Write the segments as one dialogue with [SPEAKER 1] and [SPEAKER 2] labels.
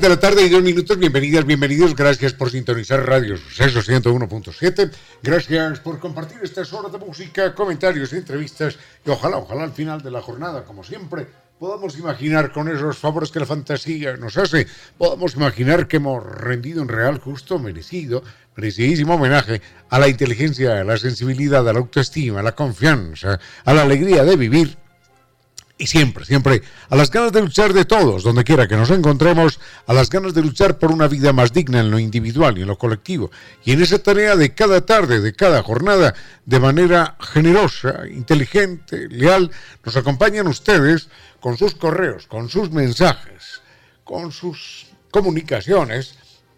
[SPEAKER 1] 3 de la tarde y dos minutos. Bienvenidas, bienvenidos. Gracias por sintonizar Radio Suceso 101.7. Gracias por compartir estas horas de música, comentarios, entrevistas. Y ojalá, ojalá al final de la jornada, como siempre, podamos imaginar con esos favores que la fantasía nos hace, podamos imaginar que hemos rendido un real, justo, merecido, merecidísimo homenaje a la inteligencia, a la sensibilidad, a la autoestima, a la confianza, a la alegría de vivir y siempre, siempre a las ganas de luchar de todos, donde quiera que nos encontremos, a las ganas de luchar por una vida más digna en lo individual y en lo colectivo. Y en esa tarea de cada tarde, de cada jornada, de manera generosa, inteligente, leal, nos acompañan ustedes con sus correos, con sus mensajes, con sus comunicaciones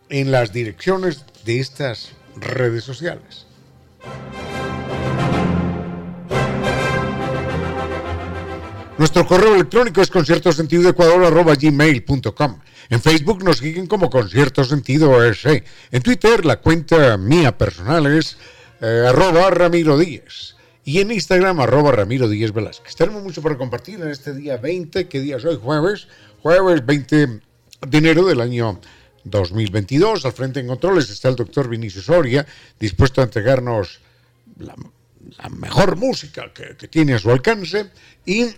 [SPEAKER 1] en las direcciones de estas redes sociales. Nuestro correo electrónico es conciertosentidoecuador.gmail.com. En Facebook nos siguen como Concierto Sentido S. En Twitter la cuenta mía personal es eh, arroba Ramiro Díez. Y en Instagram arroba Ramiro Díez Velázquez. Tenemos mucho para compartir en este día 20. ¿Qué día es hoy? Jueves. Jueves 20 de enero del año 2022. Al frente en controles está el doctor Vinicio Soria, dispuesto a entregarnos la, mejor música que, que tiene a su alcance. Y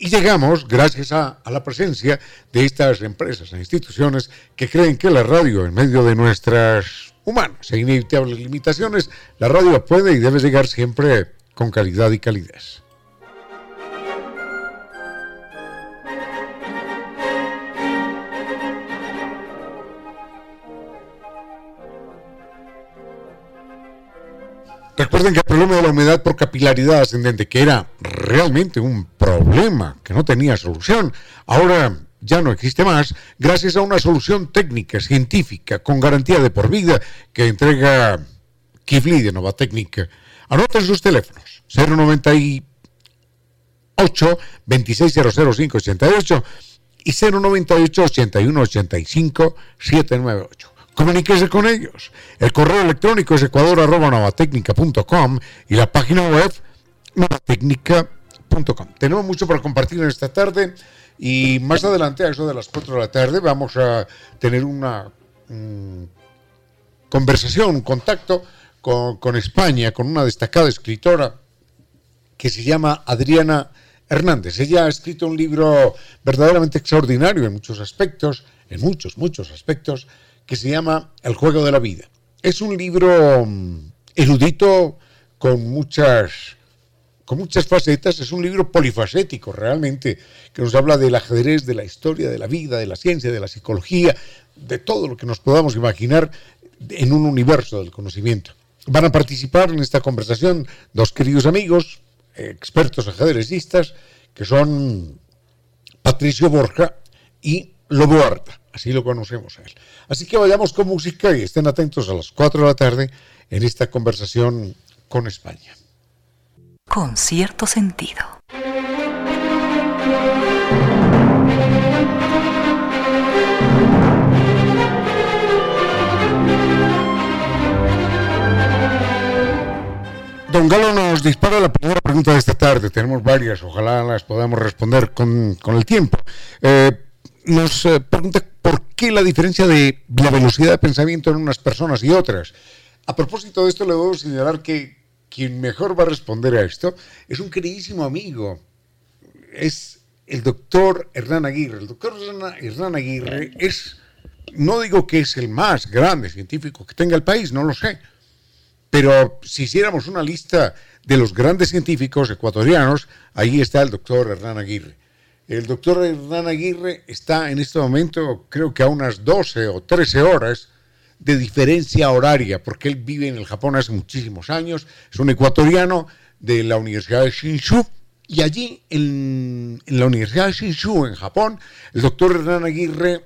[SPEAKER 1] y llegamos gracias a, la presencia de estas empresas e instituciones que creen que la radio, en medio de nuestras humanas e inevitables limitaciones, la radio puede y debe llegar siempre con calidad y calidez. Recuerden que el problema de la humedad por capilaridad ascendente, que era realmente un problema que no tenía solución, ahora ya no existe más gracias a una solución técnica, científica, con garantía de por vida que entrega Kivli de Nova Técnica. Anoten sus teléfonos, 098 2600588 y 098 8185 798 comuníquese con ellos. El correo electrónico es ecuador.novatecnica.com y la página web novatecnica.com. Tenemos mucho para compartir en esta tarde y más adelante, a eso de las 4 de la tarde, vamos a tener una mm, conversación, un contacto con, con España, con una destacada escritora que se llama Adriana Hernández. Ella ha escrito un libro verdaderamente extraordinario en muchos aspectos, en muchos, muchos aspectos, que se llama El juego de la vida. Es un libro mm, erudito con muchas, con muchas facetas, es un libro polifacético realmente, que nos habla del ajedrez, de la historia, de la vida, de la ciencia, de la psicología, de todo lo que nos podamos imaginar en un universo del conocimiento. Van a participar en esta conversación dos queridos amigos, expertos ajedrecistas, que son Patricio Borja y Lobo Arta. Así lo conocemos a él. Así que vayamos con música y estén atentos a las 4 de la tarde en esta conversación con España.
[SPEAKER 2] Con cierto sentido.
[SPEAKER 1] Don Galo nos dispara la primera pregunta de esta tarde. Tenemos varias, ojalá las podamos responder con, el tiempo. Eh, nos eh, pregunta por qué la diferencia de la velocidad de pensamiento en unas personas y otras. A propósito de esto, le debo señalar que quien mejor va a responder a esto es un queridísimo amigo. Es el doctor Hernán Aguirre. El doctor Hernán Aguirre es, no digo que es el más grande científico que tenga el país, no lo sé, Pero si hiciéramos una lista de los grandes científicos ecuatorianos, ahí está el doctor Hernán Aguirre. El doctor Hernán Aguirre está en este momento, creo que a unas 12 o 13 horas de diferencia horaria, porque él vive en el Japón hace muchísimos años, es un ecuatoriano de la Universidad de Shinshu, y allí en, la Universidad de Shinshu, en Japón, el doctor Hernán Aguirre,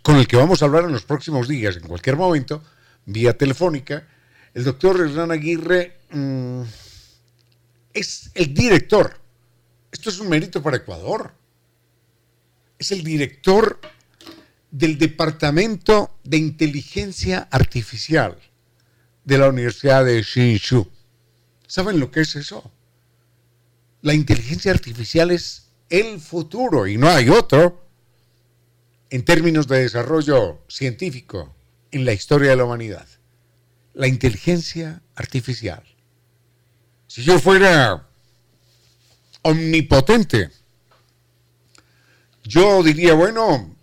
[SPEAKER 1] con el que vamos a hablar en los próximos días, en cualquier momento, vía telefónica, el doctor Hernán Aguirre mmm, es el director esto es un mérito para Ecuador. Es el director del Departamento de Inteligencia Artificial de la Universidad de Hsinchu. ¿Saben lo que es eso? La inteligencia artificial es el futuro y no hay otro en términos de desarrollo científico en la historia de la humanidad. La inteligencia artificial. Si yo fuera omnipotente. Yo diría, bueno,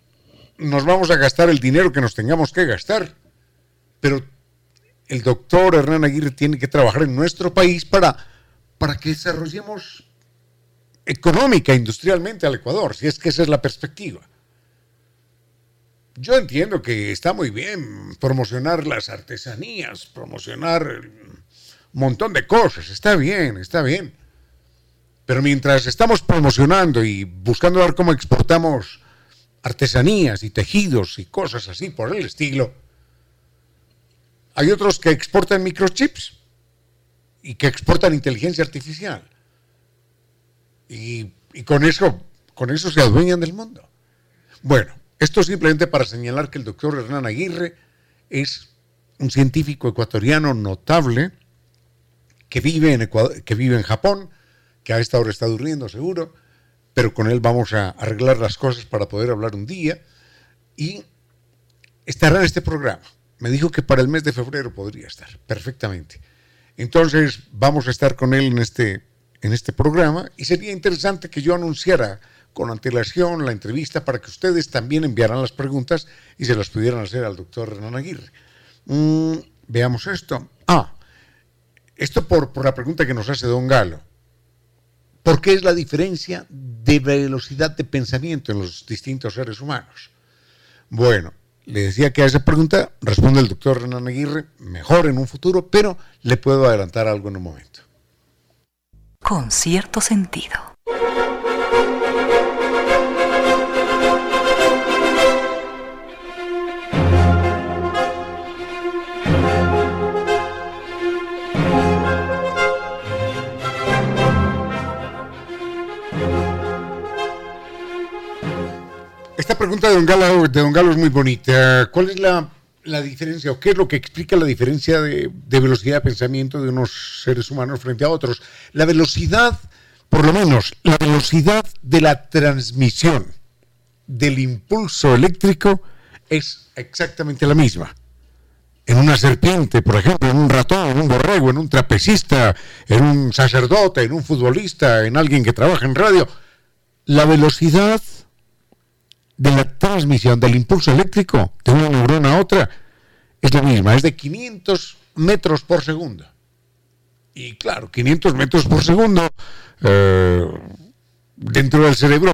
[SPEAKER 1] nos vamos a gastar el dinero que nos tengamos que gastar, pero el doctor Hernán Aguirre tiene que trabajar en nuestro país para, para que desarrollemos económica, industrialmente al Ecuador, si es que esa es la perspectiva. Yo entiendo que está muy bien promocionar las artesanías, promocionar un montón de cosas, está bien, está bien. Pero mientras estamos promocionando y buscando ver cómo exportamos artesanías y tejidos y cosas así por el estilo, hay otros que exportan microchips y que exportan inteligencia artificial. Y, con eso, con eso se adueñan del mundo. Bueno, esto simplemente para señalar que el doctor Hernán Aguirre es un científico ecuatoriano notable que vive en, Ecuador, que vive en Japón, que a esta hora está durmiendo seguro, pero con él vamos a arreglar las cosas para poder hablar un día y estará en este programa. Me dijo que para el mes de febrero podría estar, perfectamente. Entonces vamos a estar con él en este, en este programa y sería interesante que yo anunciara con antelación la entrevista para que ustedes también enviaran las preguntas y se las pudieran hacer al doctor Renan Aguirre. Mm, veamos esto. Ah, esto por, por la pregunta que nos hace don Galo. ¿Por qué es la diferencia de velocidad de pensamiento en los distintos seres humanos? Bueno, le decía que a esa pregunta responde el doctor Renan Aguirre mejor en un futuro, pero le puedo adelantar algo en un momento.
[SPEAKER 2] Con cierto sentido.
[SPEAKER 1] Esta pregunta de Don, Galo, de Don Galo es muy bonita. ¿Cuál es la, la, diferencia o qué es lo que explica la diferencia de, de, velocidad de pensamiento de unos seres humanos frente a otros? La velocidad, por lo menos, la velocidad de la transmisión del impulso eléctrico es exactamente la misma. En una serpiente, por ejemplo, en un ratón, en un borrego, en un trapecista, en un sacerdote, en un futbolista, en alguien que trabaja en radio, la velocidad de la transmisión del impulso eléctrico de una neurona a otra es la misma, es de 500 metros por segundo. Y claro, 500 metros por segundo eh, dentro del cerebro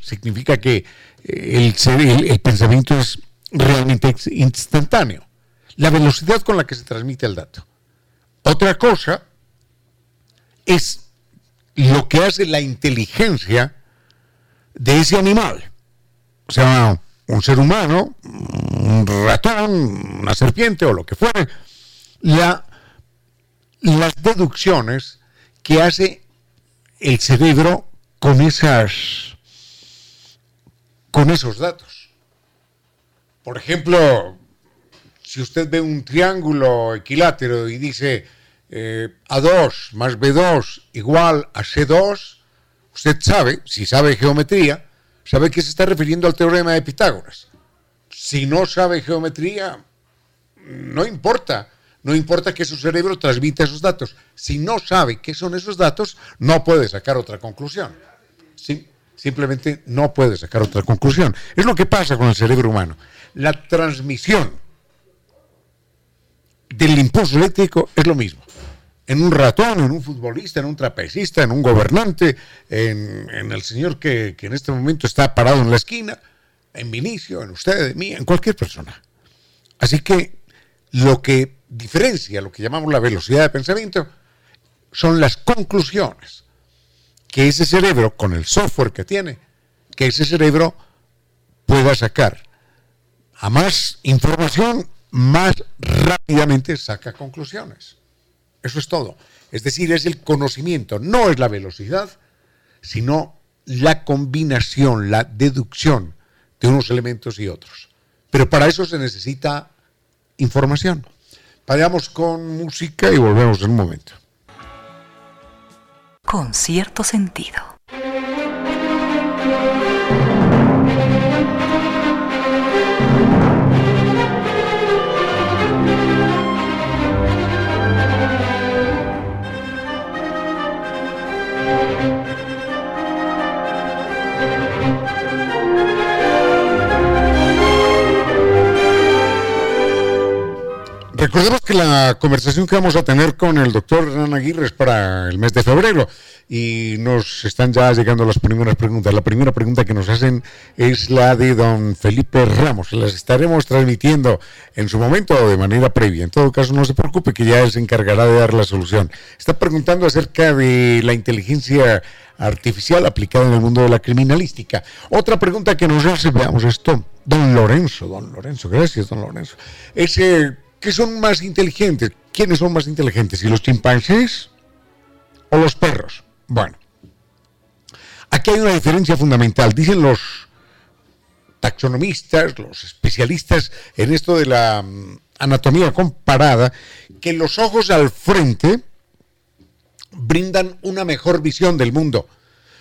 [SPEAKER 1] significa que el, el, pensamiento es realmente instantáneo. La velocidad con la que se transmite el dato. Otra cosa es lo que hace la inteligencia de ese animal sea, un ser humano, un ratón, una serpiente o lo que fuere, la, las deducciones que hace el cerebro con esas con esos datos. Por ejemplo, si usted ve un triángulo equilátero y dice eh, A2 más B2 igual a C2, usted sabe, si sabe geometría, sabe que se está refiriendo al teorema de Pitágoras. Si no sabe geometría, no importa. No importa que su cerebro transmita esos datos. Si no sabe qué son esos datos, no puede sacar otra conclusión. Simplemente no puede sacar otra conclusión. Es lo que pasa con el cerebro humano. La transmisión del impulso eléctrico es lo mismo. En un ratón, en un futbolista, en un trapecista, en un gobernante, en, el señor que, en este momento está parado en la esquina, en Vinicio, en usted, en mí, en cualquier persona. Así que lo que diferencia lo que llamamos la velocidad de pensamiento son las conclusiones que ese cerebro, con el software que tiene, que ese cerebro pueda sacar. A más información, más rápidamente saca conclusiones. Eso es todo. Es decir, es el conocimiento, no es la velocidad, sino la combinación, la deducción de unos elementos y otros. Pero para eso se necesita información. Vayamos con música y volvemos en un momento.
[SPEAKER 2] Con cierto sentido.
[SPEAKER 1] Que la conversación que vamos a tener con el doctor Hernán Aguirre es para el mes de febrero y nos están ya llegando las primeras preguntas. La primera pregunta que nos hacen es la de don Felipe Ramos. Las estaremos transmitiendo en su momento de manera previa. En todo caso, no se preocupe que ya él se encargará de dar la solución. Está preguntando acerca de la inteligencia artificial aplicada en el mundo de la criminalística. Otra pregunta que nos hace, veamos esto, don Lorenzo, don Lorenzo, gracias, don Lorenzo. Ese ¿Qué son más inteligentes? ¿Quiénes son más inteligentes? ¿Y los chimpancés o los perros? Bueno, aquí hay una diferencia fundamental. Dicen los taxonomistas, los especialistas en esto de la mm, anatomía comparada, que los ojos al frente brindan una mejor visión del mundo,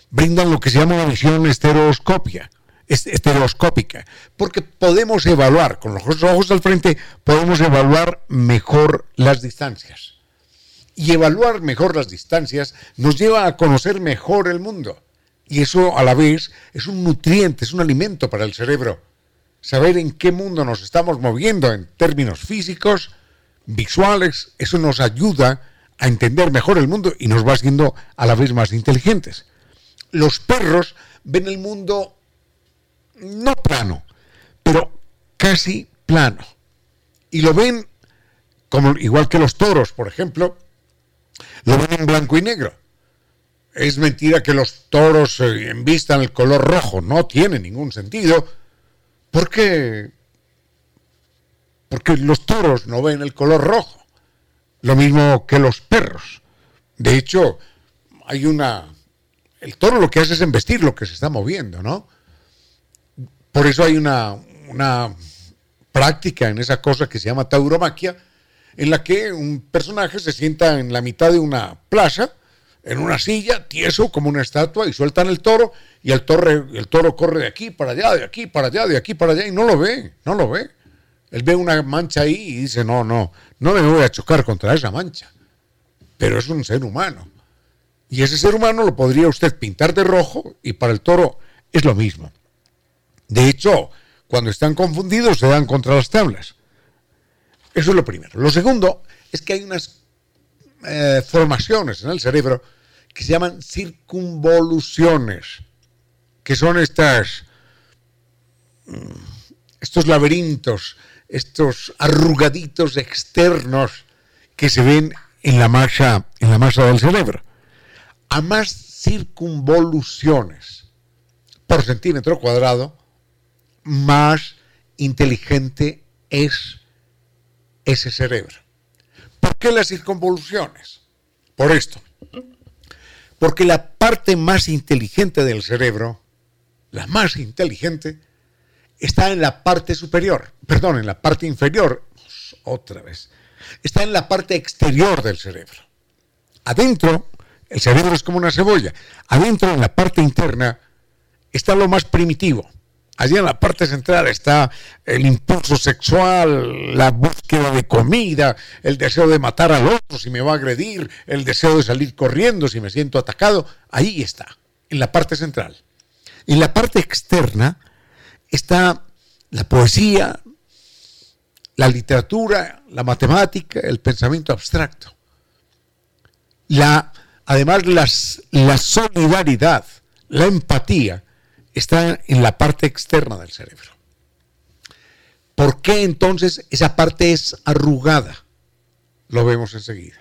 [SPEAKER 1] brindan lo que se llama una visión estereoscopia estereoscópica, porque podemos evaluar, con los ojos al frente, podemos evaluar mejor las distancias. Y evaluar mejor las distancias nos lleva a conocer mejor el mundo. Y eso a la vez es un nutriente, es un alimento para el cerebro. Saber en qué mundo nos estamos moviendo en términos físicos, visuales, eso nos ayuda a entender mejor el mundo y nos va haciendo a la vez más inteligentes. Los perros ven el mundo no plano, pero casi plano. Y lo ven como igual que los toros, por ejemplo, lo ven en blanco y negro. Es mentira que los toros envistan el color rojo, no tiene ningún sentido, porque porque los toros no ven el color rojo, lo mismo que los perros. De hecho, hay una el toro lo que hace es embestir lo que se está moviendo, ¿no? Por eso hay una, práctica en esa cosa que se llama tauromaquia, en la que un personaje se sienta en la mitad de una plaza, en una silla, tieso como una estatua, y sueltan el toro, y el toro, el toro corre de aquí para allá, de aquí para allá, de aquí para allá, y no lo ve, no lo ve. Él ve una mancha ahí y dice, no, no, no me voy a chocar contra esa mancha. Pero es un ser humano. Y ese ser humano lo podría usted pintar de rojo y para el toro es lo mismo. De hecho, cuando están confundidos se dan contra las tablas. Eso es lo primero. Lo segundo es que hay unas eh, formaciones en el cerebro que se llaman circunvoluciones, que son estas, mm, estos laberintos, estos arrugaditos externos que se ven en la masa, en la masa del cerebro. A más circunvoluciones por centímetro cuadrado, más inteligente es ese cerebro. ¿Por qué las circunvoluciones? Por esto. Porque la parte más inteligente del cerebro, la más inteligente, está en la parte superior, perdón, en la parte inferior, otra vez, está en la parte exterior del cerebro. Adentro, el cerebro es como una cebolla. Adentro, en la parte interna, está lo más primitivo, Allí en la parte central está el impulso sexual, la búsqueda de comida, el deseo de matar al otro si me va a agredir, el deseo de salir corriendo si me siento atacado. Ahí está, en la parte central. En la parte externa está la poesía, la literatura, la matemática, el pensamiento abstracto. La, además, la solidaridad, la empatía, está en la parte externa del cerebro. ¿Por qué entonces esa parte es arrugada? Lo vemos enseguida.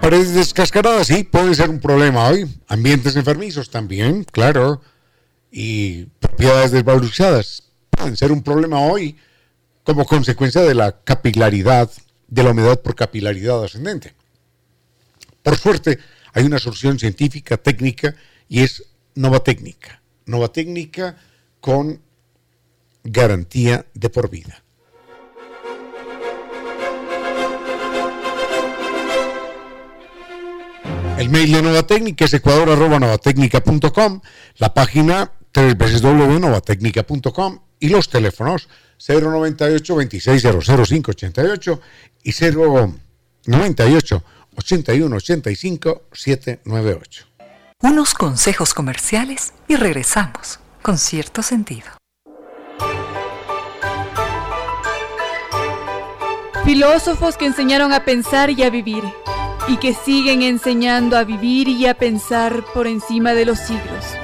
[SPEAKER 1] Paredes descascaradas, sí, puede ser un problema hoy. Ambientes enfermizos también, claro. Y propiedades desvalorizadas pueden ser un problema hoy como consecuencia de la capilaridad, de la humedad por capilaridad ascendente. Por suerte, hay una solución científica, técnica, y es Nova Técnica. Nova Técnica con garantía de por vida. El mail de Nova Técnica es ecuador.novatecnica.com, la página www.novatecnica.com y los teléfonos 098 2600588 y 098 81 85 798.
[SPEAKER 2] Unos consejos comerciales y regresamos con cierto sentido.
[SPEAKER 3] Filósofos que enseñaron a pensar y a vivir y que siguen enseñando a vivir y a pensar por encima de los siglos.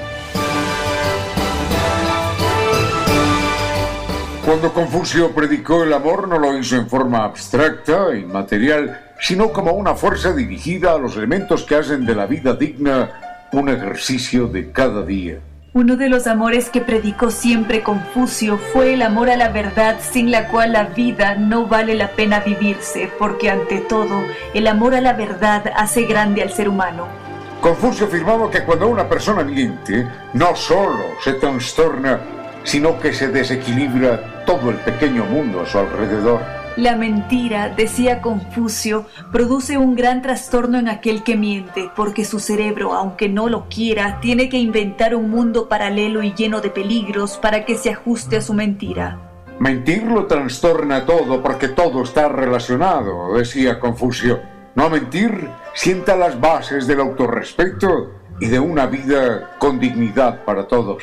[SPEAKER 1] Cuando Confucio predicó el amor no lo hizo en forma abstracta, inmaterial, sino como una fuerza dirigida a los elementos que hacen de la vida digna un ejercicio de cada día.
[SPEAKER 3] Uno de los amores que predicó siempre Confucio fue el amor a la verdad sin la cual la vida no vale la pena vivirse, porque ante todo el amor a la verdad hace grande al ser humano.
[SPEAKER 1] Confucio afirmaba que cuando una persona miente, no solo se trastorna, sino que se desequilibra todo el pequeño mundo a su alrededor.
[SPEAKER 3] La mentira, decía Confucio, produce un gran trastorno en aquel que miente, porque su cerebro, aunque no lo quiera, tiene que inventar un mundo paralelo y lleno de peligros para que se ajuste a su mentira.
[SPEAKER 1] Mentir lo trastorna todo porque todo está relacionado, decía Confucio. No mentir sienta las bases del autorrespeto y de una vida con dignidad para todos.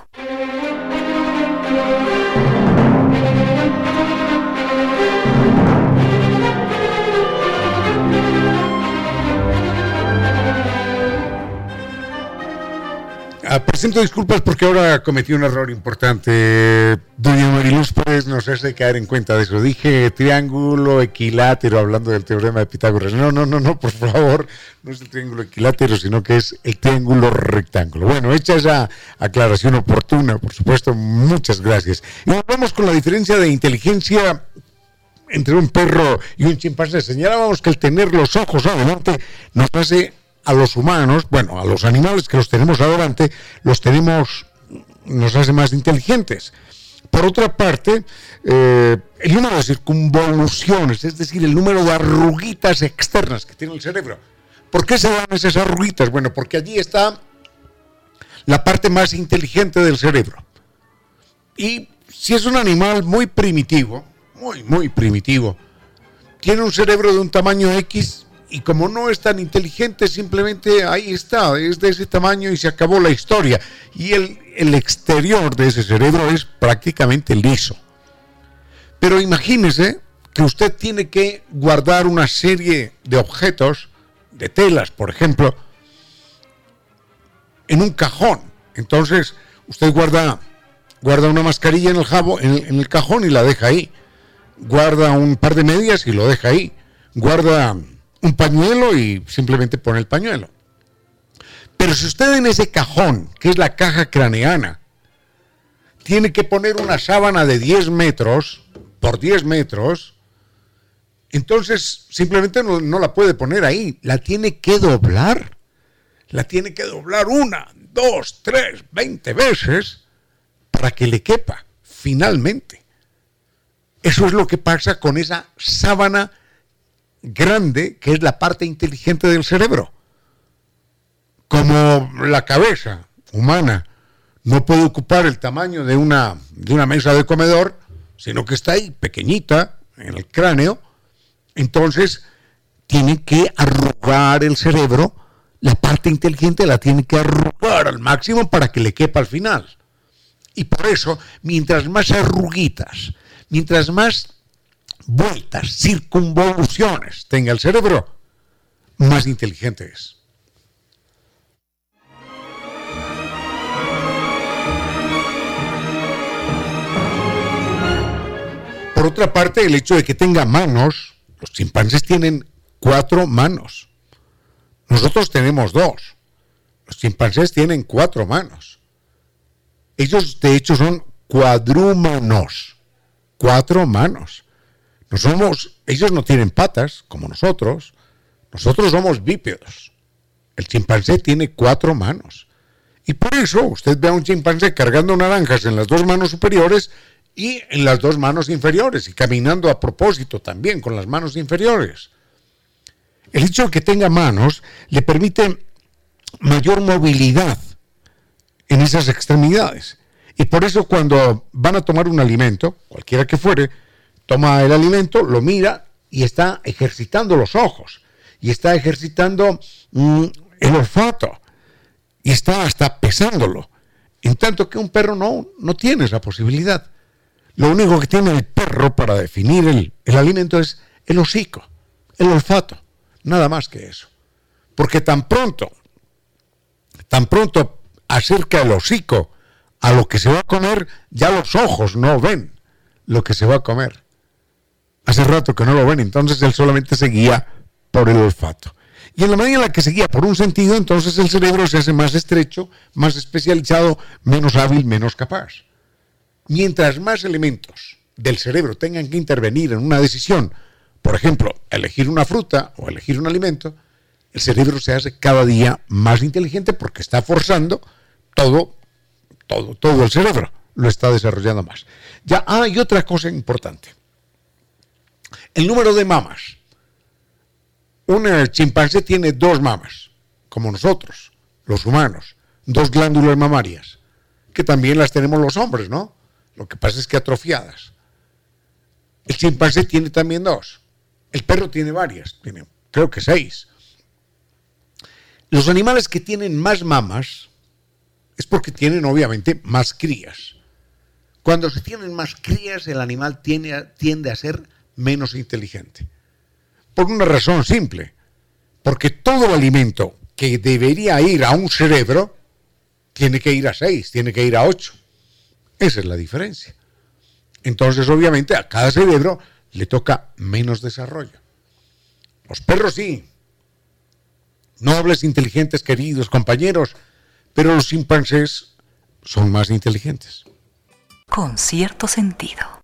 [SPEAKER 1] Ah, presento disculpas porque ahora cometí un error importante. Doña Mariluz Pérez nos hace caer en cuenta de eso. Dije triángulo equilátero hablando del teorema de Pitágoras. No, no, no, no, por favor. No es el triángulo equilátero, sino que es el triángulo rectángulo. Bueno, hecha esa aclaración oportuna, por supuesto, muchas gracias. Y vamos con la diferencia de inteligencia entre un perro y un chimpancé. Señalábamos que el tener los ojos adelante nos hace a los humanos, bueno, a los animales que los tenemos adelante, los tenemos, nos hace más inteligentes. Por otra parte, eh, el número de circunvoluciones, es decir, el número de arruguitas externas que tiene el cerebro. ¿Por qué se dan esas arruguitas? Bueno, porque allí está la parte más inteligente del cerebro. Y si es un animal muy primitivo, muy, muy primitivo, tiene un cerebro de un tamaño X, y como no es tan inteligente, simplemente ahí está, es de ese tamaño y se acabó la historia. Y el, el exterior de ese cerebro es prácticamente liso. Pero imagínese que usted tiene que guardar una serie de objetos, de telas, por ejemplo, en un cajón. Entonces, usted guarda, guarda una mascarilla en el, jabo, en, en el cajón y la deja ahí. Guarda un par de medias y lo deja ahí. Guarda un pañuelo y simplemente pone el pañuelo. Pero si usted en ese cajón, que es la caja craneana, tiene que poner una sábana de 10 metros por 10 metros, entonces simplemente no, no, la puede poner ahí, la tiene que doblar. La tiene que doblar una, dos, tres, veinte veces para que le quepa, finalmente. Eso es lo que pasa con esa sábana grande que es la parte inteligente del cerebro. Como la cabeza humana no puede ocupar el tamaño de una, de una mesa de comedor, sino que está ahí pequeñita en el cráneo, entonces tiene que arrugar el cerebro, la parte inteligente la tiene que arrugar al máximo para que le quepa al final. Y por eso, mientras más arruguitas, mientras más vueltas, circunvoluciones tenga el cerebro, más inteligente es. Por otra parte, el hecho de que tenga manos, los chimpancés tienen cuatro manos. Nosotros tenemos dos. Los chimpancés tienen cuatro manos. Ellos, de hecho, son cuadrúmanos. Cuatro manos. No somos, ellos no tienen patas, como nosotros. Nosotros somos bípedos. El chimpancé tiene cuatro manos. Y por eso usted ve a un chimpancé cargando naranjas en las dos manos superiores y en las dos manos inferiores y caminando a propósito también con las manos inferiores. El hecho de que tenga manos le permite mayor movilidad en esas extremidades. Y por eso cuando van a tomar un alimento, cualquiera que fuere, toma el alimento, lo mira y está ejercitando los ojos, y está ejercitando mm, el olfato, y está hasta pesándolo. En tanto que un perro no, no tiene esa posibilidad. Lo único que tiene el perro para definir el, el alimento es el hocico, el olfato, nada más que eso. Porque tan pronto, tan pronto acerca el hocico a lo que se va a comer, ya los ojos no ven lo que se va a comer. Hace rato que no lo ven, entonces él solamente se guía por el olfato. Y en la medida en la que se guía por un sentido, entonces el cerebro se hace más estrecho, más especializado, menos hábil, menos capaz. Mientras más elementos del cerebro tengan que intervenir en una decisión, por ejemplo, elegir una fruta o elegir un alimento, el cerebro se hace cada día más inteligente porque está forzando todo, todo, todo el cerebro lo está desarrollando más. Ya hay otra cosa importante. El número de mamas. Un chimpancé tiene dos mamas, como nosotros, los humanos, dos glándulas mamarias, que también las tenemos los hombres, ¿no? Lo que pasa es que atrofiadas. El chimpancé tiene también dos. El perro tiene varias, tiene creo que seis. Los animales que tienen más mamas es porque tienen obviamente más crías. Cuando se tienen más crías, el animal tiende, tiende a ser menos inteligente. Por una razón simple, porque todo el alimento que debería ir a un cerebro tiene que ir a seis, tiene que ir a ocho. Esa es la diferencia. Entonces, obviamente, a cada cerebro le toca menos desarrollo. Los perros sí. Nobles, inteligentes, queridos compañeros, pero los chimpancés son más inteligentes.
[SPEAKER 2] Con cierto sentido.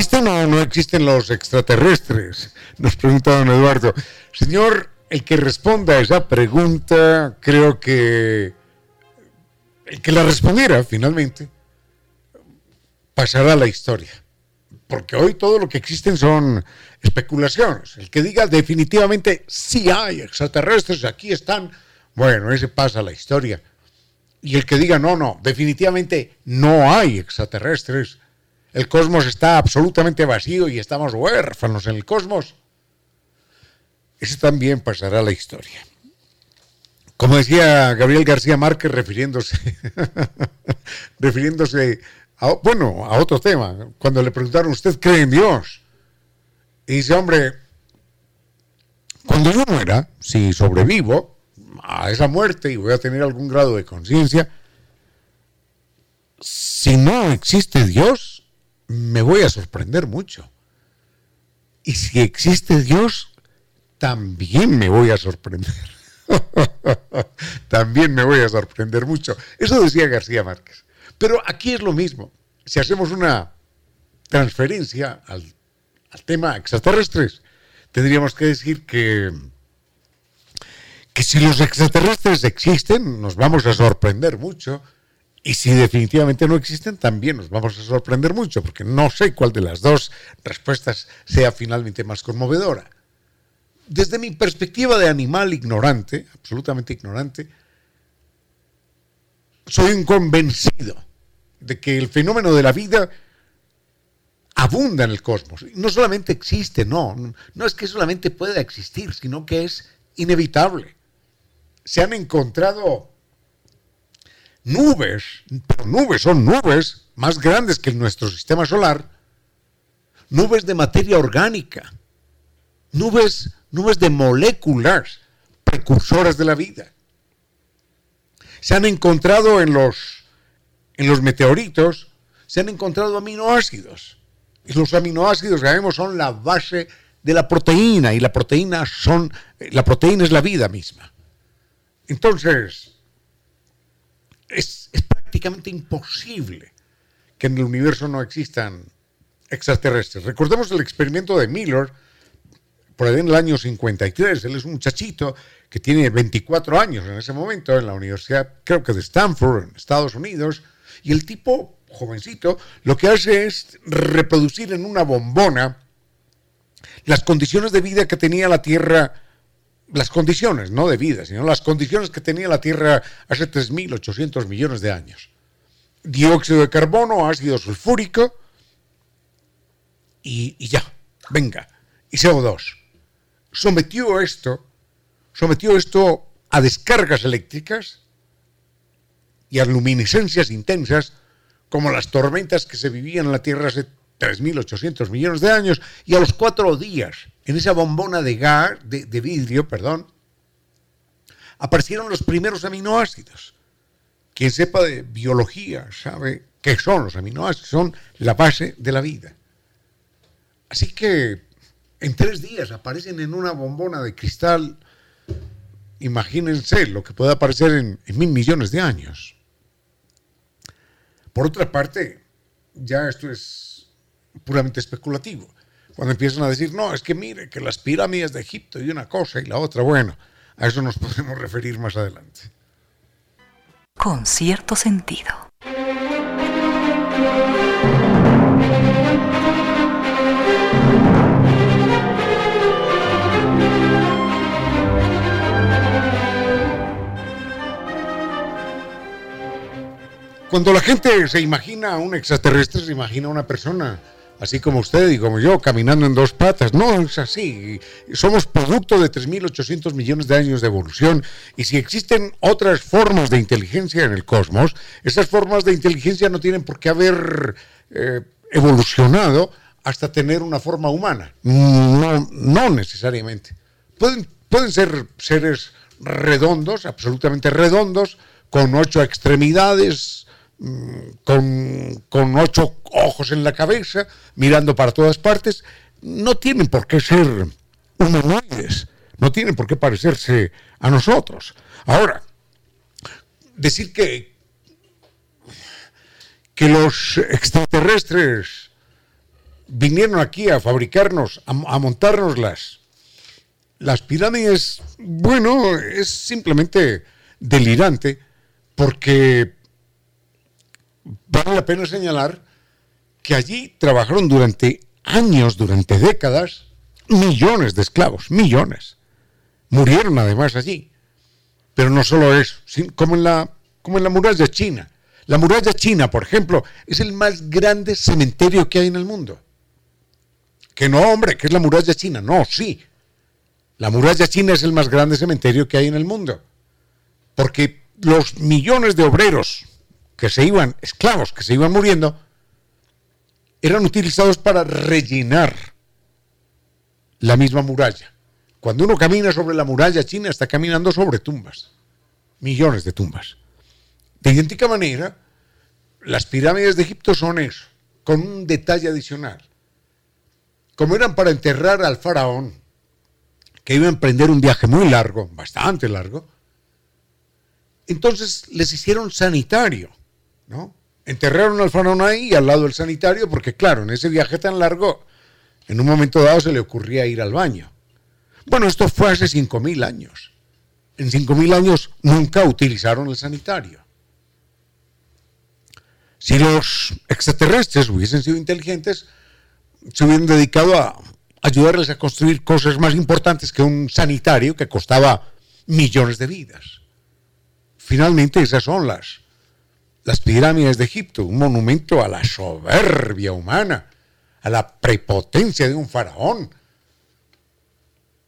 [SPEAKER 1] ¿Existen o no existen los extraterrestres? Nos pregunta don Eduardo. Señor, el que responda a esa pregunta, creo que el que la respondiera finalmente pasará a la historia. Porque hoy todo lo que existen son especulaciones. El que diga definitivamente sí hay extraterrestres, aquí están, bueno, ese pasa a la historia. Y el que diga no, no, definitivamente no hay extraterrestres, el cosmos está absolutamente vacío y estamos huérfanos en el cosmos. Ese también pasará a la historia. Como decía Gabriel García Márquez refiriéndose, refiriéndose a, bueno, a otro tema, cuando le preguntaron, ¿usted cree en Dios? Y dice, hombre, cuando yo muera, si sobrevivo a esa muerte y voy a tener algún grado de conciencia, si no existe Dios, me voy a sorprender mucho. Y si existe Dios, también me voy a sorprender. también me voy a sorprender mucho. Eso decía García Márquez. Pero aquí es lo mismo. Si hacemos una transferencia al, tema extraterrestres, tendríamos que decir que que si los extraterrestres existen, nos vamos a sorprender mucho. Y si definitivamente no existen, también nos vamos a sorprender mucho, porque no sé cuál de las dos respuestas sea finalmente más conmovedora. Desde mi perspectiva de animal ignorante, absolutamente ignorante, soy un convencido de que el fenómeno de la vida abunda en el cosmos. No solamente existe, no, no es que solamente pueda existir, sino que es inevitable. Se han encontrado nubes, pero nubes son nubes más grandes que nuestro sistema solar, nubes de materia orgánica, nubes, nubes de moléculas precursoras de la vida. Se han encontrado en los, en los meteoritos, se han encontrado aminoácidos. Y los aminoácidos, sabemos, son la base de la proteína y la proteína son la proteína es la vida misma. Entonces, es, prácticamente imposible que en el universo no existan extraterrestres. Recordemos el experimento de Miller, por ahí en el año 53. Él es un muchachito que tiene 24 años en ese momento en la universidad, creo que de Stanford, en Estados Unidos, y el tipo, jovencito, lo que hace es reproducir en una bombona las condiciones de vida que tenía la Tierra las condiciones, no de vida, sino las condiciones que tenía la Tierra hace 3.800 millones de años. Dióxido de carbono, ácido sulfúrico y, ya, venga, y CO2. Sometió esto, sometió esto a descargas eléctricas y a luminiscencias intensas como las tormentas que se vivían en la Tierra hace 3.800 millones de años, y a los cuatro días, en esa bombona de gas, de, vidrio, perdón, aparecieron los primeros aminoácidos. Quien sepa de biología sabe qué son los aminoácidos, son la base de la vida. Así que en tres días aparecen en una bombona de cristal, imagínense lo que puede aparecer en mil millones de años. Por otra parte, ya esto es puramente especulativo. Cuando empiezan a decir, no, es que mire, que las pirámides de Egipto y una cosa y la otra, bueno, a eso nos podemos referir más adelante.
[SPEAKER 2] Con cierto sentido.
[SPEAKER 1] Cuando la gente se imagina a un extraterrestre, se imagina a una persona así como usted y como yo, caminando en dos patas. No es así. Somos producto de 3.800 millones de años de evolución y si existen otras formas de inteligencia en el cosmos, esas formas de inteligencia no tienen por qué haber eh, evolucionado hasta tener una forma humana. No, no necesariamente. Pueden, pueden ser seres redondos, absolutamente redondos, con ocho extremidades, Mm, con, ocho ojos en la cabeza, mirando para todas partes, no tienen por qué ser humanoides, no tienen por qué parecerse a nosotros. Ahora, decir que, que los extraterrestres vinieron aquí a fabricarnos, a, a montarnos las, las pirámides, bueno, es simplemente delirante, porque vale la pena señalar que allí trabajaron durante años, durante décadas, millones de esclavos, millones. Murieron además allí. Pero no solo eso, como en la, como en la muralla china. La muralla china, por ejemplo, es el más grande cementerio que hay en el mundo. Que no, hombre, que es la muralla china. No, sí. La muralla china es el más grande cementerio que hay en el mundo. Porque los millones de obreros que se iban, esclavos que se iban muriendo, eran utilizados para rellenar la misma muralla. Cuando uno camina sobre la muralla china, está caminando sobre tumbas, millones de tumbas. De idéntica manera, las pirámides de Egipto son eso, con un detalle adicional. Como eran para enterrar al faraón, que iba a emprender un viaje muy largo, bastante largo, entonces les hicieron sanitario ¿no? Enterraron al faraón ahí al lado del sanitario porque, claro, en ese viaje tan largo, en un momento dado se le ocurría ir al baño. Bueno, esto fue hace 5.000 años. en 5.000 años nunca utilizaron el sanitario. Si los extraterrestres hubiesen sido inteligentes, se hubieran dedicado a ayudarles a construir cosas más importantes que un sanitario que costaba millones de vidas. Finalmente, esas son las, las pirámides de Egipto, un monumento a la soberbia humana, a la prepotencia de un faraón,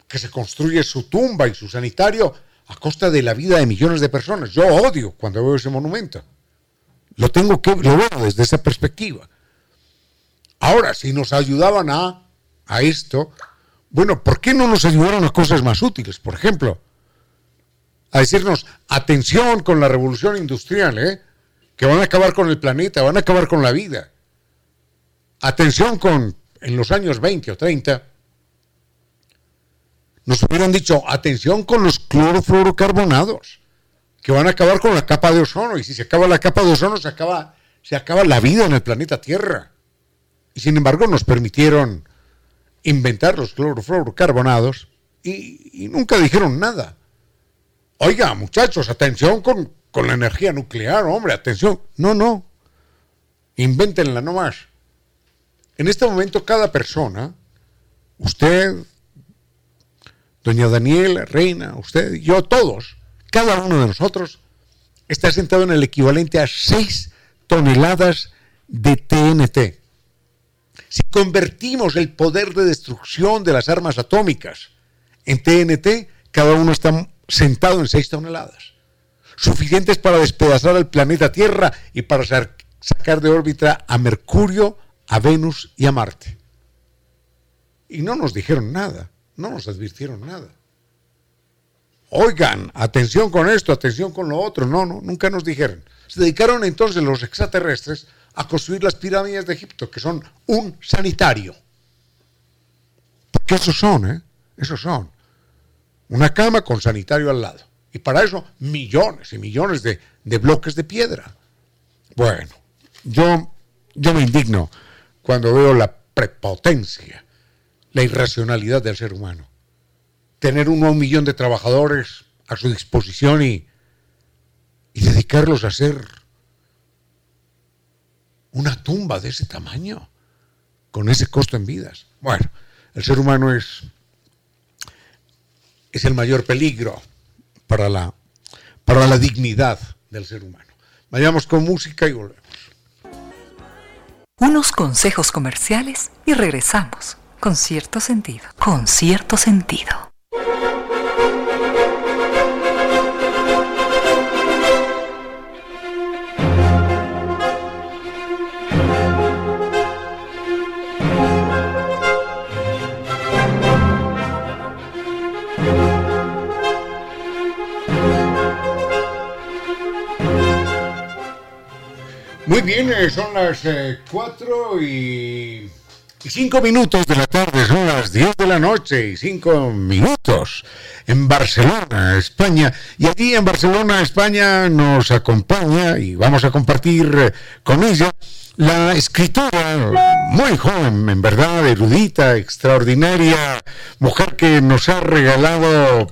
[SPEAKER 1] que se construye su tumba y su sanitario a costa de la vida de millones de personas. Yo odio cuando veo ese monumento. Lo tengo que lo veo desde esa perspectiva. Ahora, si nos ayudaban a, a esto, bueno, ¿por qué no nos ayudaron a cosas más útiles? Por ejemplo, a decirnos, atención con la revolución industrial, ¿eh? Que van a acabar con el planeta, van a acabar con la vida. Atención con, en los años 20 o 30, nos hubieran dicho, atención con los clorofluorocarbonados, que van a acabar con la capa de ozono, y si se acaba la capa de ozono, se acaba, se acaba la vida en el planeta Tierra. Y sin embargo nos permitieron inventar los clorofluorocarbonados y, y nunca dijeron nada. Oiga, muchachos, atención con, con la energía nuclear, hombre, atención. No, no. Invéntenla nomás. En este momento cada persona, usted, doña Daniela, Reina, usted, yo, todos, cada uno de nosotros, está sentado en el equivalente a 6 toneladas de TNT. Si convertimos el poder de destrucción de las armas atómicas en TNT, cada uno está sentado en 6 toneladas, suficientes para despedazar el planeta Tierra y para sacar de órbita a Mercurio, a Venus y a Marte. Y no nos dijeron nada, no nos advirtieron nada. Oigan, atención con esto, atención con lo otro. No, no, nunca nos dijeron. Se dedicaron entonces los extraterrestres a construir las pirámides de Egipto, que son un sanitario. Porque esos son, ¿eh? Esos son. Una cama con sanitario al lado. Y para eso millones y millones de, de bloques de piedra. Bueno, yo, yo me indigno cuando veo la prepotencia, la irracionalidad del ser humano. Tener uno a un millón de trabajadores a su disposición y, y dedicarlos a hacer una tumba de ese tamaño, con ese costo en vidas. Bueno, el ser humano es, es el mayor peligro para la, para la dignidad del ser humano. Vayamos con música y volvemos.
[SPEAKER 2] Unos consejos comerciales y regresamos con cierto sentido. Con cierto sentido.
[SPEAKER 1] Muy bien, eh, son las 4 y, y 5 minutos de la tarde, son las 10 de la noche y 5 minutos en Barcelona, España. Y allí en Barcelona, España, nos acompaña y vamos a compartir eh, con ella la escritora, muy joven, en verdad, erudita, extraordinaria, mujer que nos ha regalado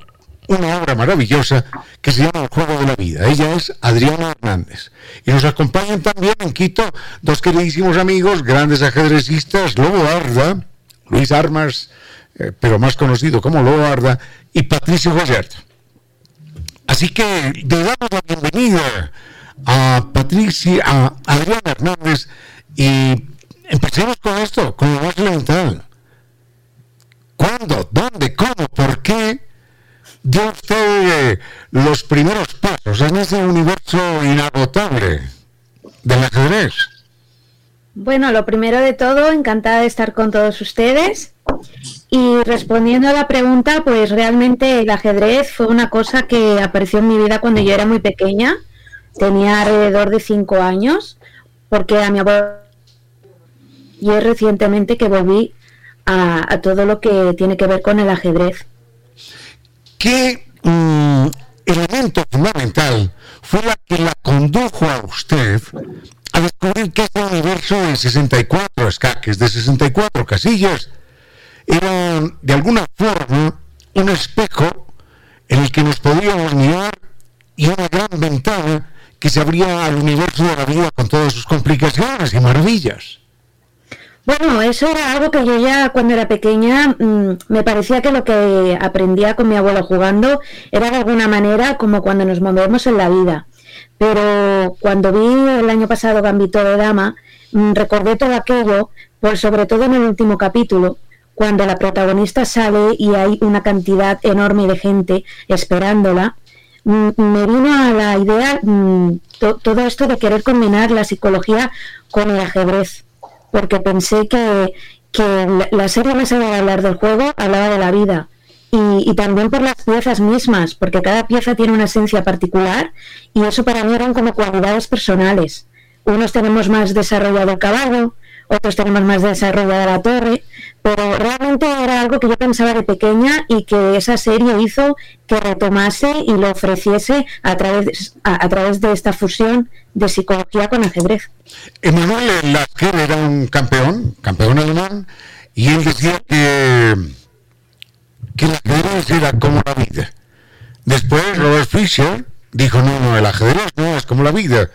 [SPEAKER 1] una obra maravillosa que se llama El Juego de la Vida. Ella es Adriana Hernández. Y nos acompañan también en Quito dos queridísimos amigos, grandes ajedrecistas, Lobo Arda, Luis Armas, eh, pero más conocido como Lobo Arda, y Patricio Goyert. Así que le damos la bienvenida a Patricia, a Adriana Hernández, y empecemos con esto, con lo más elemental. ¿Cuándo? ¿Dónde? ¿Cómo? ¿Por qué? Dio usted los primeros pasos en ese universo inagotable del ajedrez?
[SPEAKER 4] Bueno, lo primero de todo, encantada de estar con todos ustedes. Y respondiendo a la pregunta, pues realmente el ajedrez fue una cosa que apareció en mi vida cuando yo era muy pequeña. Tenía alrededor de cinco años, porque a mi abuelo y es recientemente que volví a, a todo lo que tiene que ver con el ajedrez.
[SPEAKER 1] ¿Qué mm, elemento fundamental fue la que la condujo a usted a descubrir que este universo de 64 escaques, de 64 casillas, era de alguna forma un espejo en el que nos podíamos mirar y una gran ventana que se abría al universo de la vida con todas sus complicaciones y maravillas.
[SPEAKER 4] Bueno, eso era algo que yo ya cuando era pequeña mm, me parecía que lo que aprendía con mi abuelo jugando era de alguna manera como cuando nos movemos en la vida. Pero cuando vi el año pasado Gambito de Dama, mm, recordé todo aquello, pues sobre todo en el último capítulo, cuando la protagonista sale y hay una cantidad enorme de gente esperándola, mm, me vino a la idea todo esto de querer combinar la psicología con el ajedrez porque pensé que, la serie más allá de hablar del juego hablaba de la vida. Y, también por las piezas mismas, porque cada pieza tiene una esencia particular y eso para mí eran como cualidades personales. Unos tenemos más desarrollado el caballo, otros tenemos más desarrollada la torre, pero realmente era algo que yo pensaba de pequeña y que esa serie hizo que retomase y lo ofreciese a través, a, través de esta fusión de psicología con ajedrez.
[SPEAKER 1] Emanuel Lasker era un campeón, campeón alemán, y él decía que, que el ajedrez era como la vida. Después Robert Fischer dijo, no, no, el ajedrez no es como la vida,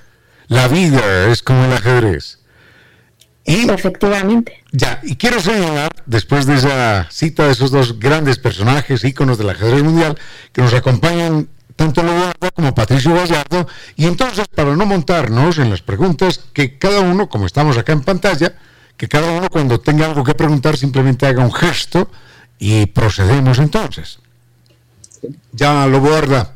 [SPEAKER 1] la vida es como el ajedrez.
[SPEAKER 4] Y, Efectivamente.
[SPEAKER 1] Ya, y quiero señalar, después de esa cita de esos dos grandes personajes, íconos del ajedrez mundial, que nos acompañan tanto Leonardo como Patricio Gallardo, y entonces, para no montarnos en las preguntas, que cada uno, como estamos acá en pantalla, que cada uno cuando tenga algo que preguntar simplemente haga un gesto y procedemos entonces. Ya lo guarda.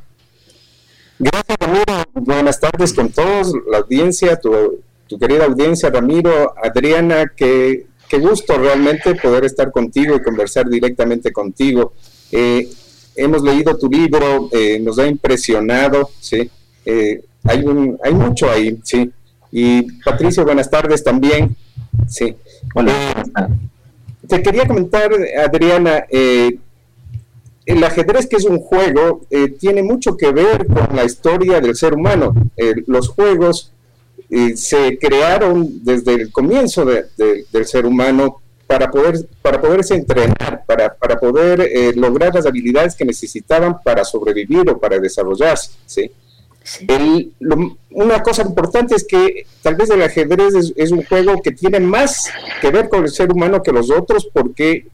[SPEAKER 5] Gracias, Ramiro. Buenas tardes con todos, la audiencia, tu tu querida audiencia, Ramiro, Adriana, qué, qué gusto realmente poder estar contigo y conversar directamente contigo. Eh, hemos leído tu libro, eh, nos ha impresionado, ¿sí? Eh, hay, un, hay mucho ahí, ¿sí? Y Patricio, buenas tardes también, ¿sí? Hola. te quería comentar, Adriana, el ajedrez, que es un juego, tiene mucho que ver con la historia del ser humano. los juegos se crearon desde el comienzo del ser humano para, poder, para poderse entrenar, para, para poder eh, lograr las habilidades que necesitaban para sobrevivir o para desarrollarse. ¿sí? una cosa importante es que tal vez el ajedrez es, un juego que tiene más que ver con el ser humano que los otros porque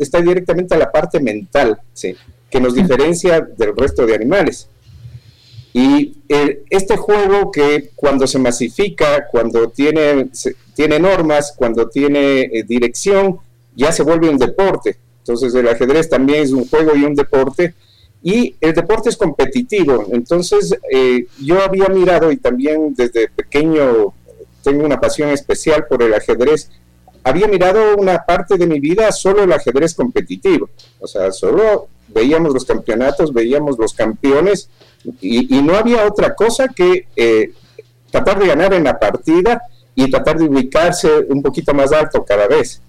[SPEAKER 5] está directamente a la parte mental, ¿sí? que nos diferencia del resto de animales. Y eh, este juego que cuando se masifica, cuando tiene, tiene normas, cuando tiene eh, dirección, ya se vuelve un deporte. Entonces el ajedrez también es un juego y un deporte. Y el deporte es competitivo. Entonces eh, yo había mirado y también desde pequeño tengo una pasión especial por el ajedrez. Había mirado una parte de mi vida solo el ajedrez competitivo. O sea, solo veíamos los campeonatos, veíamos los campeones y, no había otra cosa que eh, tratar de ganar en la partida y tratar de ubicarse un poquito más alto cada vez.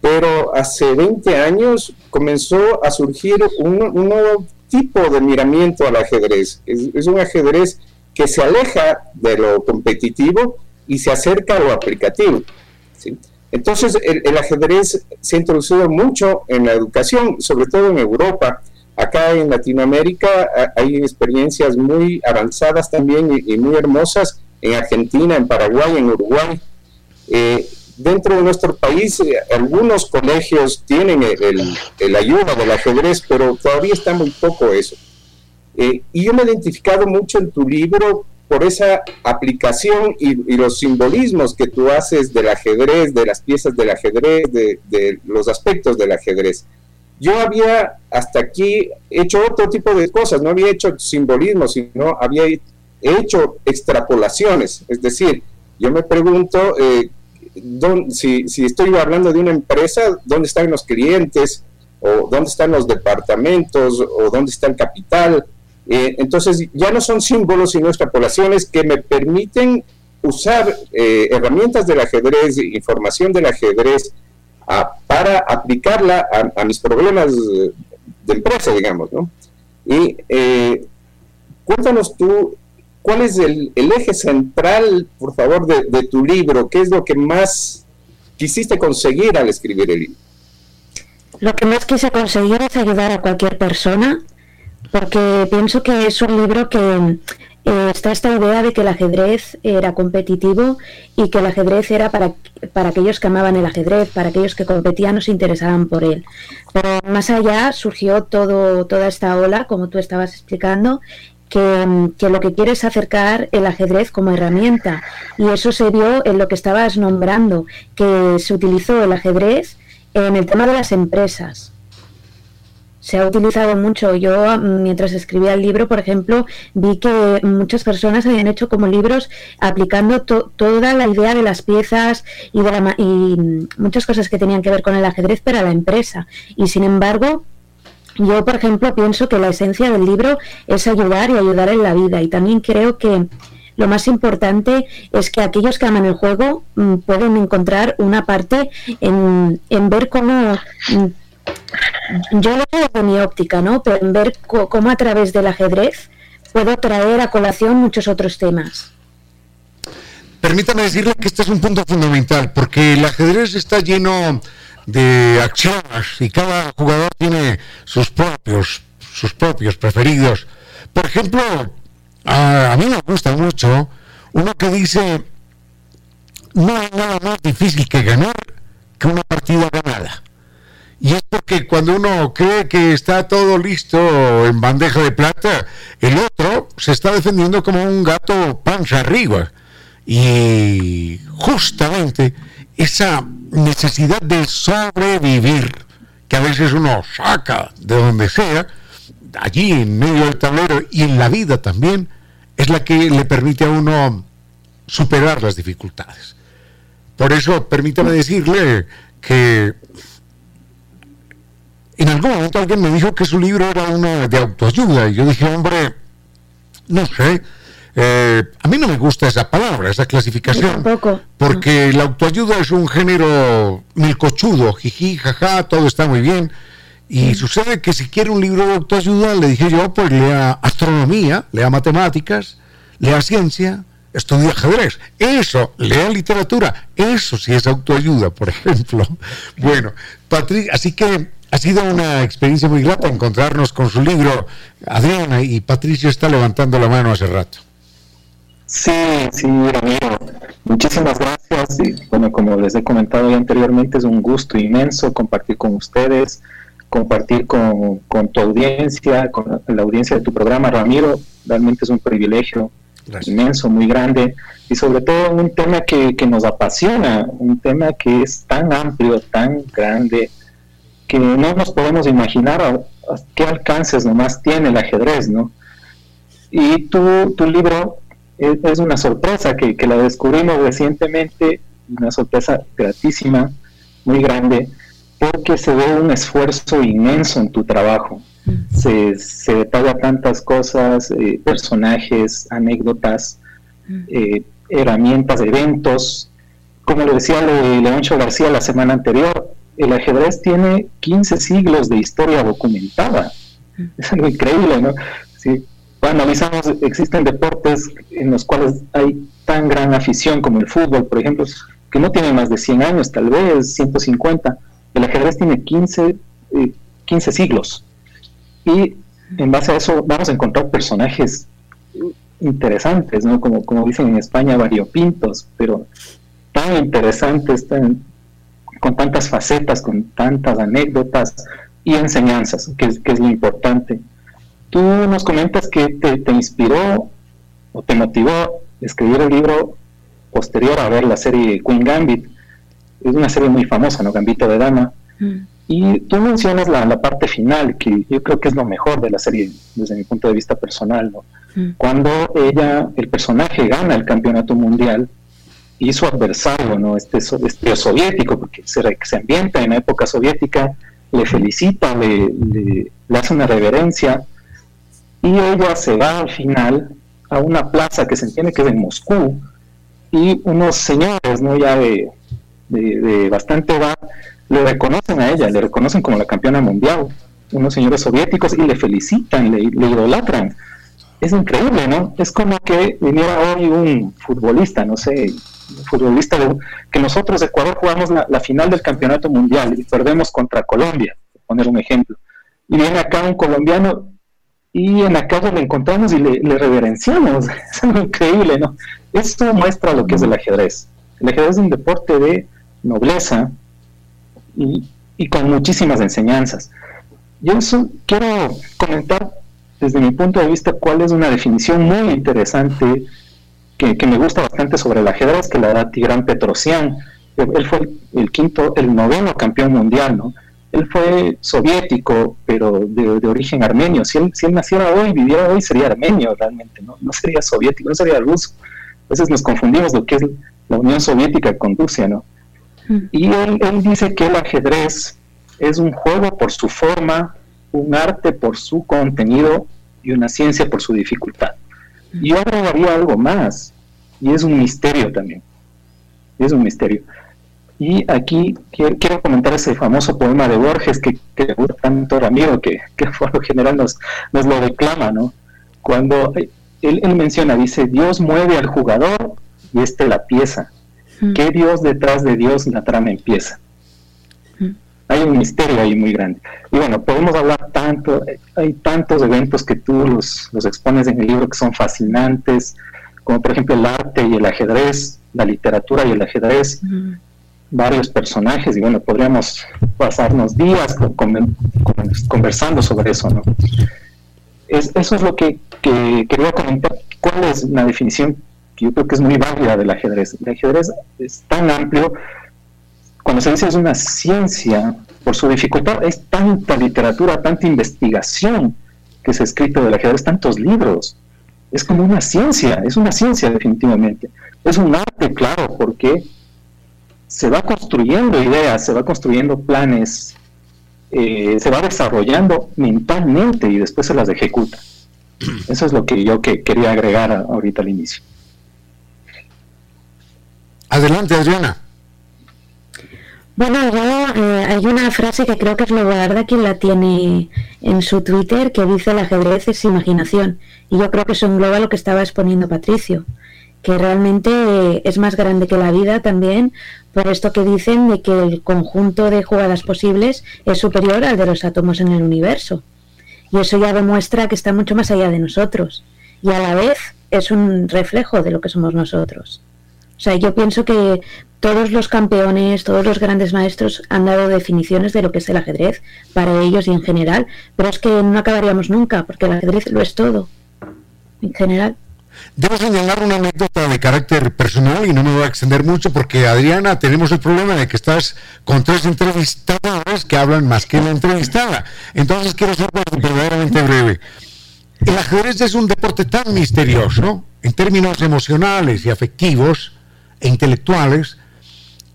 [SPEAKER 5] Pero hace 20 años comenzó a surgir un, nuevo tipo de miramiento al ajedrez. Es, un ajedrez que se aleja de lo competitivo y se acerca a lo aplicativo. Entonces, el, el, ajedrez se ha introducido mucho en la educación, sobre todo en Europa, Acá en Latinoamérica hay experiencias muy avanzadas también y, muy hermosas en Argentina, en Paraguay, en Uruguay. Eh, dentro de nuestro país, eh, algunos colegios tienen el, ayuda del ajedrez, pero todavía está muy poco eso. Eh, y yo me he identificado mucho en tu libro por esa aplicación y, los simbolismos que tú haces del ajedrez, de las piezas del ajedrez, de los aspectos del ajedrez. Yo había hasta aquí hecho otro tipo de cosas, no había hecho simbolismo, sino había hecho extrapolaciones. Es decir, yo me pregunto, eh, si, si estoy hablando de una empresa, ¿dónde están los clientes? ¿O dónde están los departamentos? ¿O dónde está el capital? Eh, entonces, ya no son símbolos, sino extrapolaciones que me permiten usar eh, herramientas del ajedrez, información del ajedrez, para aplicarla a, mis problemas de empresa, digamos, ¿no? Y eh, cuéntanos tú, ¿cuál es el, eje central, por favor, de, tu libro? ¿Qué es lo que más quisiste conseguir al escribir el libro?
[SPEAKER 4] Lo que más quise conseguir es ayudar a cualquier persona, porque pienso que es un libro que eh, está esta idea de que el ajedrez era competitivo y que el ajedrez era para, para aquellos que amaban el ajedrez, para aquellos que competían o se interesaban por él. Pero más allá surgió todo, toda esta ola, como tú estabas explicando, que, que, lo que quiere es acercar el ajedrez como herramienta. Y eso se vio en lo que estabas nombrando, que se utilizó el ajedrez en el tema de las empresas se ha utilizado mucho. Yo, mientras escribía el libro, por ejemplo, vi que muchas personas habían hecho como libros aplicando toda la idea de las piezas y, de la, y muchas cosas que tenían que ver con el ajedrez para la empresa. Y sin embargo, yo, por ejemplo, pienso que la esencia del libro es ayudar y ayudar en la vida. Y también creo que lo más importante es que aquellos que aman el juego mm, pueden encontrar una parte en, en ver cómo mm, yo lo veo de mi óptica, ¿no? Pero en ver cómo a través del ajedrez puedo traer a colación muchos otros temas.
[SPEAKER 1] Permítame decirle que este es un punto fundamental, porque el ajedrez está lleno de acciones y cada jugador tiene sus propios, sus propios preferidos. Por ejemplo, a, a mí me gusta mucho uno que dice, no hay nada más difícil que ganar que una partida ganada. Y es porque cuando uno cree que está todo listo en bandeja de plata, el otro se está defendiendo como un gato panza arriba. Y justamente esa necesidad de sobrevivir, que a veces uno saca de donde sea, allí en medio del tablero y en la vida también, es la que le permite a uno superar las dificultades. Por eso, permítame decirle que en algún momento alguien me dijo que su libro era uno de autoayuda y yo dije, hombre, no sé, eh, a mí no me gusta esa palabra, esa clasificación, porque la autoayuda es un género milcochudo, jiji, jaja, todo está muy bien. Y sucede que si quiere un libro de autoayuda, le dije yo, pues lea astronomía, lea matemáticas, lea ciencia, estudie ajedrez. Eso, lea literatura. Eso sí es autoayuda, por ejemplo. Bueno, Patrick, así que ha sido una experiencia muy grata encontrarnos con su libro, Adriana, y Patricio está levantando la mano hace rato.
[SPEAKER 6] Sí, sí, Ramiro. Muchísimas gracias. Y bueno, como les he comentado ya anteriormente, es un gusto inmenso compartir con ustedes, compartir con, tu audiencia, con la audiencia de tu programa, Ramiro. Realmente es un privilegio inmenso, muy grande y sobre todo un tema que, que nos apasiona, un tema que es tan amplio, tan grande que no nos podemos imaginar qué alcances nomás tiene el ajedrez, ¿no? Y tu, tu libro es, una sorpresa que, que, la descubrimos recientemente, una sorpresa gratísima, muy grande, porque se ve un esfuerzo inmenso en tu trabajo. Mm. Se, se detalla tantas cosas, eh, personajes, anécdotas, mm. eh, herramientas, eventos. Como le decía Leoncho García la semana anterior, el ajedrez tiene 15 siglos de historia documentada. Es algo increíble, ¿no? Si analizamos, existen deportes en los cuales hay tan gran afición como el fútbol, por ejemplo, que no tiene más de 100 años, tal vez 150. El ajedrez tiene 15, 15 eh, siglos. Y en base a eso vamos a encontrar personajes interesantes, ¿no? Como, dicen en España, variopintos, pero tan interesantes, tan, con tantas facetas, con tantas anécdotas y enseñanzas, que, es lo importante. Tú nos comentas que te, inspiró o te motivó escribir el libro posterior a ver la serie Queen Gambit. Es una serie muy famosa, ¿no? Gambito de Dama. Mm. Y tú mencionas la, la, parte final, que yo creo que es lo mejor de la serie desde mi punto de vista personal, ¿no? Mm. Cuando ella, el personaje, gana el campeonato mundial y su adversario, ¿no? este, este soviético, porque se, se ambienta en la época soviética, le felicita, le, le, hace una reverencia, y ella se va al final a una plaza que se entiende que es en Moscú, y unos señores, ¿no? ya de, de, bastante edad, le reconocen a ella, le reconocen como la campeona mundial, unos señores soviéticos, y le felicitan, le, le idolatran es increíble, ¿no? Es como que viniera hoy un futbolista, no sé, futbolista que nosotros Ecuador jugamos la, final del campeonato mundial y perdemos contra Colombia, por poner un ejemplo. Y viene acá un colombiano y en la calle le encontramos y le, reverenciamos. Es increíble, ¿no? Esto muestra lo que es el ajedrez. El ajedrez es un deporte de nobleza y, con muchísimas enseñanzas. Yo quiero comentar desde mi punto de vista cuál es una definición muy interesante que, me gusta bastante sobre el ajedrez, que la da Tigran Petrosian. Él fue el quinto, el noveno campeón mundial, ¿no? él fue soviético, pero de, origen armenio. Si él, si él, naciera hoy, viviera hoy, sería armenio realmente, ¿no? no sería soviético, no sería ruso. Veces nos confundimos lo que es la Unión Soviética con Rusia, ¿no? Y él, él dice que el ajedrez es un juego por su forma, un arte por su contenido y una ciencia por su dificultad. Yo agregaría algo más, y es un misterio también. Es un misterio. Y aquí quiero comentar ese famoso poema de Borges que, que tanto amigo que, que por lo general nos, lo declama, ¿no? Cuando él, menciona, dice, Dios mueve al jugador y este la pieza. ¿Qué Dios detrás de Dios la trama empieza? Hay un misterio ahí muy grande. Y bueno, podemos hablar tanto, hay tantos eventos que tú los, los expones en el libro que son fascinantes, como por ejemplo el arte y el ajedrez, la literatura y el ajedrez varios personajes y bueno, podríamos pasarnos días conversando sobre eso, ¿no? eso es lo que, quería comentar. ¿Cuál es una definición yo creo que es muy válida del ajedrez? El ajedrez es tan amplio, cuando se dice es una ciencia, por su dificultad, es tanta literatura, tanta investigación que se ha escrito del ajedrez, tantos libros. Es como una ciencia, es una ciencia definitivamente. Es un arte, claro, porque se va construyendo ideas, se va construyendo planes, eh, se va desarrollando mentalmente y después se las ejecuta. Eso es lo que yo que quería agregar ahorita al inicio.
[SPEAKER 1] Adelante, Adriana.
[SPEAKER 4] Bueno, eh, hay una frase que creo que es lo verdad quien la tiene en su Twitter que dice el ajedrez es imaginación. Y yo creo que eso engloba lo que estaba exponiendo Patricio que realmente es más grande que la vida también, por esto que dicen de que el conjunto de jugadas posibles es superior al de los átomos en el universo. Y eso ya demuestra que está mucho más allá de nosotros. Y a la vez es un reflejo de lo que somos nosotros. O sea, yo pienso que todos los campeones, todos los grandes maestros han dado definiciones de lo que es el ajedrez para ellos y en general, pero es que no acabaríamos nunca, porque el ajedrez lo es todo, en general.
[SPEAKER 1] Debo señalar una anécdota de carácter personal y no me voy a extender mucho porque Adriana tenemos el problema de que estás con tres entrevistadores que hablan más que la entrevistada. Entonces quiero ser verdaderamente breve. El ajedrez es un deporte tan misterioso en términos emocionales y afectivos e intelectuales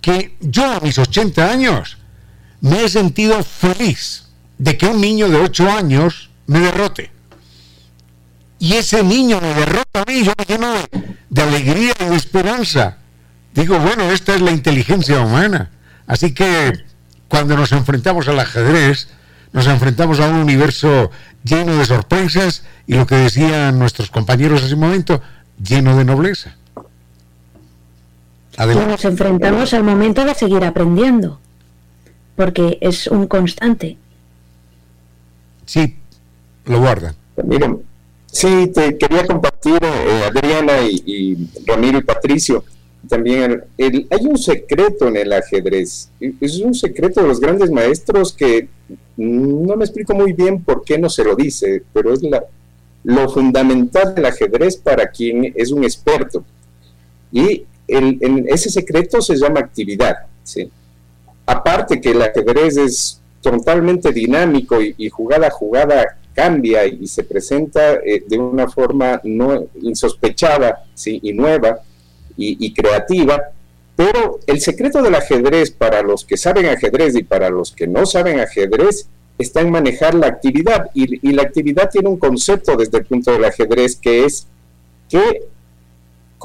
[SPEAKER 1] que yo a mis 80 años me he sentido feliz de que un niño de 8 años me derrote y ese niño me derrota a mí, yo me lleno de, alegría y de esperanza. Digo, bueno, esta es la inteligencia humana. Así que cuando nos enfrentamos al ajedrez, nos enfrentamos a un universo lleno de sorpresas y lo que decían nuestros compañeros en ese momento, lleno de nobleza.
[SPEAKER 4] Nos enfrentamos al momento de seguir aprendiendo, porque es un constante.
[SPEAKER 1] Sí, lo guardan.
[SPEAKER 5] Miren, Sí, te quería compartir, eh, Adriana y, Ramiro y Patricio, también hay un secreto en el ajedrez, es un secreto de los grandes maestros que no me explico muy bien por qué no se lo dice, pero es la, lo fundamental del ajedrez para quien es un experto. Y ese secreto se llama actividad. Aparte que el ajedrez es totalmente dinámico y, jugada a jugada cambia y se presenta eh, de una forma no insospechada y nueva y, creativa, pero el secreto del ajedrez para los que saben ajedrez y para los que no saben ajedrez está en manejar la actividad. Y, la actividad tiene un concepto desde el punto del ajedrez que es qué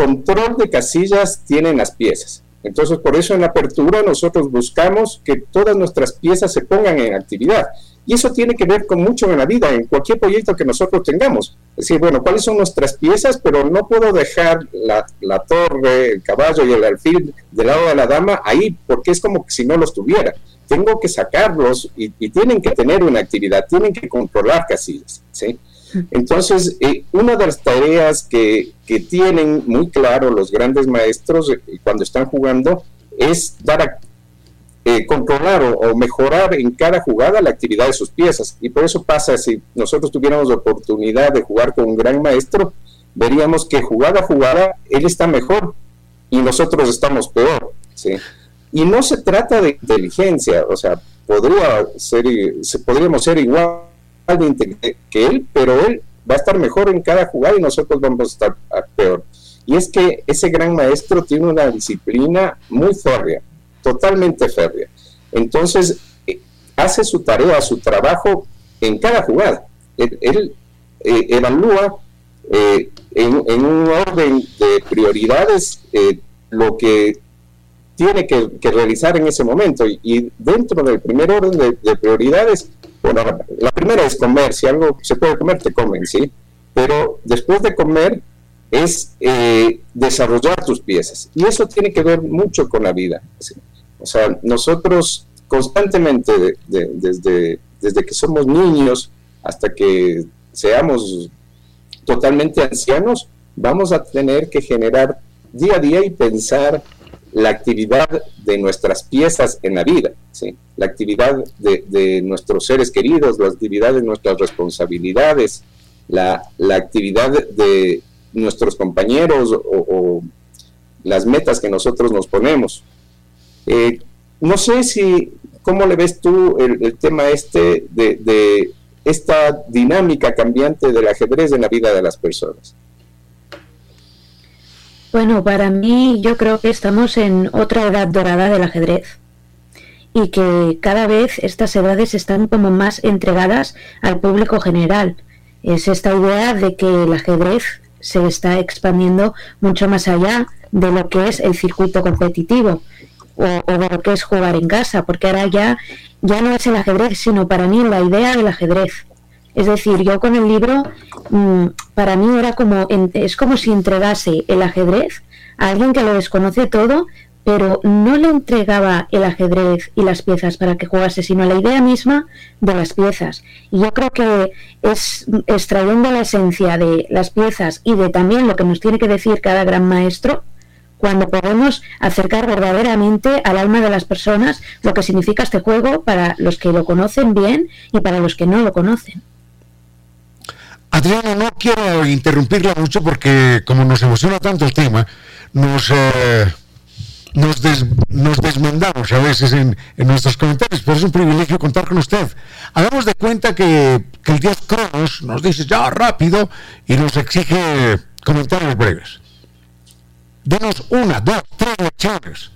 [SPEAKER 5] control de casillas tienen las piezas. Entonces, por eso en la apertura nosotros buscamos que todas nuestras piezas se pongan en actividad. Y eso tiene que ver con mucho en la vida, en cualquier proyecto que nosotros tengamos. Es decir, bueno, ¿cuáles son nuestras piezas? Pero no puedo dejar la, torre, el caballo y el alfil del lado de la dama ahí, porque es como si no los tuviera. Tengo que sacarlos y, tienen que tener una actividad, tienen que controlar casillas. ¿sí? Entonces, eh, una de las tareas que, tienen muy claro los grandes maestros eh, cuando están jugando es dar a, eh, controlar o, mejorar en cada jugada la actividad de sus piezas. Y por eso pasa, si nosotros tuviéramos la oportunidad de jugar con un gran maestro, veríamos que jugada a jugada él está mejor y nosotros estamos peor. ¿sí? Y no se trata de inteligencia, o sea, podría ser, podríamos ser igual de que él, pero él va a estar mejor en cada jugada y nosotros vamos a estar peor. Y es que ese gran maestro tiene una disciplina muy férrea, totalmente férrea. Entonces, eh, hace su tarea, su trabajo en cada jugada. Él, eh, evalúa eh, en, un orden de prioridades lo que tiene que, realizar en ese momento. Y, dentro del primer orden de, prioridades, la primera es comer. Si algo se puede comer, te comen, ¿sí? Pero después de comer es desarrollar tus piezas. Y eso tiene que ver mucho con la vida. O sea, nosotros constantemente, desde, desde que somos niños hasta que seamos totalmente ancianos, vamos a tener que generar día a día y pensar la actividad de nuestras piezas en la vida, ¿sí? la actividad de, nuestros seres queridos, la actividad de nuestras responsabilidades, la, actividad de nuestros compañeros o, las metas que nosotros nos ponemos. Eh, no sé si, ¿cómo le ves tú el, tema este de, esta dinámica cambiante del ajedrez en la vida de las personas?
[SPEAKER 4] Bueno, para mí yo creo que estamos en otra edad dorada del ajedrez y que cada vez estas edades están como más entregadas al público general. Es esta idea de que el ajedrez se está expandiendo mucho más allá de lo que es el circuito competitivo o, de lo que es jugar en casa, porque ahora ya, ya no es el ajedrez, sino para mí la idea del ajedrez. Es decir, yo con el libro, mm, para mí era como, es como si entregase el ajedrez a alguien que lo desconoce todo, pero no le entregaba el ajedrez y las piezas para que jugase, sino la idea misma de las piezas. Y yo creo que es extrayendo la esencia de las piezas y de también lo que nos tiene que decir cada gran maestro, cuando podemos acercar verdaderamente al alma de las personas lo que significa este juego para los que lo conocen bien y para los que no lo conocen.
[SPEAKER 1] Adriana, no quiero interrumpirla mucho porque como nos emociona tanto el tema, nos, eh, nos, desmandamos a veces en, nuestros comentarios, pero es un privilegio contar con usted. Hagamos de cuenta que, el 10 Cronos nos dice ya rápido y nos exige comentarios breves denos una, dos, tres lecciones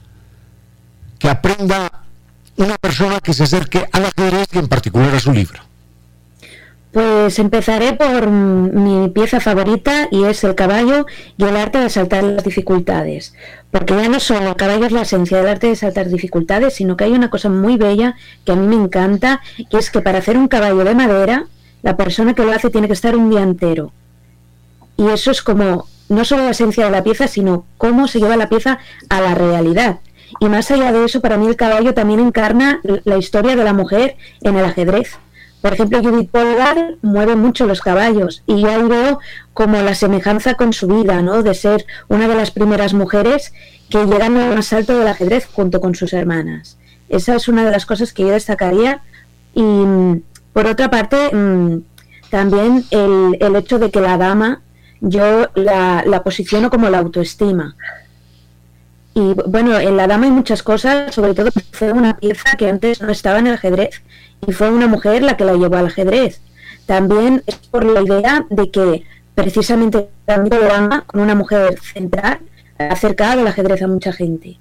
[SPEAKER 1] que aprenda una persona que se acerque al ajedrez y en particular a su libro.
[SPEAKER 4] Pues empezaré por mi pieza favorita y es el caballo y el arte de saltar las dificultades. Porque ya no solo el caballo es la esencia del arte de saltar dificultades, sino que hay una cosa muy bella que a mí me encanta, que es que para hacer un caballo de madera, la persona que lo hace tiene que estar un día entero. Y eso es como no solo la esencia de la pieza, sino cómo se lleva la pieza a la realidad. Y más allá de eso, para mí el caballo también encarna la historia de la mujer en el ajedrez. Por ejemplo, Judith Polgar mueve mucho los caballos y ahí veo como la semejanza con su vida, ¿no? De ser una de las primeras mujeres que llegan al más alto del ajedrez junto con sus hermanas. Esa es una de las cosas que yo destacaría. Y por otra parte, mm, también el, el hecho de que la dama yo la, la posiciono como la autoestima. Y bueno, en la dama hay muchas cosas, sobre todo fue una pieza que antes no estaba en el ajedrez y fue una mujer la que la llevó al ajedrez. También es por la idea de que precisamente la dama con una mujer central ha acercado el ajedrez a mucha gente.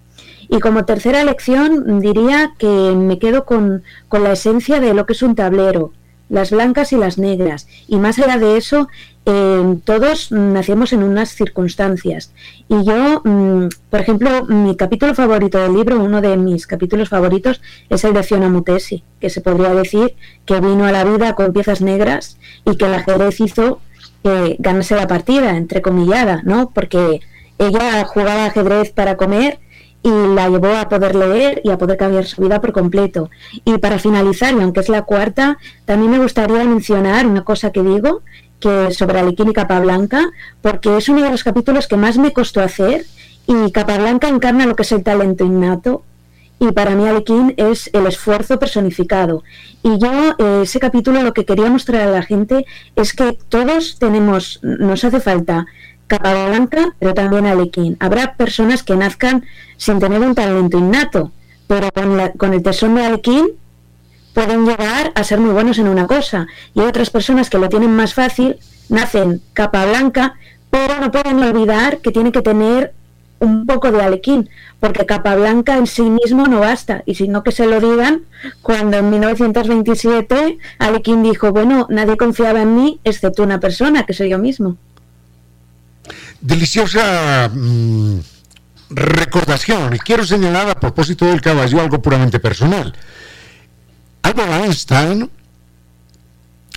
[SPEAKER 4] Y como tercera lección diría que me quedo con, con la esencia de lo que es un tablero, las blancas y las negras. Y más allá de eso, eh, todos nacemos en unas circunstancias. Y yo, mm, por ejemplo, mi capítulo favorito del libro, uno de mis capítulos favoritos, es el de Fiona Mutesi, que se podría decir que vino a la vida con piezas negras y que el ajedrez hizo que ganase la partida, entrecomillada, ¿no? Porque ella jugaba ajedrez para comer y la llevó a poder leer y a poder cambiar su vida por completo. Y para finalizar, y aunque es la cuarta, también me gustaría mencionar una cosa que digo, que sobre Alequín y Capablanca, porque es uno de los capítulos que más me costó hacer y Capablanca encarna lo que es el talento innato y para mí Alequín es el esfuerzo personificado. Y yo eh, ese capítulo lo que quería mostrar a la gente es que todos tenemos, nos hace falta Capablanca, pero también Alequín. Habrá personas que nazcan sin tener un talento innato, pero con, con el tesón de Alequín pueden llegar a ser muy buenos en una cosa. Y otras personas que lo tienen más fácil, nacen capa blanca, pero no pueden olvidar que tiene que tener un poco de Alequín, porque capa blanca en sí mismo no basta, y sino que se lo digan cuando en 1927 Alequín dijo, bueno, nadie confiaba en mí excepto una persona, que soy yo mismo.
[SPEAKER 1] Deliciosa mm, recordación, y quiero señalar a propósito del caballo algo puramente personal. Albert Einstein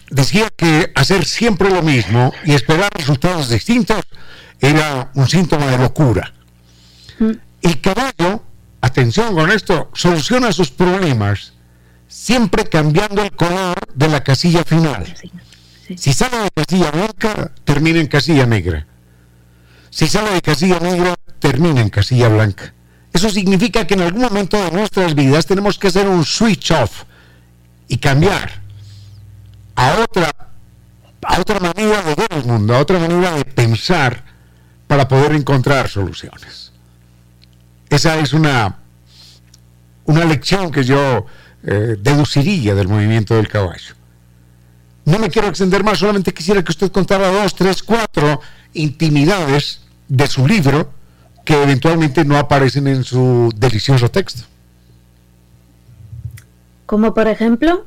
[SPEAKER 1] decía que hacer siempre lo mismo y esperar resultados distintos era un síntoma de locura. Mm. El caballo, atención con esto, soluciona sus problemas siempre cambiando el color de la casilla final. Si sale de casilla blanca, termina en casilla negra. Si sale de casilla negra, termina en casilla blanca. Eso significa que en algún momento de nuestras vidas tenemos que hacer un switch off y cambiar a otra, a otra manera de ver el mundo, a otra manera de pensar para poder encontrar soluciones. Esa es una, una lección que yo eh, deduciría del movimiento del caballo. No me quiero extender más, solamente quisiera que usted contara dos, tres, cuatro intimidades de su libro que eventualmente no aparecen en su delicioso texto.
[SPEAKER 4] Como por ejemplo.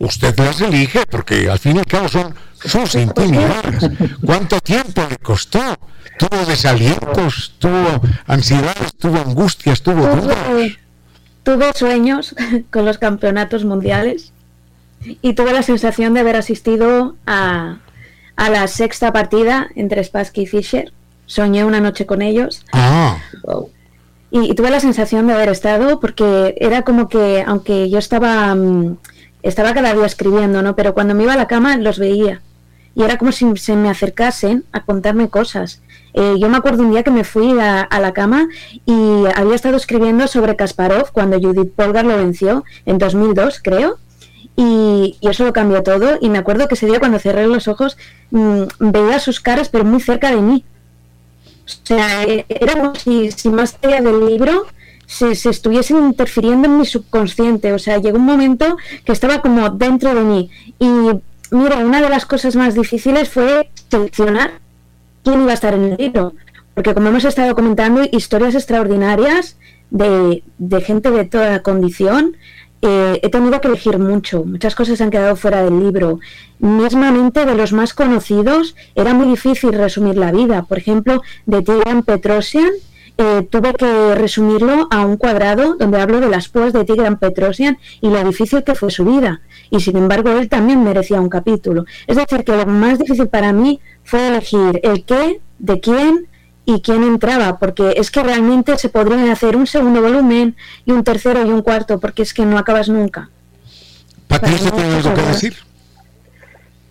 [SPEAKER 1] Usted las elige porque al fin y al cabo son sus intimidades. ¿Cuánto tiempo le costó? Tuvo desalientos, tuvo ansiedades, tuvo angustias, tuvo dudas.
[SPEAKER 4] Tuve sueños con los campeonatos mundiales y tuve la sensación de haber asistido a, a la sexta partida entre Spassky y Fischer. Soñé una noche con ellos.
[SPEAKER 1] Ah.
[SPEAKER 4] Y, tuve la sensación de haber estado porque era como que, aunque yo estaba, mm, estaba cada día escribiendo, ¿no? Pero cuando me iba a la cama los veía. Y era como si se me acercasen a contarme cosas. Eh, yo me acuerdo un día que me fui a, la cama y había estado escribiendo sobre Kasparov cuando Judith Polgar lo venció en 2002, creo. Y, eso lo cambió todo. Y me acuerdo que ese día cuando cerré los ojos mm, veía sus caras, pero muy cerca de mí. O sea, era como si, más allá del libro se, se, estuviesen interfiriendo en mi subconsciente. O sea, llegó un momento que estaba como dentro de mí. Y mira, una de las cosas más difíciles fue seleccionar quién iba a estar en el libro. Porque como hemos estado comentando, historias extraordinarias de, de gente de toda condición, eh, he tenido que elegir mucho, muchas cosas han quedado fuera del libro. Mismamente de los más conocidos era muy difícil resumir la vida. Por ejemplo, de Tigran Petrosian eh, tuve que resumirlo a un cuadrado donde hablo de las púas de Tigran Petrosian y lo difícil que fue su vida. Y sin embargo, él también merecía un capítulo. Es decir, que lo más difícil para mí fue elegir el qué, de quién, y quién entraba, porque es que realmente se podrían hacer un segundo volumen y un tercero y un cuarto, porque es que no acabas nunca.
[SPEAKER 1] Patricia, ¿tienes algo que decir?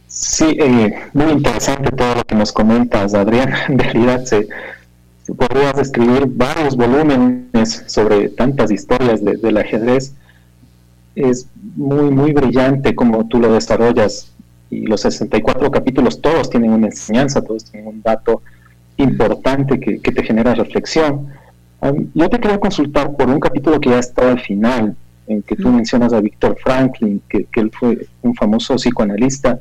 [SPEAKER 6] Sí, eh, muy interesante todo lo que nos comentas, Adrián. En realidad, se, podrías escribir varios volúmenes sobre tantas historias del ajedrez. Es muy, muy brillante como tú lo desarrollas. Y los 64 capítulos, todos tienen una enseñanza, todos tienen un dato importante que, te genera reflexión. yo te quería consultar por un capítulo que ya está al final, en que tú mencionas a Víctor Franklin, que, él fue un famoso psicoanalista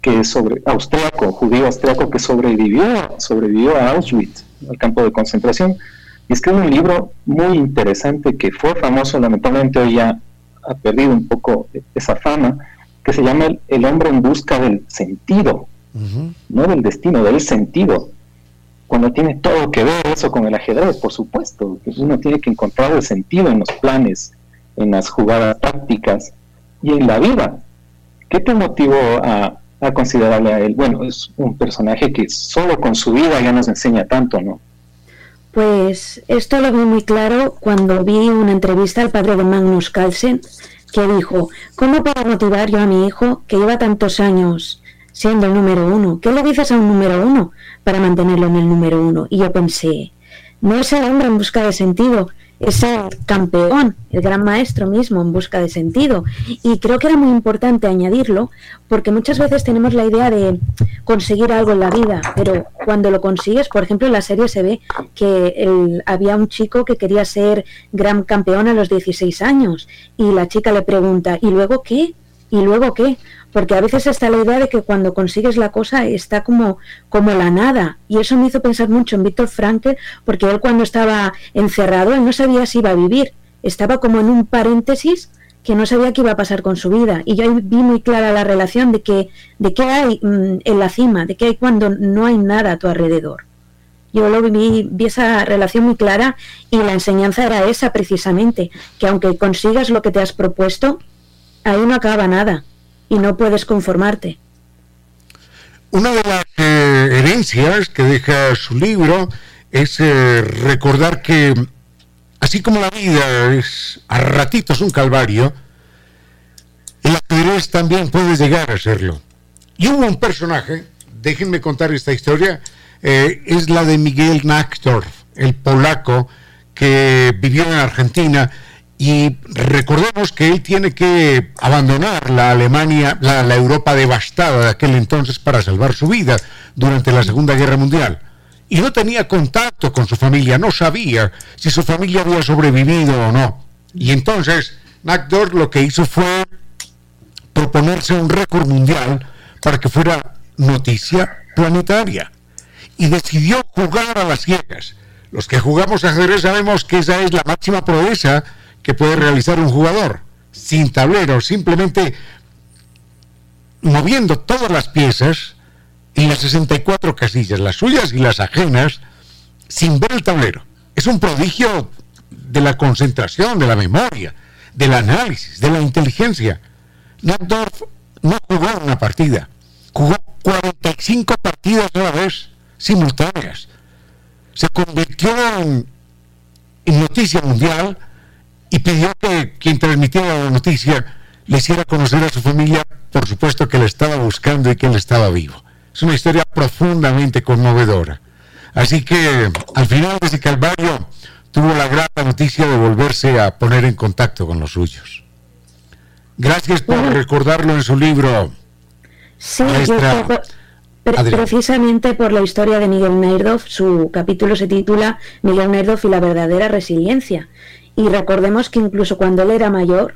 [SPEAKER 6] que es sobre austriaco, judío austriaco que sobrevivió, sobrevivió a Auschwitz, al campo de concentración, y escribe un libro muy interesante que fue famoso, lamentablemente hoy ya ha perdido un poco esa fama, que se llama El, hombre en busca del sentido, no del destino, del sentido cuando tiene todo que ver eso con el ajedrez, por supuesto. Uno tiene que encontrar el sentido en los planes, en las jugadas tácticas y en la vida. ¿Qué te motivó a, considerarle a él? Bueno, es un personaje que solo con su vida ya nos enseña tanto, ¿no?
[SPEAKER 4] Pues esto lo vi muy claro cuando vi una entrevista al padre de Magnus Carlsen que dijo, ¿cómo puedo motivar yo a mi hijo que lleva tantos años siendo el número uno. ¿Qué le dices a un número uno para mantenerlo en el número uno? Y yo pensé, no es el hombre en busca de sentido, es el campeón, el gran maestro mismo en busca de sentido. Y creo que era muy importante añadirlo porque muchas veces tenemos la idea de conseguir algo en la vida, pero cuando lo consigues, por ejemplo, en la serie se ve que había un chico que quería ser gran campeón a los 16 años y la chica le pregunta, ¿y luego qué? ¿Y luego qué? Porque a veces está la idea de que cuando consigues la cosa está como, como la nada. Y eso me hizo pensar mucho en Víctor Frankl, porque él cuando estaba encerrado, él no sabía si iba a vivir, estaba como en un paréntesis que no sabía qué iba a pasar con su vida. Y yo ahí vi muy clara la relación de que, de qué hay mm, en la cima, de qué hay cuando no hay nada a tu alrededor. Yo lo vi, vi esa relación muy clara y la enseñanza era esa precisamente, que aunque consigas lo que te has propuesto, ahí no acaba nada y no puedes conformarte.
[SPEAKER 1] Una de las eh, herencias que deja su libro es eh, recordar que así como la vida es a ratitos un calvario, el ajedrez también puede llegar a serlo. Y hubo un personaje, déjenme contar esta historia, eh, es la de Miguel Naktor, el polaco que vivió en Argentina y recordemos que él tiene que abandonar la Alemania, la, Europa devastada de aquel entonces para salvar su vida durante la Segunda Guerra Mundial. Y no tenía contacto con su familia, no sabía si su familia había sobrevivido o no. Y entonces Nakdor lo que hizo fue proponerse un récord mundial para que fuera noticia planetaria. Y decidió jugar a las ciegas. Los que jugamos ajedrez sabemos que esa es la máxima proeza que puede realizar un jugador sin tablero, simplemente moviendo todas las piezas en las 64 casillas, las suyas y las ajenas, sin ver el tablero. Es un prodigio de la concentración, de la memoria, del análisis, de la inteligencia. Nackdorf no jugó una partida, jugó 45 partidas a la vez, simultáneas. Se convirtió en, en noticia mundial y pidió que quien transmitiera la noticia le hiciera conocer a su familia, por supuesto que le estaba buscando y que él estaba vivo. Es una historia profundamente conmovedora. Así que al final de ese calvario tuvo la grata noticia de volverse a poner en contacto con los suyos. Gracias por recordarlo en su libro.
[SPEAKER 4] Sí, precisamente por la historia de Miguel Nerdov, su capítulo se titula Miguel Nerdov y la verdadera resiliencia. Y recordemos que incluso cuando él era mayor,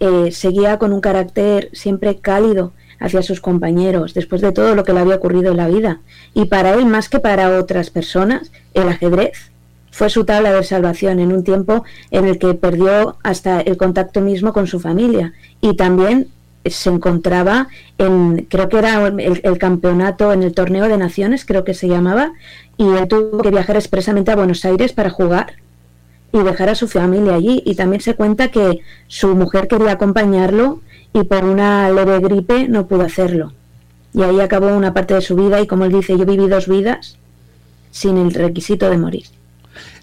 [SPEAKER 4] eh, seguía con un carácter siempre cálido hacia sus compañeros, después de todo lo que le había ocurrido en la vida. Y para él, más que para otras personas, el ajedrez fue su tabla de salvación en un tiempo en el que perdió hasta el contacto mismo con su familia. Y también se encontraba en, creo que era el, el, campeonato en el torneo de naciones, creo que se llamaba, y él tuvo que viajar expresamente a Buenos Aires para jugar y dejar a su familia allí. Y también se cuenta que su mujer quería acompañarlo y por una leve gripe no pudo hacerlo. Y ahí acabó una parte de su vida y como él dice, yo viví dos vidas sin el requisito de morir.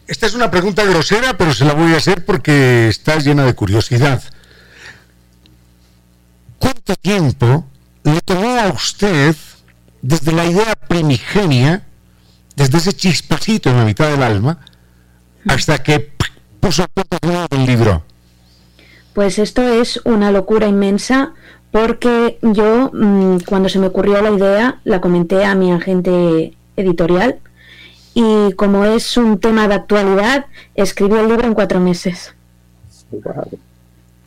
[SPEAKER 1] Esta es una pregunta grosera, pero se la voy a hacer porque está llena de curiosidad. ¿Cuánto tiempo le tomó a usted desde la idea primigenia, desde ese chispacito en la mitad del alma, hasta que puso el libro?
[SPEAKER 4] Pues esto es una locura inmensa porque yo mm, cuando se me ocurrió la idea la comenté a mi agente editorial y como es un tema de actualidad escribí el libro en cuatro meses.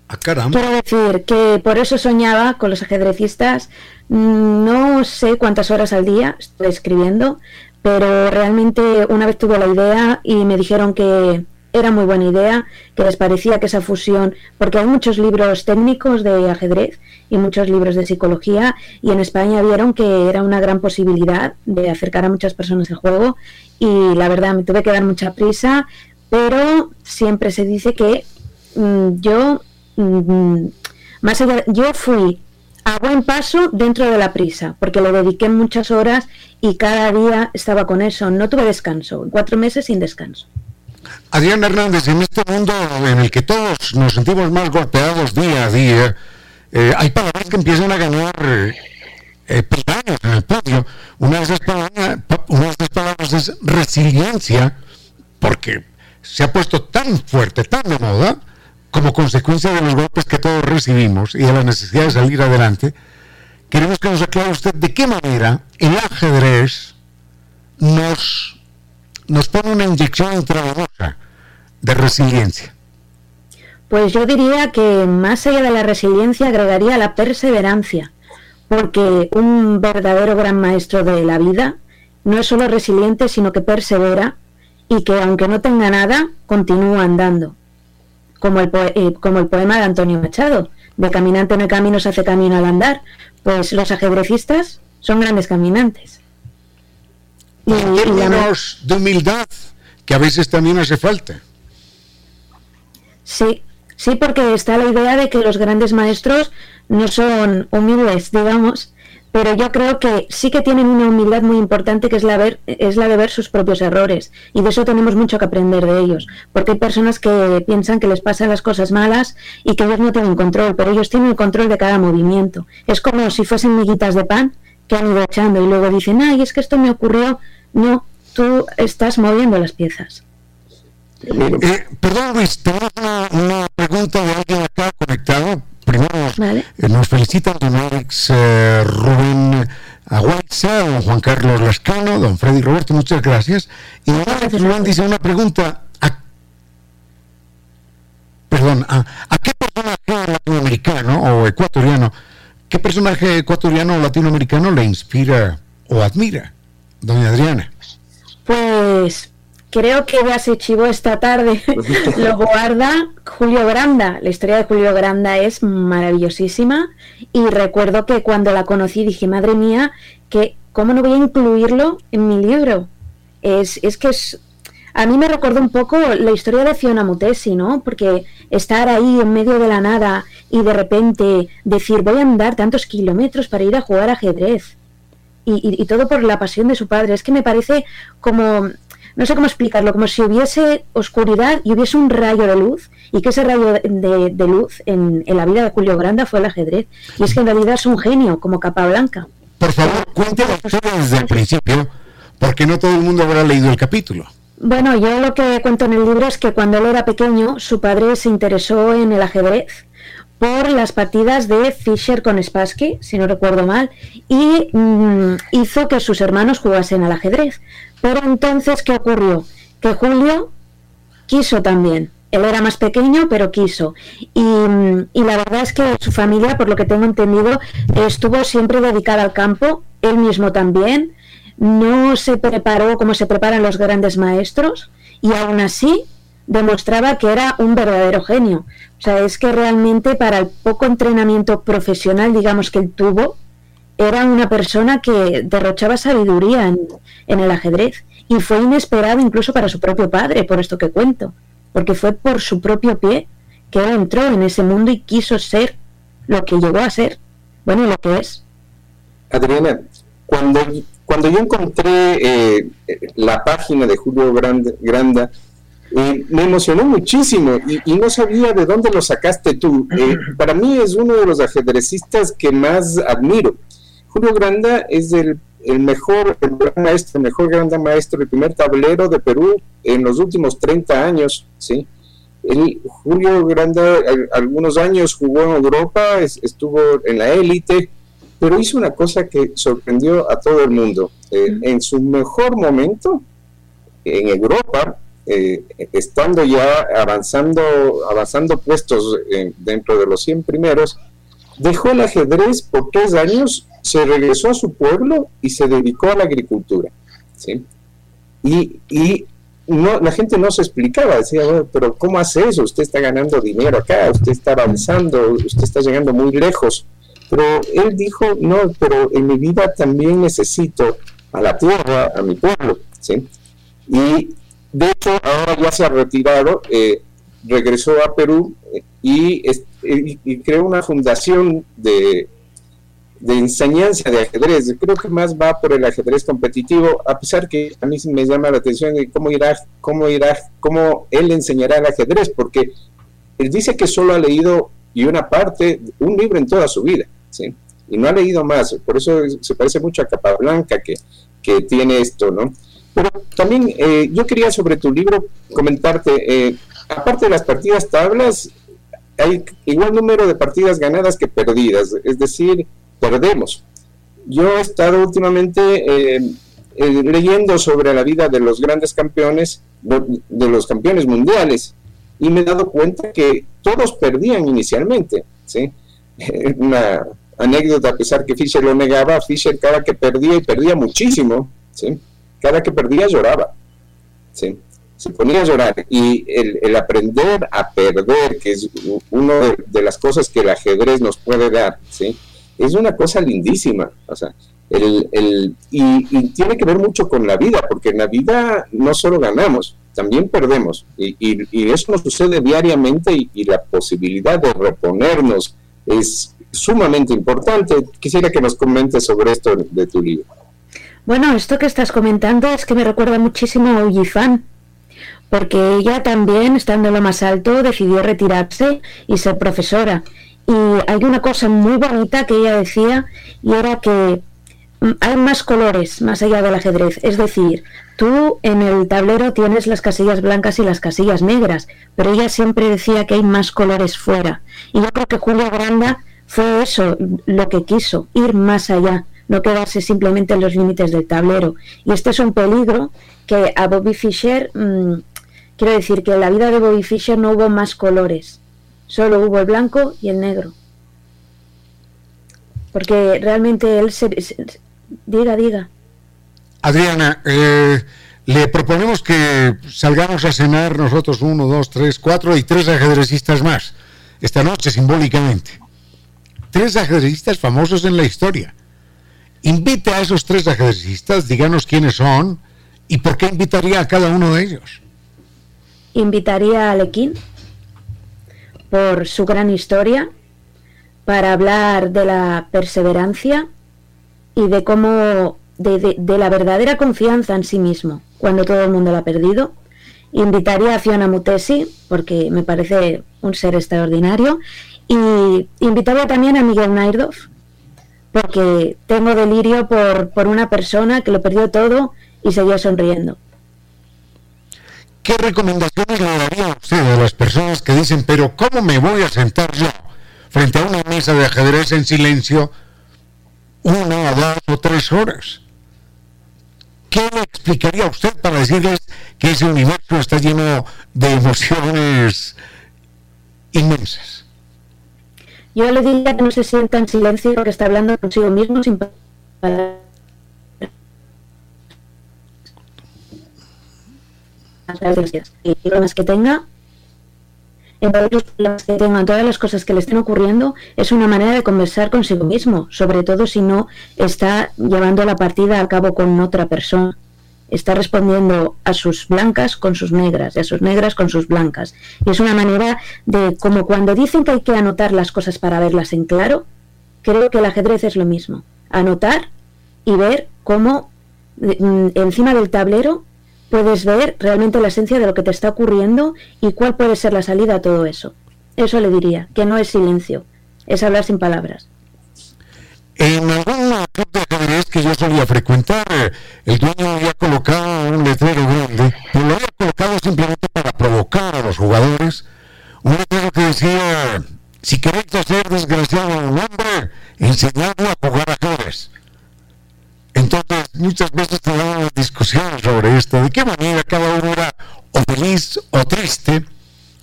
[SPEAKER 1] Ah, caramba.
[SPEAKER 4] Quiero decir que por eso soñaba con los ajedrecistas. No sé cuántas horas al día estoy escribiendo, pero realmente una vez tuve la idea y me dijeron que era muy buena idea, que les parecía que esa fusión, porque hay muchos libros técnicos de ajedrez y muchos libros de psicología, y en España vieron que era una gran posibilidad de acercar a muchas personas al juego, y la verdad me tuve que dar mucha prisa, pero siempre se dice que mm, yo, mm, más allá, yo fui a buen paso dentro de la prisa, porque le dediqué muchas horas y cada día estaba con eso. No tuve descanso, cuatro meses sin descanso.
[SPEAKER 1] Adrián Hernández, en este mundo en el que todos nos sentimos más golpeados día a día, eh, hay palabras que empiezan a ganar eh, en el podio. Una de, esas palabras, de es resiliencia, porque se ha puesto tan fuerte, tan de moda, como consecuencia de los golpes que todos recibimos y de la necesidad de salir adelante. Queremos que nos aclare usted de qué manera el ajedrez nos, nos pone una inyección intravenosa de resiliencia.
[SPEAKER 4] Pues yo diría que más allá de la resiliencia agregaría la perseverancia, porque un verdadero gran maestro de la vida no es solo resiliente, sino que persevera y que aunque no tenga nada, continúa andando. Como el, eh, como el poema de Antonio Machado, de caminante en el camino se hace camino al andar, pues los ajedrecistas son grandes caminantes.
[SPEAKER 1] Y, de humildad, que a veces también hace falta.
[SPEAKER 4] Sí, Sí, porque está la idea de que los grandes maestros no son humildes, digamos, pero yo creo que sí que tienen una humildad muy importante que es la, ver, es la de ver sus propios errores. Y de eso tenemos mucho que aprender de ellos, porque hay personas que piensan que les pasan las cosas malas y que ellos no tienen control, pero ellos tienen el control de cada movimiento. Es como si fuesen miguitas de pan que han ido echando y luego dicen, ay, es que esto me ocurrió. No, tú estás moviendo las piezas.
[SPEAKER 1] Eh, perdón, Luis, tenemos una, pregunta de alguien acá conectado. Primero, eh, nos felicitan don Alex eh, Rubén Aguaiza, don Juan Carlos Lascano, don Freddy Roberto, muchas gracias. Y don Alex Rubén dice una pregunta. perdón, ¿a, ¿a qué personaje latinoamericano o ecuatoriano, qué personaje ecuatoriano o latinoamericano le inspira o admira, doña Adriana?
[SPEAKER 4] Pues creo que ya se chivó esta tarde, lo guarda Julio Granda. La historia de Julio Granda es maravillosísima y recuerdo que cuando la conocí dije, madre mía, que ¿cómo no voy a incluirlo en mi libro? Es, es que es, a mí me recordó un poco la historia de Fiona Mutesi, ¿no? Porque estar ahí en medio de la nada y de repente decir, voy a andar tantos kilómetros para ir a jugar ajedrez. y, y todo por la pasión de su padre. Es que me parece como no sé cómo explicarlo, como si hubiese oscuridad y hubiese un rayo de luz, y que ese rayo de, luz en, la vida de Julio Granda fue el ajedrez. Y es que en realidad es un genio, como capa blanca.
[SPEAKER 1] Por favor, historia desde el principio, porque no todo el mundo habrá leído el capítulo.
[SPEAKER 4] Bueno, yo lo que cuento en el libro es que cuando él era pequeño, su padre se interesó en el ajedrez por las partidas de Fischer con Spassky, si no recuerdo mal, y mm, hizo que sus hermanos jugasen al ajedrez. Pero entonces, ¿qué ocurrió? Que Julio quiso también. Él era más pequeño, pero quiso. Y, la verdad es que su familia, por lo que tengo entendido, estuvo siempre dedicada al campo, él mismo también. No se preparó como se preparan los grandes maestros y aún así demostraba que era un verdadero genio. O sea, es que realmente para el poco entrenamiento profesional, digamos, que él tuvo, era una persona que derrochaba sabiduría en, el ajedrez y fue inesperado incluso para su propio padre, por esto que cuento, porque fue por su propio pie que él entró en ese mundo y quiso ser lo que llegó a ser, bueno, lo que es.
[SPEAKER 5] Adriana, cuando, cuando yo encontré eh, la página de Julio Granda, eh, me emocionó muchísimo y, no sabía de dónde lo sacaste tú. Eh, para mí es uno de los ajedrecistas que más admiro. Julio Granda es el, mejor, el gran maestro, el mejor gran maestro, el primer tablero de Perú en los últimos 30 años, ¿sí? Julio Granda algunos años jugó en Europa, estuvo en la élite, pero hizo una cosa que sorprendió a todo el mundo. Eh, en su mejor momento, en Europa, eh, estando ya avanzando, avanzando puestos eh, dentro de los 100 primeros, dejó el ajedrez por tres años se regresó a su pueblo y se dedicó a la agricultura. ¿sí? Y, y no, la gente no se explicaba, decía, pero ¿cómo hace eso? Usted está ganando dinero acá, usted está avanzando, usted está llegando muy lejos. Pero él dijo, no, pero en mi vida también necesito a la tierra, a mi pueblo. ¿sí? Y de hecho, ahora ya se ha retirado, eh, regresó a Perú y, y creó una fundación de de enseñanza de ajedrez. Creo que más va por el ajedrez competitivo, a pesar que a mí me llama la atención cómo irá, cómo irá, cómo él enseñará el ajedrez, porque él dice que solo ha leído y una parte, un libro en toda su vida, ¿sí? y no ha leído más, por eso se parece mucho a Capablanca que, que tiene esto, ¿no? Pero también eh, yo quería sobre tu libro comentarte, eh, aparte de las partidas tablas, hay igual número de partidas ganadas que perdidas, es decir, perdemos. Yo he estado últimamente eh, leyendo sobre la vida de los grandes campeones, de los campeones mundiales, y me he dado cuenta que todos perdían inicialmente, ¿sí? Una anécdota, a pesar que Fischer lo negaba, Fischer cada que perdía y perdía muchísimo, ¿sí? Cada que perdía lloraba, ¿sí? Se ponía a llorar y el, aprender a perder, que es una de, las cosas que el ajedrez nos puede dar, ¿sí? Es una cosa lindísima, o sea, el, el, y, tiene que ver mucho con la vida, porque en la vida no solo ganamos, también perdemos. Y, y, eso nos sucede diariamente y, la posibilidad de reponernos es sumamente importante. Quisiera que nos comentes sobre esto de tu libro.
[SPEAKER 4] Bueno, esto que estás comentando es que me recuerda muchísimo a Uyifan, porque ella también, estando en lo más alto, decidió retirarse y ser profesora. Y hay una cosa muy bonita que ella decía, y era que hay más colores más allá del ajedrez. Es decir, tú en el tablero tienes las casillas blancas y las casillas negras, pero ella siempre decía que hay más colores fuera. Y yo creo que Julia Granda fue eso lo que quiso, ir más allá, no quedarse simplemente en los límites del tablero. Y este es un peligro que a Bobby Fischer, mm, quiero decir que en la vida de Bobby Fischer no hubo más colores, solo hubo el blanco y el negro. Porque realmente él se Diga, diga.
[SPEAKER 1] Adriana, eh, le proponemos que salgamos a cenar nosotros uno, dos, tres, cuatro y tres ajedrecistas más, esta noche simbólicamente. Tres ajedrecistas famosos en la historia. Invite a esos tres ajedrecistas, díganos quiénes son y por qué invitaría a cada uno de ellos.
[SPEAKER 4] Invitaría a Alequín por su gran historia, para hablar de la perseverancia y de cómo, de, de, la verdadera confianza en sí mismo, cuando todo el mundo la ha perdido. Invitaría a Fiona Mutesi, porque me parece un ser extraordinario, y invitaría también a Miguel Nairdoff, porque tengo delirio por, por una persona que lo perdió todo y seguía sonriendo.
[SPEAKER 1] ¿Qué recomendaciones le daría a usted a las personas que dicen, pero ¿cómo me voy a sentar yo frente a una mesa de ajedrez en silencio una, dos o tres horas. ¿Qué le explicaría a usted para decirles que ese universo está lleno de emociones inmensas?
[SPEAKER 4] Yo le diría que no se sienta en silencio, que está hablando consigo mismo sin y problemas que tenga en todos los que tengan, todas las cosas que le estén ocurriendo, es una manera de conversar consigo mismo, sobre todo si no está llevando la partida a cabo con otra persona. Está respondiendo a sus blancas con sus negras y a sus negras con sus blancas. Y es una manera de, como cuando dicen que hay que anotar las cosas para verlas en claro, creo que el ajedrez es lo mismo. Anotar y ver cómo mm, encima del tablero puedes ver realmente la esencia de lo que te está ocurriendo y cuál puede ser la salida a todo eso. Eso le diría, que no es silencio, es hablar sin palabras.
[SPEAKER 1] En algún club de que yo solía frecuentar, el dueño había colocado un letrero grande, pero lo había colocado simplemente para provocar a los jugadores, un letrero que decía, si queréis hacer desgraciado a un hombre, enseñadlo a jugar ajedrez. Entonces, muchas veces teníamos discusiones sobre esto, de qué manera cada uno era o feliz o triste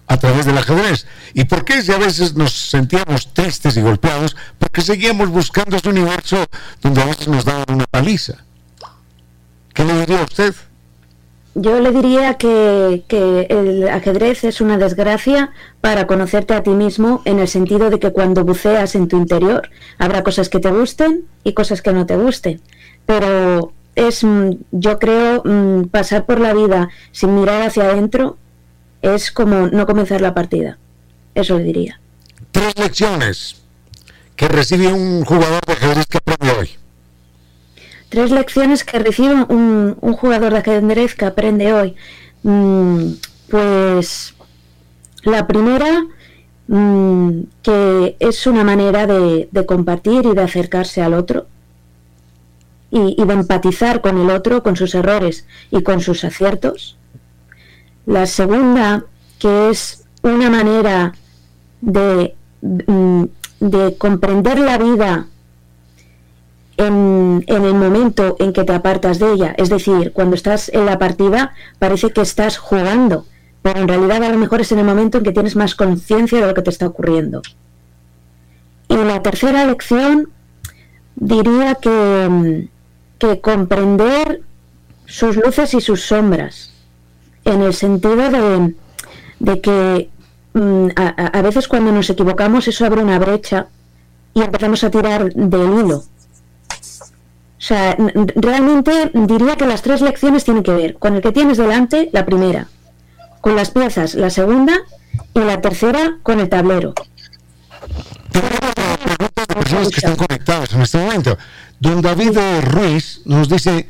[SPEAKER 1] a través del ajedrez. ¿Y por qué si a veces nos sentíamos tristes y golpeados? Porque seguíamos buscando ese universo donde a veces nos daban una paliza. ¿Qué le diría a usted?
[SPEAKER 4] Yo le diría que, que, el ajedrez es una desgracia para conocerte a ti mismo en el sentido de que cuando buceas en tu interior habrá cosas que te gusten y cosas que no te gusten pero es, mm, yo creo, mm, pasar por la vida sin mirar hacia adentro es como no comenzar la partida. Eso le diría.
[SPEAKER 1] Tres lecciones que recibe un jugador de ajedrez que aprende hoy.
[SPEAKER 4] Tres lecciones que recibe un, un jugador de ajedrez que aprende hoy. Mm, pues la primera, que es una manera de, compartir y de acercarse al otro y, de empatizar con el otro, con sus errores y con sus aciertos. La segunda, que es una manera de, mm, de comprender la vida en, el momento en que te apartas de ella. Es decir, cuando estás en la partida parece que estás jugando, pero en realidad a lo mejor es en el momento en que tienes más conciencia de lo que te está ocurriendo. Y la tercera lección diría que, que comprender sus luces y sus sombras, en el sentido de, de que mm, a, veces cuando nos equivocamos eso abre una brecha y empezamos a tirar del hilo. O sea, realmente diría que las tres lecciones tienen que ver con el que tienes delante, la primera, con las piezas, la segunda, y la tercera con el tablero.
[SPEAKER 1] personas que están conectadas en este momento. Don David Ruiz nos dice,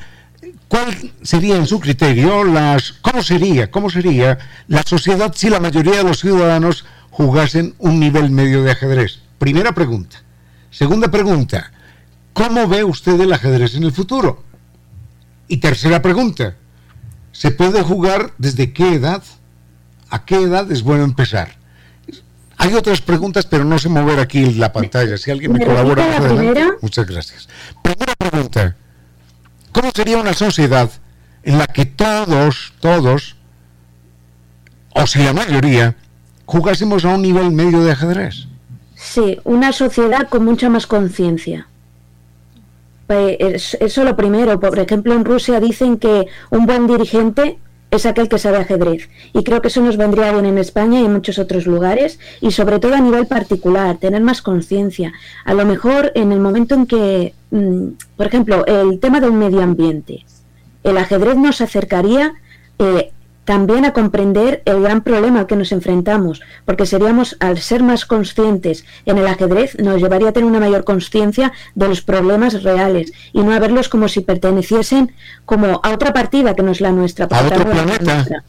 [SPEAKER 1] ¿cuál sería en su criterio las, cómo sería, cómo sería la sociedad si la mayoría de los ciudadanos jugasen un nivel medio de ajedrez? Primera pregunta. Segunda pregunta, ¿cómo ve usted el ajedrez en el futuro? Y tercera pregunta, ¿se puede jugar desde qué edad? ¿A qué edad es bueno empezar? Hay otras preguntas, pero no sé mover aquí la pantalla. Si alguien me, colabora muchas gracias. Primera pregunta, ¿cómo sería una sociedad en la que todos, todos, o si la mayoría, jugásemos a un nivel medio de ajedrez?
[SPEAKER 4] Sí, una sociedad con mucha más conciencia. Pues, eso lo primero. Por ejemplo, en Rusia dicen que un buen dirigente es aquel que sabe ajedrez. Y creo que eso nos vendría bien en España y en muchos otros lugares, y sobre todo a nivel particular, tener más conciencia. A lo mejor en el momento en que, mm, por ejemplo, el tema del medio ambiente, el ajedrez nos acercaría eh, también a comprender el gran problema al que nos enfrentamos, porque seríamos, al ser más conscientes en el ajedrez, nos llevaría a tener una mayor conciencia de los problemas reales y no a verlos como si perteneciesen como a otra partida que no es la nuestra.
[SPEAKER 1] A otro planeta.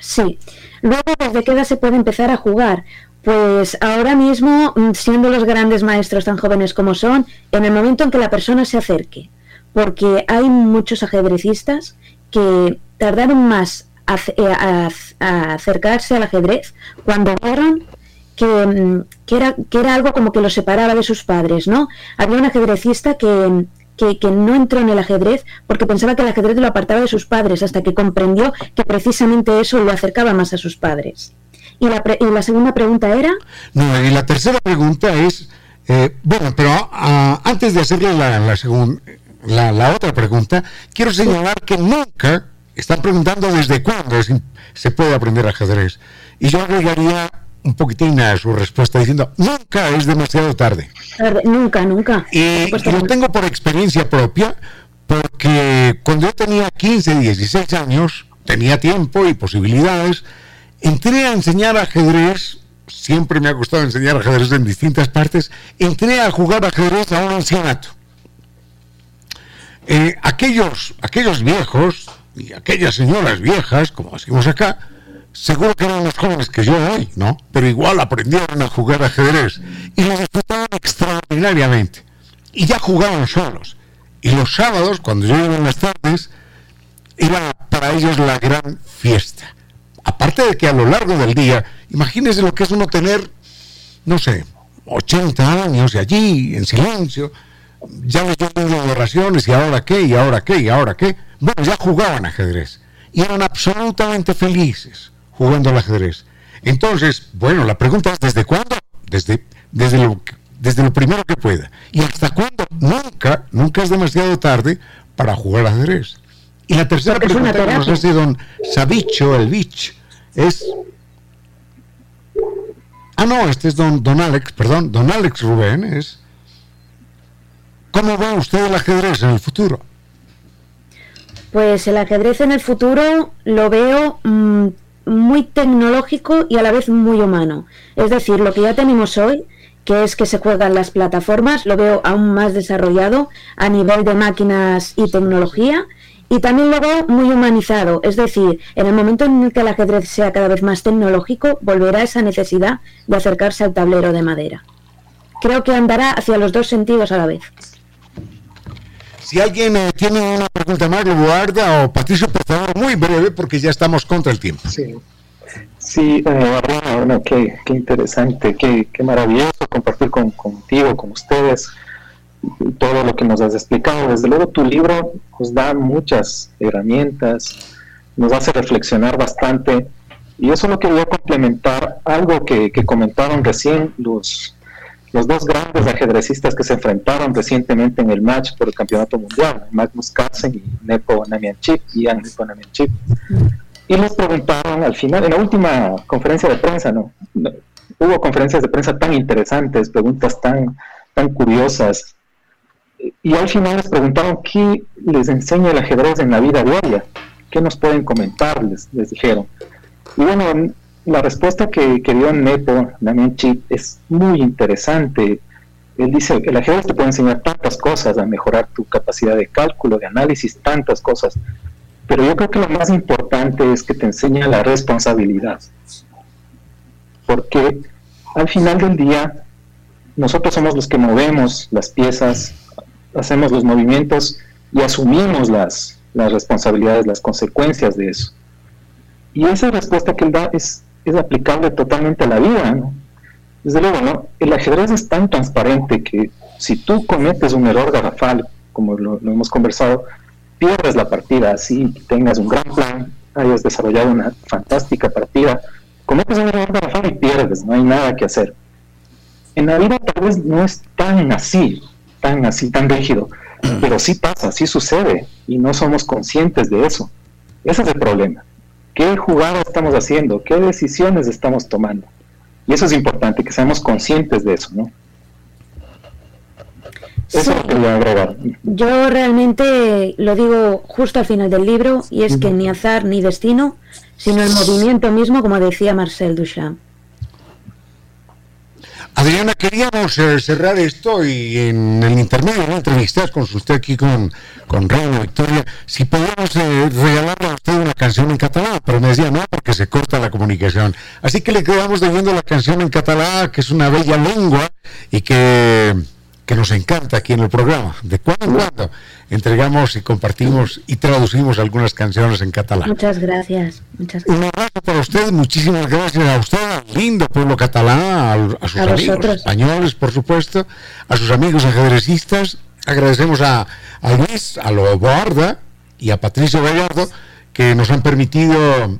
[SPEAKER 4] Sí. Luego, ¿desde qué edad se puede empezar a jugar? Pues ahora mismo, mm, siendo los grandes maestros tan jóvenes como son, en el momento en que la persona se acerque, porque hay muchos ajedrecistas que tardaron más eh, a, acercarse al ajedrez cuando vieron que, mm, que, era, que era algo como que lo separaba de sus padres, ¿no? Había un ajedrecista que, que, no entró en el ajedrez porque pensaba que el ajedrez lo apartaba de sus padres, hasta que comprendió que precisamente eso lo acercaba más a sus padres. Y la, y la segunda pregunta era...
[SPEAKER 1] No, y la tercera pregunta es, eh, bueno, pero ah, antes de hacerle la, la, la, otra pregunta, quiero señalar que nunca están preguntando desde cuándo se puede aprender ajedrez. Y yo agregaría un poquitín a su respuesta diciendo, nunca es demasiado tarde.
[SPEAKER 4] Nunca, nunca.
[SPEAKER 1] Y, lo tengo por experiencia propia, porque cuando yo tenía 15, 16 años, tenía tiempo y posibilidades, entré a enseñar ajedrez, siempre me ha gustado enseñar ajedrez en distintas partes, entré a jugar ajedrez a un ancianato. Eh, aquellos, aquellos viejos y aquellas señoras viejas, como decimos acá, seguro que eran más jóvenes que yo hoy, ¿no? Pero igual aprendieron a jugar ajedrez y lo disfrutaban extraordinariamente. Y ya jugaban solos. Y los sábados, cuando yo iba en las tardes, era para ellos la gran fiesta. Aparte de que a lo largo del día, imagínense lo que es uno tener, no sé, 80 años allí, en silencio, ya de oraciones y ahora qué, y ahora qué, y ahora qué bueno, ya jugaban ajedrez y eran absolutamente felices jugando al ajedrez. Entonces, bueno, la pregunta es, ¿desde cuándo? Desde, desde, lo, desde lo primero que pueda. ¿Y hasta cuándo? Nunca, nunca es demasiado tarde para jugar al ajedrez. Y la tercera pregunta que nos hace don Sabicho, el Bich, es... Ah, no, este es don, don Alex, perdón, don Alex Rubén, es... ¿Cómo ve usted el ajedrez en el futuro?
[SPEAKER 4] Pues el ajedrez en el futuro lo veo mm, muy tecnológico y a la vez muy humano. Es decir, lo que ya tenemos hoy, que es que se juegan las plataformas, lo veo aún más desarrollado a nivel de máquinas y tecnología y también luego muy humanizado, es decir, en el momento en el que el ajedrez sea cada vez más tecnológico, volverá esa necesidad de acercarse al tablero de madera. Creo que andará hacia los dos sentidos a la vez.
[SPEAKER 1] Si alguien eh, tiene una pregunta más, guarda o Patricio, por favor, muy breve porque ya estamos contra el tiempo.
[SPEAKER 6] Sí, sí eh, bueno, qué, qué, interesante, qué, maravilloso compartir con, contigo, con ustedes todo lo que nos has explicado. Desde luego tu libro nos da muchas herramientas, nos hace reflexionar bastante. Y eso lo quería complementar algo que, comentaron recién los, los dos grandes ajedrecistas que se enfrentaron recientemente en el match por el campeonato mundial, Magnus Carlsen y Nepo Namianchip, Ian Nepo Namianchip. Y les preguntaron al final, en la última conferencia de prensa, ¿no? Hubo conferencias de prensa tan interesantes, preguntas tan, tan curiosas, y al final les preguntaron qué les enseña el ajedrez en la vida diaria, qué nos pueden comentar, les, dijeron. Y bueno, la respuesta que, que dio Nepo, Damien Chip, es muy interesante. Él dice, el ajedrez te puede enseñar tantas cosas, a mejorar tu capacidad de cálculo, de análisis, tantas cosas. Pero yo creo que lo más importante es que te enseña la responsabilidad. Porque al final del día, nosotros somos los que movemos las piezas, hacemos los movimientos y asumimos las, las responsabilidades, las consecuencias de eso. Y esa respuesta que él da es, es aplicable totalmente a la vida. Desde luego, ¿no? el ajedrez es tan transparente que si tú cometes un error garrafal, como lo, hemos conversado, pierdes la partida, así tengas un gran plan, hayas desarrollado una fantástica partida, cometes un error garrafal y pierdes, no hay nada que hacer. En la vida tal vez no es tan así, tan así, tan rígido. Pero sí pasa, sí sucede y no somos conscientes de eso. Ese es el problema. ¿Qué jugada estamos haciendo? ¿Qué decisiones estamos tomando? Y eso es importante, que seamos conscientes de eso, ¿no?
[SPEAKER 4] Eso sí. lo agregar. Yo realmente lo digo justo al final del libro y es que ni azar ni destino, sino el movimiento mismo, como decía Marcel Duchamp.
[SPEAKER 1] Adriana, queríamos eh, cerrar esto y en el intermedio de la entrevista con usted aquí con, con Reina Victoria, si podemos eh, regalarle a usted una canción en catalán, pero me decía no, porque se corta la comunicación. Así que le quedamos debiendo la canción en catalán, que es una bella lengua y que que nos encanta aquí en el programa. De cuando en cuando entregamos y compartimos y traducimos algunas canciones en catalán.
[SPEAKER 4] Muchas gracias. Muchas gracias.
[SPEAKER 1] Un abrazo para usted, muchísimas gracias a usted, al lindo pueblo catalán, a, sus amigos españoles, por supuesto, a sus amigos ajedrecistas. Agradecemos a, a Luis, a Loborda y a Patricio Gallardo que nos han permitido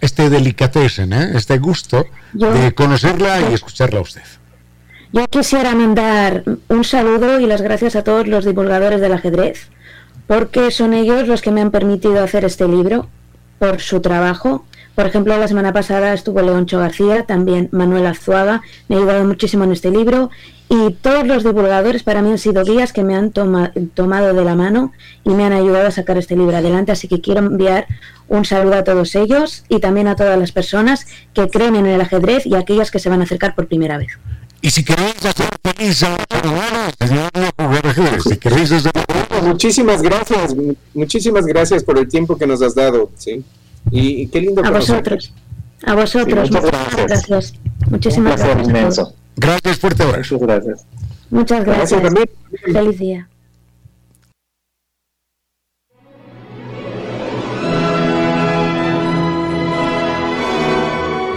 [SPEAKER 1] este delicatessen, ¿eh? este gusto de conocerla y escucharla a usted.
[SPEAKER 4] Yo quisiera mandar un saludo y las gracias a todos los divulgadores del ajedrez, porque son ellos los que me han permitido hacer este libro por su trabajo. Por ejemplo, la semana pasada estuvo Leoncho García, también Manuel Azuaga, me ha ayudado muchísimo en este libro y todos los divulgadores para mí han sido guías que me han tomado de la mano y me han ayudado a sacar este libro adelante, así que quiero enviar un saludo a todos ellos y también a todas las personas que creen en el ajedrez y a aquellas que se van a acercar por primera vez.
[SPEAKER 1] Y si queréis hacer feliz a si queréis hacer...
[SPEAKER 5] Muchísimas gracias, muchísimas gracias por el tiempo que nos has dado, ¿sí? Y, qué lindo
[SPEAKER 4] A vosotros, a vosotros, muchas gracias. Muchísimas gracias.
[SPEAKER 1] Gracias.
[SPEAKER 6] Muchas gracias.
[SPEAKER 4] Muchas gracias. Feliz día.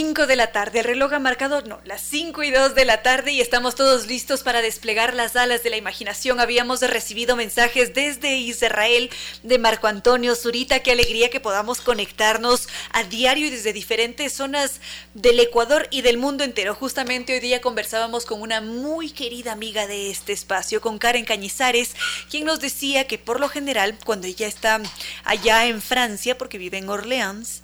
[SPEAKER 7] 5 de la tarde. El reloj ha marcado, no, las 5 y 2 de la tarde y estamos todos listos para desplegar las alas de la imaginación. Habíamos recibido mensajes desde Israel de Marco Antonio Zurita. Qué alegría que podamos conectarnos a diario y desde diferentes zonas del Ecuador y del mundo entero. Justamente hoy día conversábamos con una muy querida amiga de este espacio, con Karen Cañizares, quien nos decía que por lo general, cuando ella está allá en Francia, porque vive en Orleans,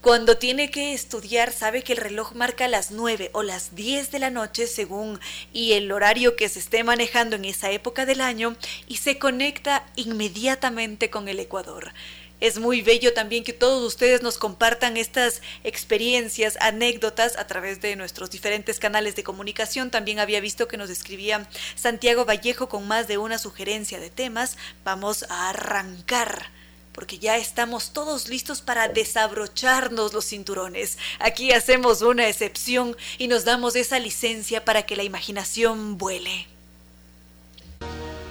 [SPEAKER 7] cuando tiene que estudiar sabe que el reloj marca las 9 o las 10 de la noche según y el horario que se esté manejando en esa época del año y se conecta inmediatamente con el Ecuador. Es muy bello también que todos ustedes nos compartan estas experiencias, anécdotas a través de nuestros diferentes canales de comunicación. También había visto que nos escribía Santiago Vallejo con más de una sugerencia de temas. Vamos a arrancar porque ya estamos todos listos para desabrocharnos los cinturones. Aquí hacemos una excepción y nos damos esa licencia para que la imaginación vuele.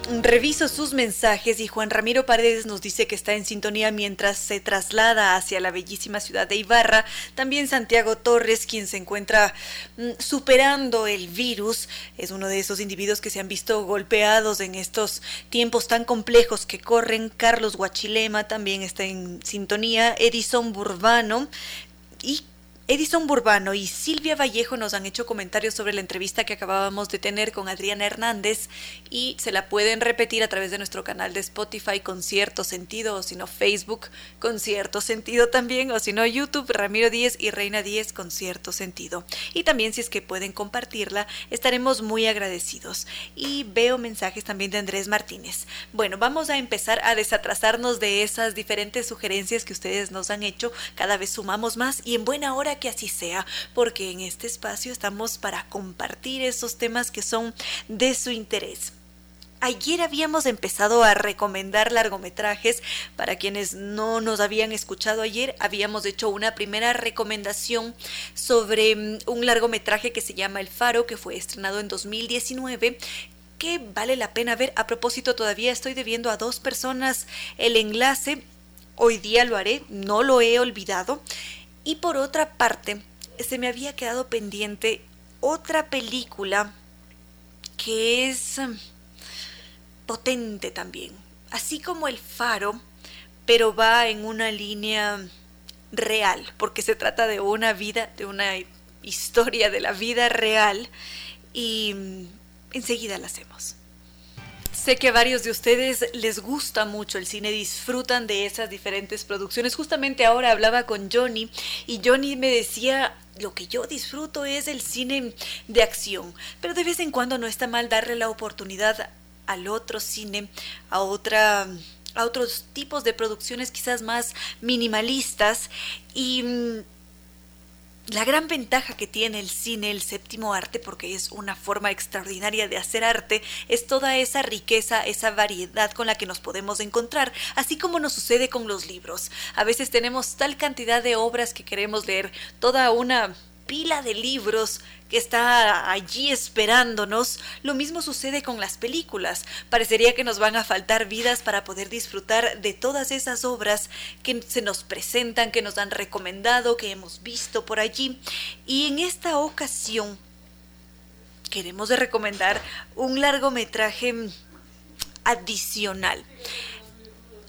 [SPEAKER 7] Reviso sus mensajes y Juan Ramiro Paredes nos dice que está en sintonía mientras se traslada hacia la bellísima ciudad de Ibarra. También Santiago Torres, quien se encuentra mm, superando el virus, es uno de esos individuos que se han visto golpeados en estos tiempos tan complejos que corren. Carlos Guachilema también está en sintonía. Edison Burbano y Edison Burbano y Silvia Vallejo nos han hecho comentarios sobre la entrevista que acabábamos de tener con Adriana Hernández y se la pueden repetir a través de nuestro canal de Spotify con cierto sentido o si no Facebook con cierto sentido también o si no YouTube Ramiro Díez y Reina Díez con cierto sentido. Y también si es que pueden compartirla estaremos muy agradecidos. Y veo mensajes también de Andrés Martínez. Bueno, vamos a empezar a desatrasarnos de esas diferentes sugerencias que ustedes nos han hecho. Cada vez sumamos más y en buena hora que así sea, porque en este espacio estamos para compartir esos temas que son de su interés. Ayer habíamos empezado a recomendar largometrajes. Para quienes no nos habían escuchado ayer, habíamos hecho una primera recomendación sobre mm, un largometraje que se llama El Faro, que fue estrenado en 2019 que vale la pena ver. A propósito, todavía estoy debiendo a dos personas el enlace. Hoy día lo haré, no lo he olvidado. Y por otra parte, se me había quedado pendiente otra película que es um, potente también, así como El Faro, pero va en una línea real, porque se trata de una vida, de una historia de la vida real y mm, enseguida la hacemos. Sé que a varios de ustedes les gusta mucho el cine, disfrutan de esas diferentes producciones. Justamente ahora hablaba con Johnny y Johnny me decía, lo que yo disfruto es el cine de acción, pero de vez en cuando no está mal darle la oportunidad al otro cine, a otra a otros tipos de producciones quizás más minimalistas y mm, la gran ventaja que tiene el cine, el séptimo arte, porque es una forma extraordinaria de hacer arte, es toda esa riqueza, esa variedad con la que nos podemos encontrar, así como nos sucede con los libros. A veces tenemos tal cantidad de obras que queremos leer, toda una pila de libros que está allí esperándonos, lo mismo sucede con las películas. Parecería que nos van a faltar vidas para poder disfrutar de todas esas obras que se nos presentan, que nos han recomendado, que hemos visto por allí. Y en esta ocasión queremos recomendar un largometraje adicional.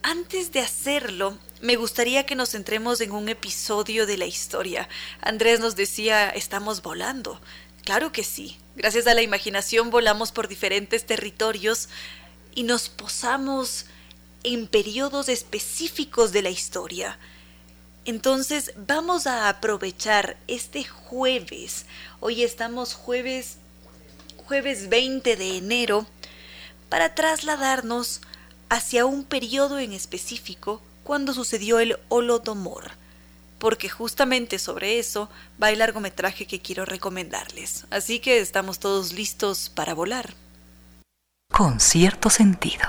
[SPEAKER 7] Antes de hacerlo, me gustaría que nos centremos en un episodio de la historia. Andrés nos decía, estamos volando. Claro que sí. Gracias a la imaginación volamos por diferentes territorios y nos posamos en periodos específicos de la historia. Entonces vamos a aprovechar este jueves. Hoy estamos jueves jueves 20 de enero para trasladarnos hacia un periodo en específico cuando sucedió el Holodomor, porque justamente sobre eso va el largometraje que quiero recomendarles. Así que estamos todos listos para volar.
[SPEAKER 2] Con cierto sentido.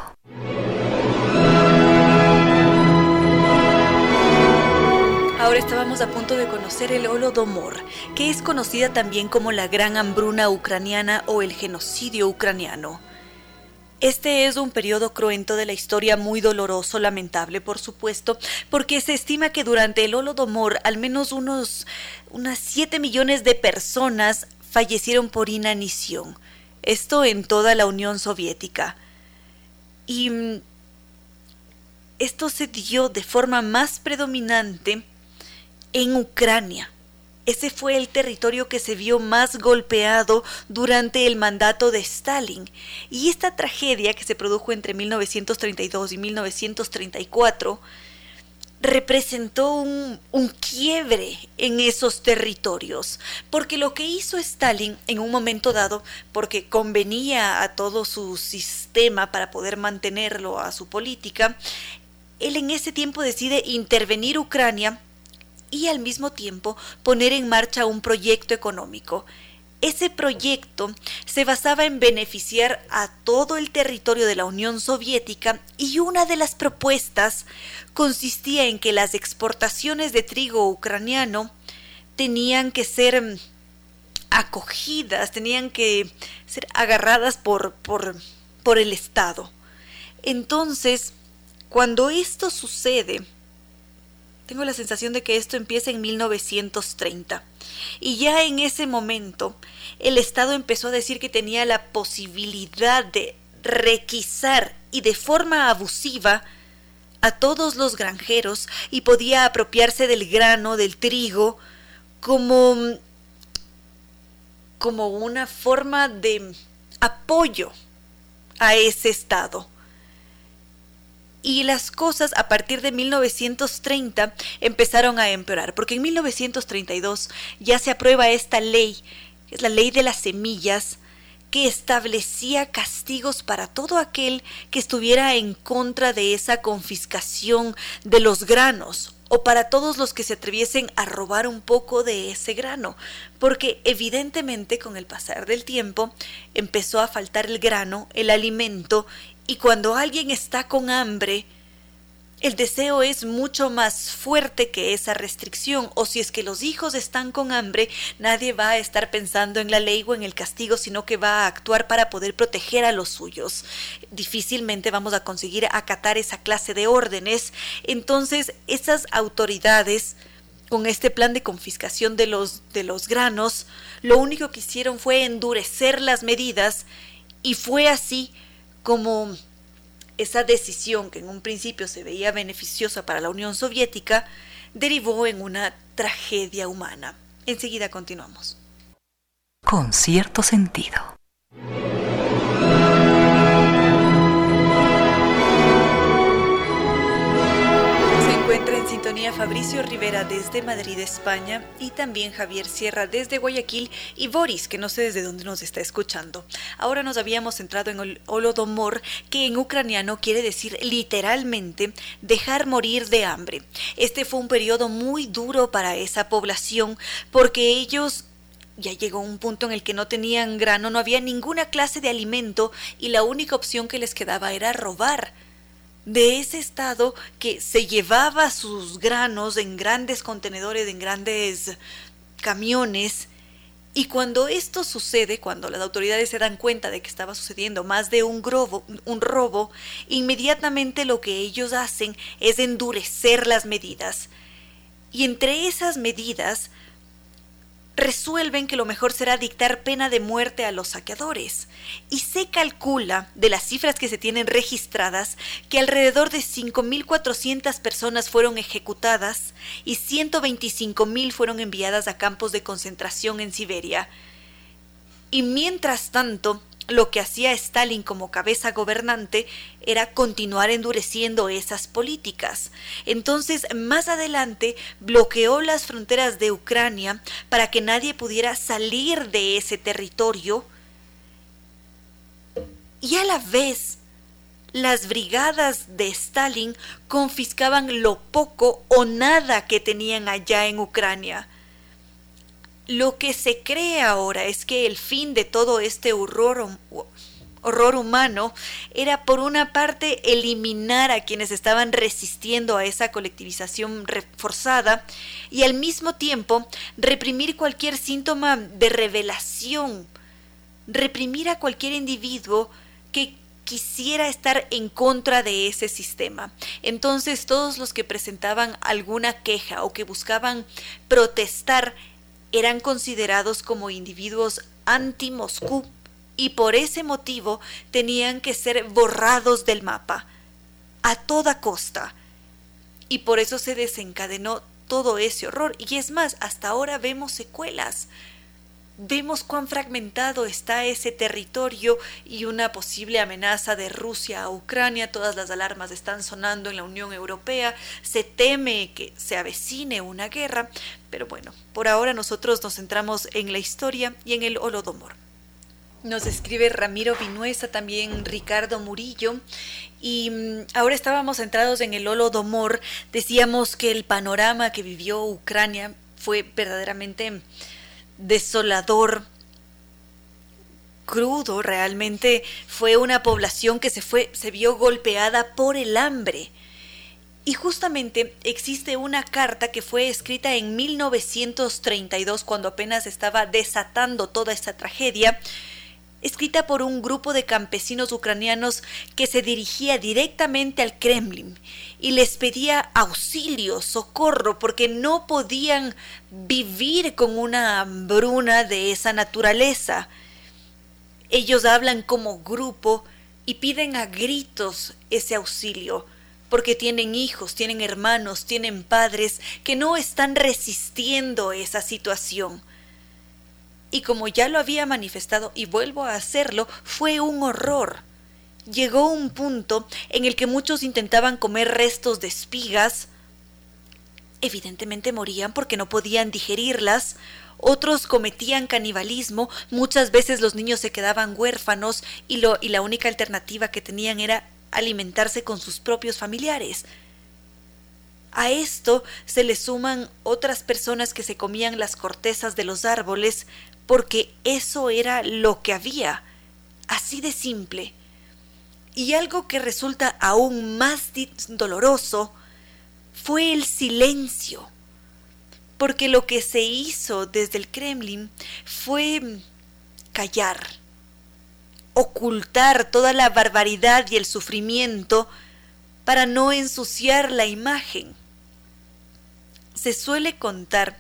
[SPEAKER 7] Ahora estábamos a punto de conocer el Holodomor, que es conocida también como la Gran Hambruna Ucraniana o el genocidio ucraniano. Este es un periodo cruento de la historia muy doloroso, lamentable por supuesto, porque se estima que durante el Holodomor al menos unos unas 7 millones de personas fallecieron por inanición. Esto en toda la Unión Soviética. Y mm, esto se dio de forma más predominante en Ucrania ese fue el territorio que se vio más golpeado durante el mandato de Stalin. Y esta tragedia que se produjo entre 1932 y 1934 representó un, quiebre en esos territorios, porque lo que hizo Stalin en un momento dado, porque convenía a todo su sistema para poder mantenerlo a su política, él en ese tiempo decide intervenir Ucrania y al mismo tiempo poner en marcha un proyecto económico. Ese proyecto se basaba en beneficiar a todo el territorio de la Unión Soviética y una de las propuestas consistía en que las exportaciones de trigo ucraniano tenían que ser mm, acogidas, tenían que ser agarradas por, por, por el Estado. Entonces, cuando esto sucede, tengo la sensación de que esto empieza en 1930. Y ya en ese momento el Estado empezó a decir que tenía la posibilidad de requisar y de forma abusiva a todos los granjeros y podía apropiarse del grano, del trigo, como, como una forma de apoyo a ese Estado y las cosas a partir de 1930 empezaron a empeorar, porque en 1932 ya se aprueba esta ley, que es la ley de las semillas, que establecía castigos para todo aquel que estuviera en contra de esa confiscación de los granos o para todos los que se atreviesen a robar un poco de ese grano, porque evidentemente con el pasar del tiempo empezó a faltar el grano, el alimento, y cuando alguien está con hambre, el deseo es mucho más fuerte que esa restricción, o si es que los hijos están con hambre, nadie va a estar pensando en la ley o en el castigo, sino que va a actuar para poder proteger a los suyos. Difícilmente vamos a conseguir acatar esa clase de órdenes. Entonces, esas autoridades con este plan de confiscación de los, de los granos, lo único que hicieron fue endurecer las medidas y fue así como esa decisión que en un principio se veía beneficiosa para la Unión Soviética derivó en una tragedia humana. Enseguida continuamos.
[SPEAKER 2] Con cierto sentido.
[SPEAKER 7] Sintonía Fabricio Rivera desde Madrid, España, y también Javier Sierra desde Guayaquil y Boris, que no sé desde dónde nos está escuchando. Ahora nos habíamos centrado en el Holodomor, que en ucraniano quiere decir literalmente dejar morir de hambre. Este fue un periodo muy duro para esa población porque ellos ya llegó un punto en el que no tenían grano, no había ninguna clase de alimento y la única opción que les quedaba era robar de ese estado que se llevaba sus granos en grandes contenedores, en grandes camiones. Y cuando esto sucede, cuando las autoridades se dan cuenta de que estaba sucediendo más de un, un robo, inmediatamente lo que ellos hacen es endurecer las medidas. Y entre esas medidas resuelven que lo mejor será dictar pena de muerte a los saqueadores. Y se calcula, de las cifras que se tienen registradas, que alrededor de 5.400 personas fueron ejecutadas y 125.000 fueron enviadas a campos de concentración en Siberia. Y mientras tanto, lo que hacía Stalin como cabeza gobernante era continuar endureciendo esas políticas. Entonces, más adelante, bloqueó las fronteras de Ucrania para que nadie pudiera salir de ese territorio y a la vez las brigadas de Stalin confiscaban lo poco o nada que tenían allá en Ucrania. Lo que se cree ahora es que el fin de todo este horror, horror humano era por una parte eliminar a quienes estaban resistiendo a esa colectivización reforzada y al mismo tiempo reprimir cualquier síntoma de revelación, reprimir a cualquier individuo que quisiera estar en contra de ese sistema. Entonces todos los que presentaban alguna queja o que buscaban protestar eran considerados como individuos anti-Moscú y por ese motivo tenían que ser borrados del mapa a toda costa. Y por eso se desencadenó todo ese horror. Y es más, hasta ahora vemos secuelas. Vemos cuán fragmentado está ese territorio y una posible amenaza de Rusia a Ucrania. Todas las alarmas están sonando en la Unión Europea. Se teme que se avecine una guerra. Pero bueno, por ahora nosotros nos centramos en la historia y en el Holodomor. Nos escribe Ramiro Vinuesa, también Ricardo Murillo. Y mm, ahora estábamos centrados en el Holodomor. Decíamos que el panorama que vivió Ucrania fue verdaderamente desolador, crudo, realmente fue una población que se fue se vio golpeada por el hambre. Y justamente existe una carta que fue escrita en 1932 cuando apenas estaba desatando toda esta tragedia escrita por un grupo de campesinos ucranianos que se dirigía directamente al Kremlin y les pedía auxilio, socorro, porque no podían vivir con una hambruna de esa naturaleza. Ellos hablan como grupo y piden a gritos ese auxilio, porque tienen hijos, tienen hermanos, tienen padres que no están resistiendo esa situación y como ya lo había manifestado y vuelvo a hacerlo, fue un horror. Llegó un punto en el que muchos intentaban comer restos de espigas, evidentemente morían porque no podían digerirlas, otros cometían canibalismo, muchas veces los niños se quedaban huérfanos y, lo, y la única alternativa que tenían era alimentarse con sus propios familiares. A esto se le suman otras personas que se comían las cortezas de los árboles, porque eso era lo que había, así de simple. Y algo que resulta aún más doloroso fue el silencio, porque lo que se hizo desde el Kremlin fue callar, ocultar toda la barbaridad y el sufrimiento para no ensuciar la imagen se suele contar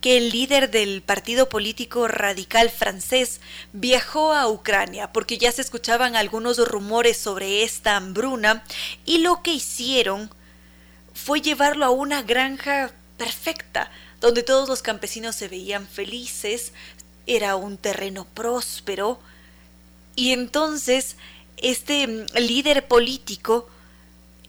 [SPEAKER 7] que el líder del partido político radical francés viajó a Ucrania porque ya se escuchaban algunos rumores sobre esta hambruna y lo que hicieron fue llevarlo a una granja perfecta donde todos los campesinos se veían felices, era un terreno próspero. Y entonces este líder político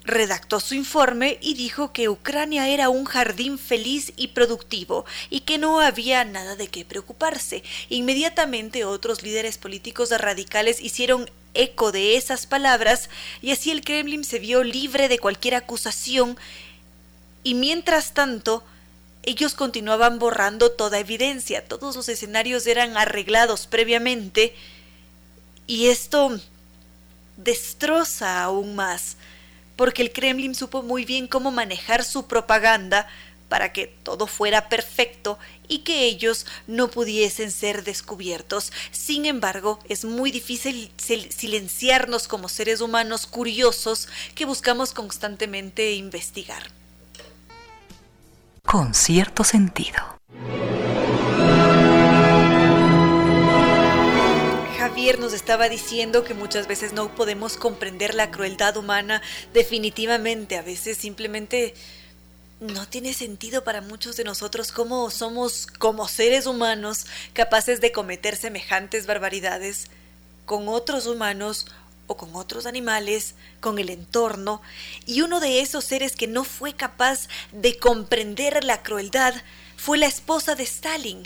[SPEAKER 7] redactó su informe y dijo que Ucrania era un jardín feliz y productivo y que no había nada de qué preocuparse. Inmediatamente otros líderes políticos radicales hicieron eco de esas palabras y así el Kremlin se vio libre de cualquier acusación y mientras tanto ellos continuaban borrando toda evidencia, todos los escenarios eran arreglados previamente y esto destroza aún más porque el Kremlin supo muy bien cómo manejar su propaganda para que todo fuera perfecto y que ellos no pudiesen ser descubiertos. Sin embargo, es muy difícil silenciarnos como seres humanos curiosos que buscamos constantemente investigar.
[SPEAKER 2] Con cierto sentido.
[SPEAKER 7] Javier nos estaba diciendo que muchas veces no podemos comprender la crueldad humana. Definitivamente, a veces simplemente no tiene sentido para muchos de nosotros cómo somos como seres humanos capaces de cometer semejantes barbaridades con otros humanos o con otros animales, con el entorno, y uno de esos seres que no fue capaz de comprender la crueldad fue la esposa de Stalin,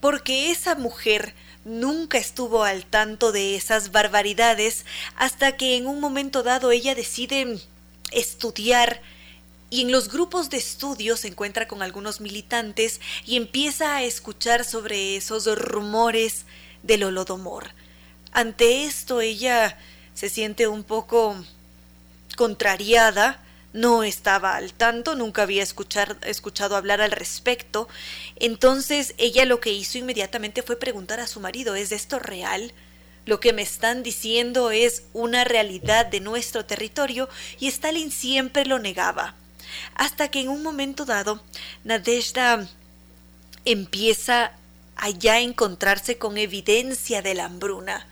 [SPEAKER 7] porque esa mujer nunca estuvo al tanto de esas barbaridades hasta que en un momento dado ella decide estudiar y en los grupos de estudio se encuentra con algunos militantes y empieza a escuchar sobre esos rumores del holodomor. Ante esto ella se siente un poco contrariada no estaba al tanto, nunca había escuchado hablar al respecto. Entonces ella lo que hizo inmediatamente fue preguntar a su marido, ¿es esto real? Lo que me están diciendo es una realidad de nuestro territorio y Stalin siempre lo negaba. Hasta que en un momento dado, Nadezhda empieza a ya encontrarse con evidencia de la hambruna.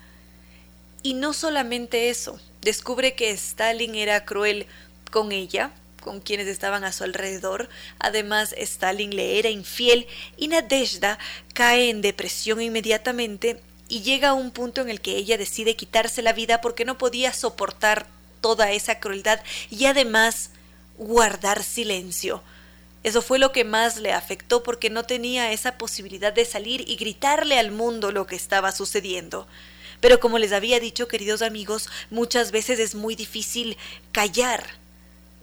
[SPEAKER 7] Y no solamente eso, descubre que Stalin era cruel con ella, con quienes estaban a su alrededor. Además, Stalin le era infiel y Nadezhda cae en depresión inmediatamente y llega a un punto en el que ella decide quitarse la vida porque no podía soportar toda esa crueldad y además guardar silencio. Eso fue lo que más le afectó porque no tenía esa posibilidad de salir y gritarle al mundo lo que estaba sucediendo. Pero como les había dicho, queridos amigos, muchas veces es muy difícil callar.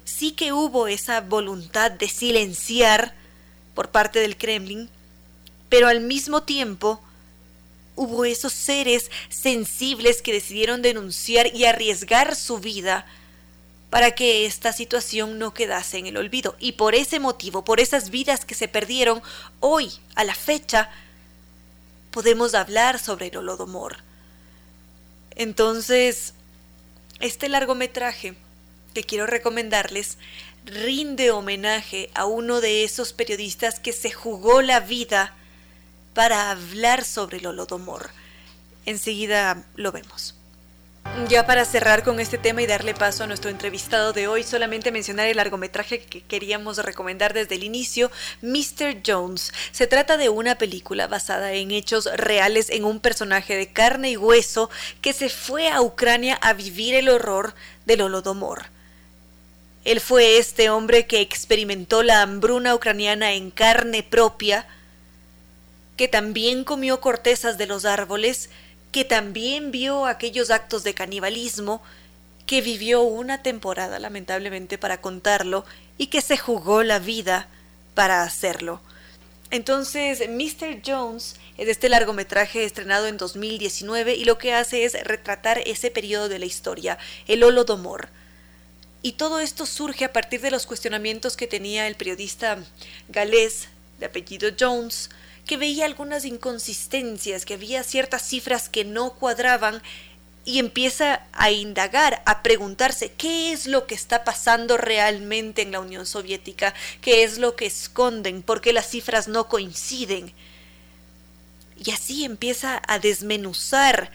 [SPEAKER 7] Sí que hubo esa voluntad de silenciar por parte del Kremlin, pero al mismo tiempo hubo esos seres sensibles que decidieron denunciar y arriesgar su vida para que esta situación no quedase en el olvido. Y por ese motivo, por esas vidas que se perdieron, hoy, a la fecha, podemos hablar sobre el Holodomor. Entonces, este largometraje que quiero recomendarles rinde homenaje a uno de esos periodistas que se jugó la vida para hablar sobre el Holodomor. Enseguida lo vemos. Ya para cerrar con este tema y darle paso a nuestro entrevistado de hoy, solamente mencionar el largometraje que queríamos recomendar desde el inicio, Mr. Jones. Se trata de una película basada en hechos reales en un personaje de carne y hueso que se fue a Ucrania a vivir el horror del Holodomor. Él fue este hombre que experimentó la hambruna ucraniana en carne propia, que también comió cortezas de los árboles, que también vio aquellos actos de canibalismo, que vivió una temporada lamentablemente para contarlo y que se jugó la vida para hacerlo. Entonces, Mr. Jones es este largometraje estrenado en 2019 y lo que hace es retratar ese periodo de la historia, el Holodomor. Y todo esto surge a partir de los cuestionamientos que tenía el periodista galés de apellido Jones que veía algunas inconsistencias, que había ciertas cifras que no cuadraban y empieza a indagar, a preguntarse qué es lo que está pasando realmente en la Unión Soviética, qué es lo que esconden, por qué las cifras no coinciden. Y así empieza a desmenuzar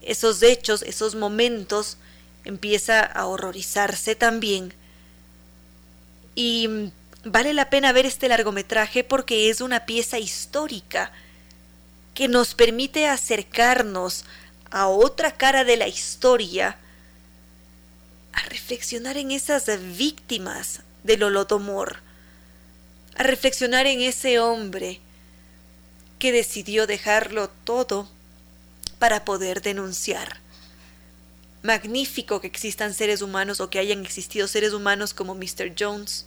[SPEAKER 7] esos hechos, esos momentos, empieza a horrorizarse también. Y Vale la pena ver este largometraje porque es una pieza histórica que nos permite acercarnos a otra cara de la historia, a reflexionar en esas víctimas del Holodomor, a reflexionar en ese hombre que decidió dejarlo todo para poder denunciar. Magnífico que existan seres humanos o que hayan existido seres humanos como Mr. Jones,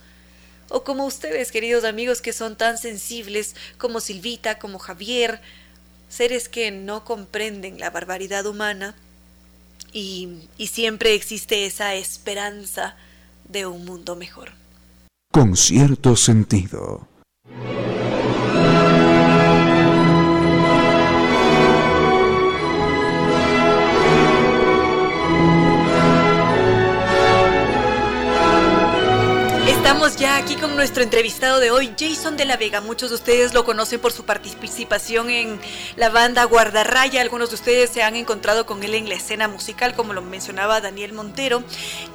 [SPEAKER 7] o como ustedes, queridos amigos, que son tan sensibles como Silvita, como Javier, seres que no comprenden la barbaridad humana y, y siempre existe esa esperanza de un mundo mejor.
[SPEAKER 8] Con cierto sentido.
[SPEAKER 7] Estamos ya aquí con nuestro entrevistado de hoy, Jason de la Vega. Muchos de ustedes lo conocen por su participación en la banda Guardarraya. Algunos de ustedes se han encontrado con él en la escena musical, como lo mencionaba Daniel Montero.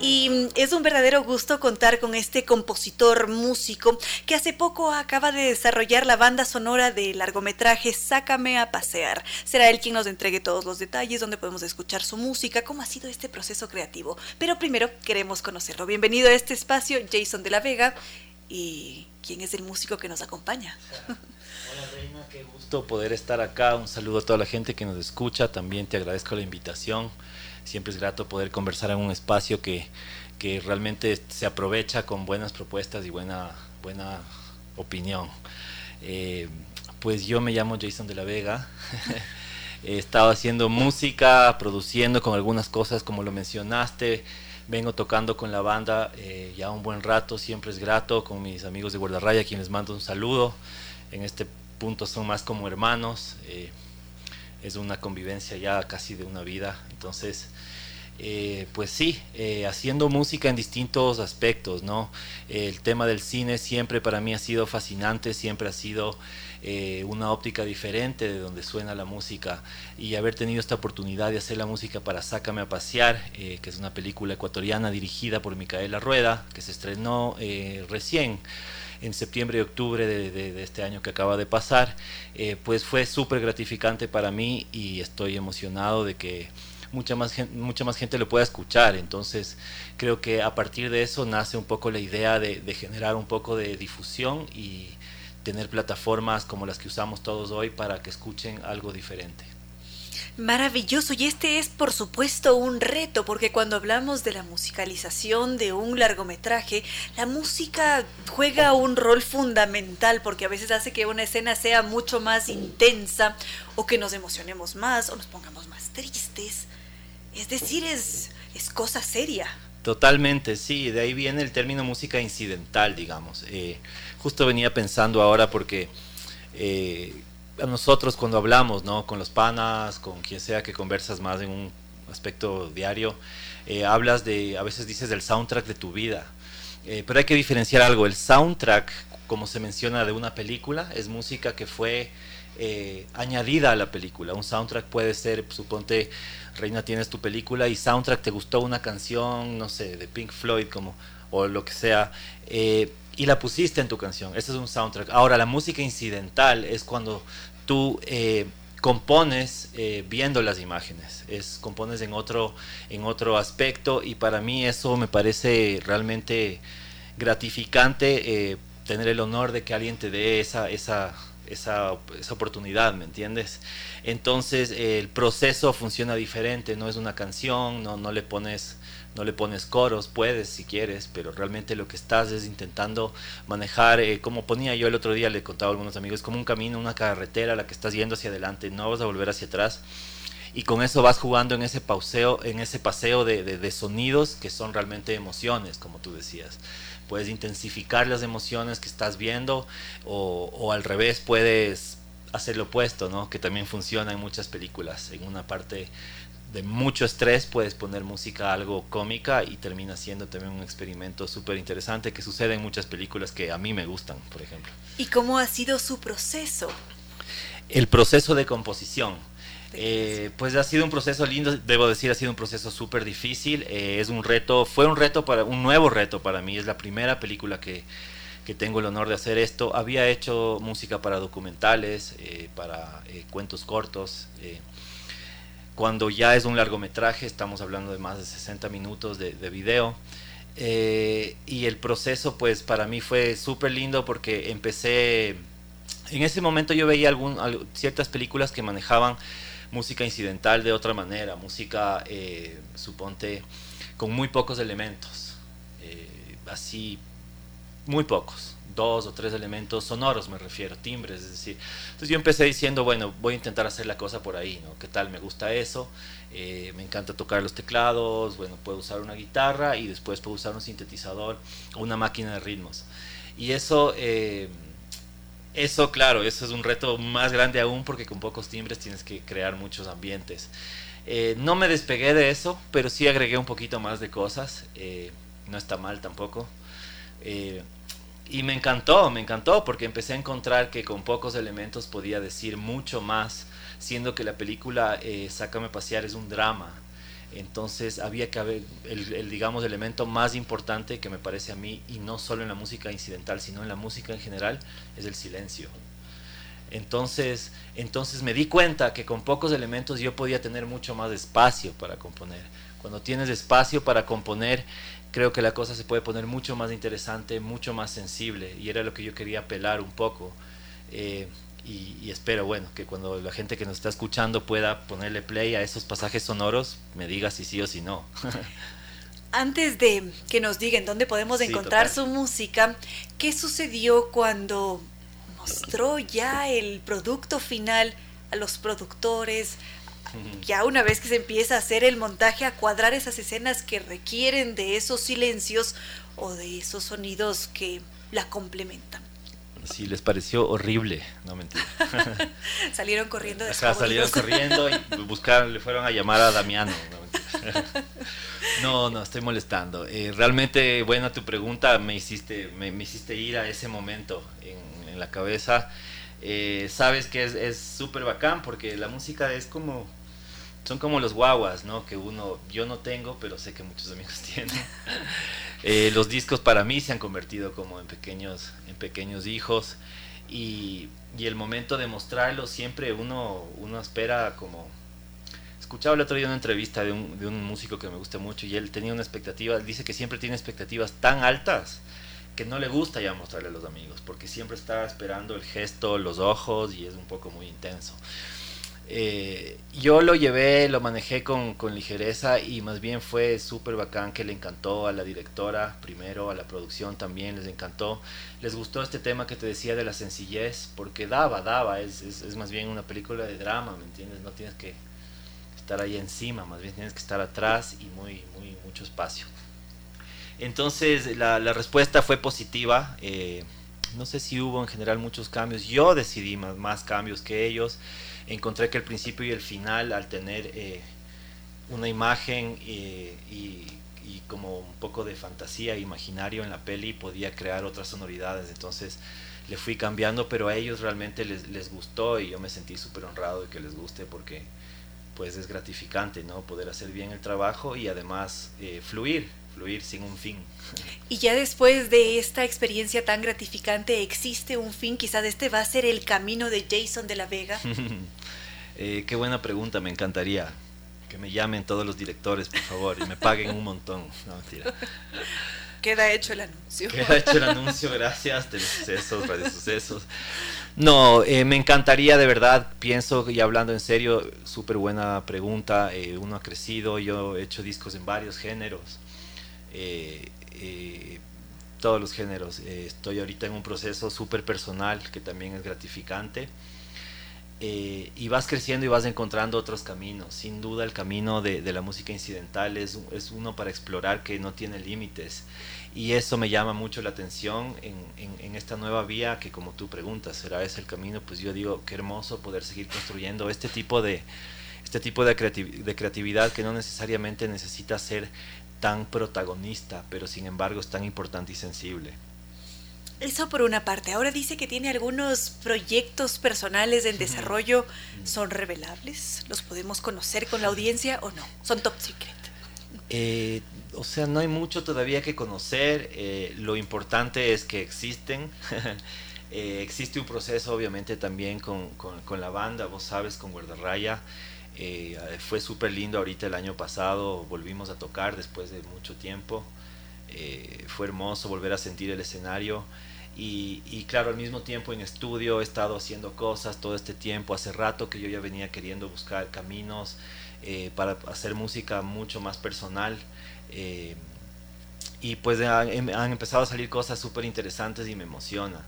[SPEAKER 7] Y es un verdadero gusto contar con este compositor músico que hace poco acaba de desarrollar la banda sonora de largometraje Sácame a pasear. Será él quien nos entregue todos los detalles, donde podemos escuchar su música, cómo ha sido este proceso creativo. Pero primero queremos conocerlo. Bienvenido a este espacio, Jason de la Vega y quién es el músico que nos acompaña.
[SPEAKER 9] Hola Reina, qué gusto poder estar acá. Un saludo a toda la gente que nos escucha. También te agradezco la invitación. Siempre es grato poder conversar en un espacio que, que realmente se aprovecha con buenas propuestas y buena, buena opinión. Eh, pues yo me llamo Jason de la Vega. He estado haciendo música, produciendo con algunas cosas como lo mencionaste vengo tocando con la banda eh, ya un buen rato, siempre es grato con mis amigos de Guardarraya, a quienes mando un saludo. En este punto son más como hermanos, eh, es una convivencia ya casi de una vida. Entonces, eh, pues sí, eh, haciendo música en distintos aspectos, ¿no? El tema del cine siempre para mí ha sido fascinante, siempre ha sido eh, una óptica diferente de donde suena la música y haber tenido esta oportunidad de hacer la música para Sácame a Pasear, que es una película ecuatoriana dirigida por Micaela Rueda, que se estrenó recién en septiembre y octubre de, este año que acaba de pasar, pues fue súper gratificante para mí y estoy emocionado de que mucha más, gente, mucha más gente lo pueda escuchar. Entonces creo que a partir de eso nace un poco la idea de, generar un poco de difusión y tener plataformas como las que usamos todos hoy para que escuchen algo diferente.
[SPEAKER 7] Maravilloso, y este es por supuesto un reto, porque cuando hablamos de la musicalización de un largometraje, la música juega un rol fundamental, porque a veces hace que una escena sea mucho más intensa, o que nos emocionemos más, o nos pongamos más tristes. Es decir, es, es cosa seria.
[SPEAKER 9] Totalmente, sí, de ahí viene el término música incidental, digamos. Eh, justo venía pensando ahora porque eh, a nosotros cuando hablamos, ¿no? Con los panas, con quien sea que conversas más en un aspecto diario, eh, hablas de, a veces dices del soundtrack de tu vida. pero hay que diferenciar algo, el soundtrack, como se menciona de una película, es música que fue añadida a la película. Un soundtrack puede ser, suponte, Reina, tienes tu película y soundtrack, te gustó una canción, no sé, de Pink Floyd como, o lo que sea, eh, y la pusiste en tu canción. Ese es un soundtrack. Ahora, la música incidental es cuando tú eh, compones eh, viendo las imágenes, es compones en otro, en otro aspecto y para mí eso me parece realmente gratificante tener el honor de que alguien te dé esa, esa, esa, esa oportunidad, ¿me entiendes? Entonces el proceso funciona diferente, no es una canción, no, no, le pones, no le pones coros, puedes si quieres, pero realmente lo que estás es intentando manejar, eh, como ponía yo el otro día, le contaba a algunos amigos, como un camino, una carretera la que estás yendo hacia adelante, no vas a volver hacia atrás. Y con eso vas jugando en ese paseo, en ese paseo de, de, de sonidos que son realmente emociones, como tú decías puedes intensificar las emociones que estás viendo o, o, al revés puedes hacer lo opuesto, ¿no? Que también funciona en muchas películas. En una parte de mucho estrés puedes poner música algo cómica y termina siendo también un experimento súper interesante que sucede en muchas películas que a mí me gustan, por ejemplo.
[SPEAKER 7] ¿Y cómo ha sido su proceso?
[SPEAKER 9] El proceso de composición. Eh, pues ha sido un proceso lindo, debo decir, ha sido un proceso súper difícil. Eh, es un reto, fue un reto para, un nuevo reto para mí. Es la primera película que, que tengo el honor de hacer esto. Había hecho música para documentales, eh, para cuentos cortos. Cuando ya es un largometraje, estamos hablando de más de 60 minutos de, de video. y el proceso, pues para mí fue súper lindo porque empecé. En ese momento yo veía algún, ciertas películas que manejaban música incidental de otra manera, música, suponte, con muy pocos elementos. así muy pocos, dos o tres elementos sonoros me refiero, timbres, es decir. Entonces yo empecé diciendo, bueno, voy a intentar hacer la cosa por ahí, ¿no? ¿Qué tal? Me gusta eso, eh, me encanta tocar los teclados, bueno, puedo usar una guitarra y después puedo usar un sintetizador o una máquina de ritmos. Y eso, eh, eso claro, eso es un reto más grande aún porque con pocos timbres tienes que crear muchos ambientes. Eh, no me despegué de eso, pero sí agregué un poquito más de cosas, no está mal tampoco. Eh, y me encantó, me encantó porque empecé a encontrar que con pocos elementos podía decir mucho más, siendo que la película eh, Sácame pasear es un drama. Entonces había que haber el, digamos, elemento más importante que me parece a mí, y no solo en la música incidental, sino en la música en general, es el silencio. Entonces, entonces me di cuenta que con pocos elementos yo podía tener mucho más espacio para componer. Cuando tienes espacio para componer, creo que la cosa se puede poner mucho más interesante, mucho más sensible, y era lo que yo quería apelar un poco. Eh, y, espero, bueno, que cuando la gente que nos está escuchando pueda ponerle play a esos pasajes sonoros, me diga si sí o si no.
[SPEAKER 7] Antes de que nos digan dónde podemos encontrar su música, ¿qué sucedió cuando mostró ya el producto final a los productores, ya una vez que se empieza a hacer el montaje, a cuadrar esas escenas que requieren de esos silencios o de esos sonidos que la complementan.
[SPEAKER 9] Sí, les pareció horrible, no mentira.
[SPEAKER 7] salieron corriendo
[SPEAKER 9] salieron corriendo y buscaron, le fueron a llamar a Damiano. no, no, estoy molestando. Eh, realmente, buena tu pregunta, me hiciste, me, hiciste ir a ese momento en, en la cabeza. Eh, sabes que es súper bacán porque la música es como son como los guaguas, ¿no? Que uno, yo no tengo, pero sé que muchos amigos tienen. Eh, los discos para mí se han convertido como en pequeños, en pequeños hijos y, y el momento de mostrarlo siempre uno, uno espera como... Escuchaba el otro día una entrevista de un, de un músico que me gusta mucho y él tenía una expectativa, dice que siempre tiene expectativas tan altas que no le gusta ya mostrarle a los amigos, porque siempre está esperando el gesto, los ojos y es un poco muy intenso. Eh, yo lo llevé, lo manejé con, con ligereza y más bien fue súper bacán que le encantó a la directora, primero a la producción también les encantó. Les gustó este tema que te decía de la sencillez, porque daba, daba, es, es, más bien una película de drama, ¿me entiendes? No tienes que estar ahí encima, más bien tienes que estar atrás y muy, muy, mucho espacio. Entonces la, la respuesta fue positiva. Eh, no sé si hubo en general muchos cambios. Yo decidí más, más cambios que ellos encontré que el principio y el final, al tener eh, una imagen eh, y, como un poco de fantasía, imaginario en la peli, podía crear otras sonoridades. Entonces le fui cambiando, pero a ellos realmente les, les gustó y yo me sentí súper honrado de que les guste porque pues es gratificante, ¿no? Poder hacer bien el trabajo y además eh, fluir, fluir sin un fin.
[SPEAKER 7] Y ya después de esta experiencia tan gratificante, ¿existe un fin? Quizás este va a ser el camino de Jason de la Vega.
[SPEAKER 9] eh, qué buena pregunta, me encantaría. Que me llamen todos los directores, por favor, y me paguen un montón. No, mentira.
[SPEAKER 7] Queda hecho el anuncio.
[SPEAKER 9] Queda hecho el anuncio, gracias, de los sucesos, radio sucesos. No, eh, me encantaría de verdad, pienso y hablando en serio, súper buena pregunta. Eh, uno ha crecido, yo he hecho discos en varios géneros. Eh, eh, todos los géneros. Eh, estoy ahorita en un proceso súper personal que también es gratificante. y vas creciendo y vas encontrando otros caminos. Sin duda el camino de, la música incidental es, es, uno para explorar que no tiene límites. Y eso me llama mucho la atención en, en, esta nueva vía que como tú preguntas, ¿será ese el camino? Pues yo digo, qué hermoso poder seguir construyendo este tipo de, este tipo de, de creatividad que no necesariamente necesita ser tan protagonista, pero sin embargo es tan importante y sensible.
[SPEAKER 7] Eso por una parte. Ahora dice que tiene algunos proyectos personales en desarrollo. ¿Son revelables? ¿Los podemos conocer con la audiencia o no? ¿Son top secret?
[SPEAKER 9] Eh, o sea, no hay mucho todavía que conocer. Eh, lo importante es que existen. eh, existe un proceso, obviamente, también con, con, con, la banda, vos sabes, con Guardarraya. Eh, fue súper lindo ahorita el año pasado, volvimos a tocar después de mucho tiempo. Eh, fue hermoso volver a sentir el escenario. Y, claro, al mismo tiempo en estudio he estado haciendo cosas todo este tiempo. Hace rato que yo ya venía queriendo buscar caminos eh, para hacer música mucho más personal. Y pues han, han, empezado a salir cosas súper interesantes y me emociona.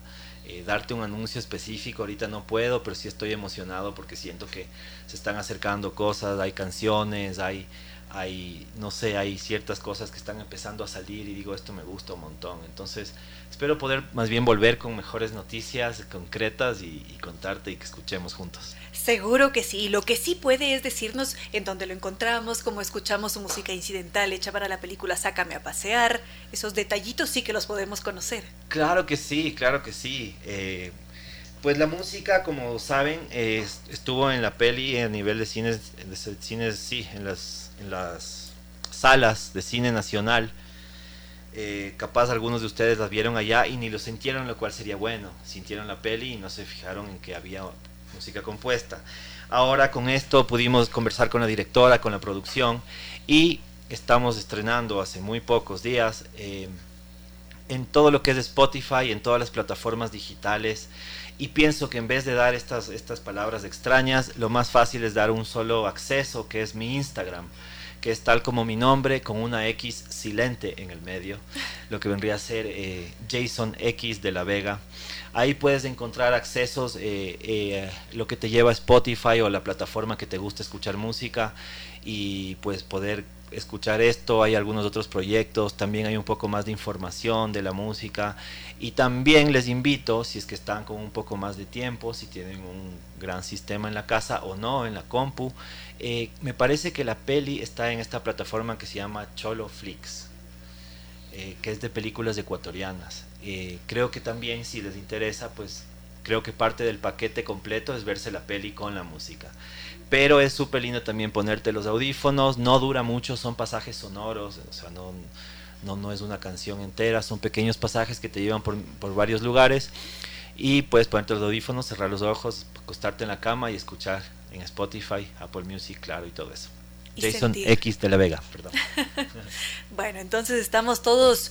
[SPEAKER 9] Eh, darte un anuncio específico ahorita no puedo, pero sí estoy emocionado porque siento que se están acercando cosas, hay canciones, hay, hay, no sé, hay ciertas cosas que están empezando a salir y digo, esto me gusta un montón. Entonces, espero poder más bien volver con mejores noticias concretas y, y contarte y que escuchemos juntos.
[SPEAKER 7] Seguro que sí. Lo que sí puede es decirnos en dónde lo encontramos, cómo escuchamos su música incidental hecha para la película Sácame a pasear. Esos detallitos sí que los podemos conocer.
[SPEAKER 9] Claro que sí, claro que sí. Eh, pues la música, como saben, estuvo en la peli a nivel de cines, de cines sí, en las, en las salas de cine nacional. Eh, capaz algunos de ustedes las vieron allá y ni lo sintieron, lo cual sería bueno. Sintieron la peli y no se fijaron en que había música compuesta. Ahora con esto pudimos conversar con la directora, con la producción y estamos estrenando hace muy pocos días eh, en todo lo que es Spotify, en todas las plataformas digitales y pienso que en vez de dar estas, estas palabras extrañas, lo más fácil es dar un solo acceso que es mi Instagram que es tal como mi nombre, con una X silente en el medio, lo que vendría a ser eh, Jason X de la Vega. Ahí puedes encontrar accesos, eh, eh, lo que te lleva Spotify o la plataforma que te gusta escuchar música y pues poder escuchar esto, hay algunos otros proyectos, también hay un poco más de información de la música y también les invito, si es que están con un poco más de tiempo, si tienen un gran sistema en la casa o no, en la compu, eh, me parece que la peli está en esta plataforma que se llama Cholo Flix, eh, que es de películas ecuatorianas. Eh, creo que también si les interesa, pues creo que parte del paquete completo es verse la peli con la música. Pero es súper lindo también ponerte los audífonos, no dura mucho, son pasajes sonoros, o sea, no, no, no es una canción entera, son pequeños pasajes que te llevan por, por varios lugares y puedes ponerte los audífonos, cerrar los ojos, acostarte en la cama y escuchar en Spotify, Apple Music, claro, y todo eso. Jason X de la Vega, perdón.
[SPEAKER 7] bueno, entonces estamos todos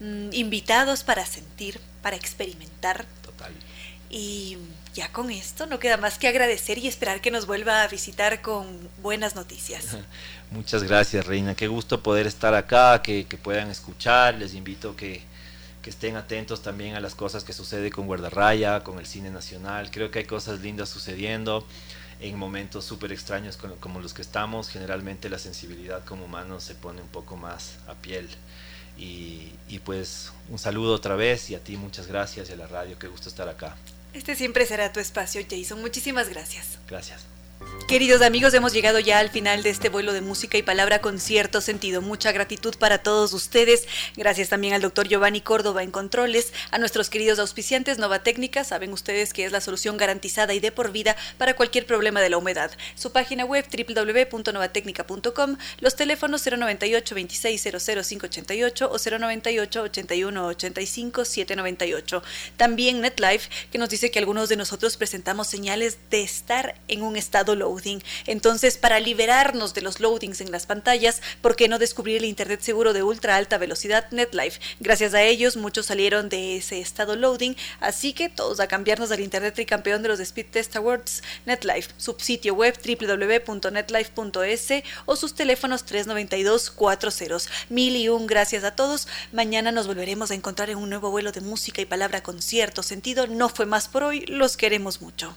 [SPEAKER 7] mm, invitados para sentir, para experimentar.
[SPEAKER 9] Total.
[SPEAKER 7] Y ya con esto no queda más que agradecer y esperar que nos vuelva a visitar con buenas noticias.
[SPEAKER 9] Muchas gracias, Reina. Qué gusto poder estar acá, que, puedan escuchar. Les invito que, que estén atentos también a las cosas que sucede con Guardarraya, con el cine nacional. Creo que hay cosas lindas sucediendo en momentos súper extraños como los que estamos. Generalmente la sensibilidad como humano se pone un poco más a piel. Y, y pues un saludo otra vez y a ti muchas gracias y a la radio, qué gusto estar acá.
[SPEAKER 7] Este siempre será tu espacio, Jason. Muchísimas gracias.
[SPEAKER 9] Gracias.
[SPEAKER 7] Queridos amigos, hemos llegado ya al final de este vuelo de música y palabra con cierto sentido. Mucha gratitud para todos ustedes. Gracias también al doctor Giovanni Córdoba en Controles, a nuestros queridos auspiciantes Nova Técnica. Saben ustedes que es la solución garantizada y de por vida para cualquier problema de la humedad. Su página web www.novatecnica.com, los teléfonos 098 26 588 o 098 81 85 798. También NetLife, que nos dice que algunos de nosotros presentamos señales de estar en un estado loading. Entonces, para liberarnos de los loadings en las pantallas, ¿por qué no descubrir el Internet seguro de ultra alta velocidad NetLife? Gracias a ellos, muchos salieron de ese estado loading, así que todos a cambiarnos al Internet tricampeón de los Speed Test Awards, NetLife, sitio web www.netlife.es o sus teléfonos 392 40. Mil y un gracias a todos. Mañana nos volveremos a encontrar en un nuevo vuelo de música y palabra con cierto sentido. No fue más por hoy, los queremos mucho.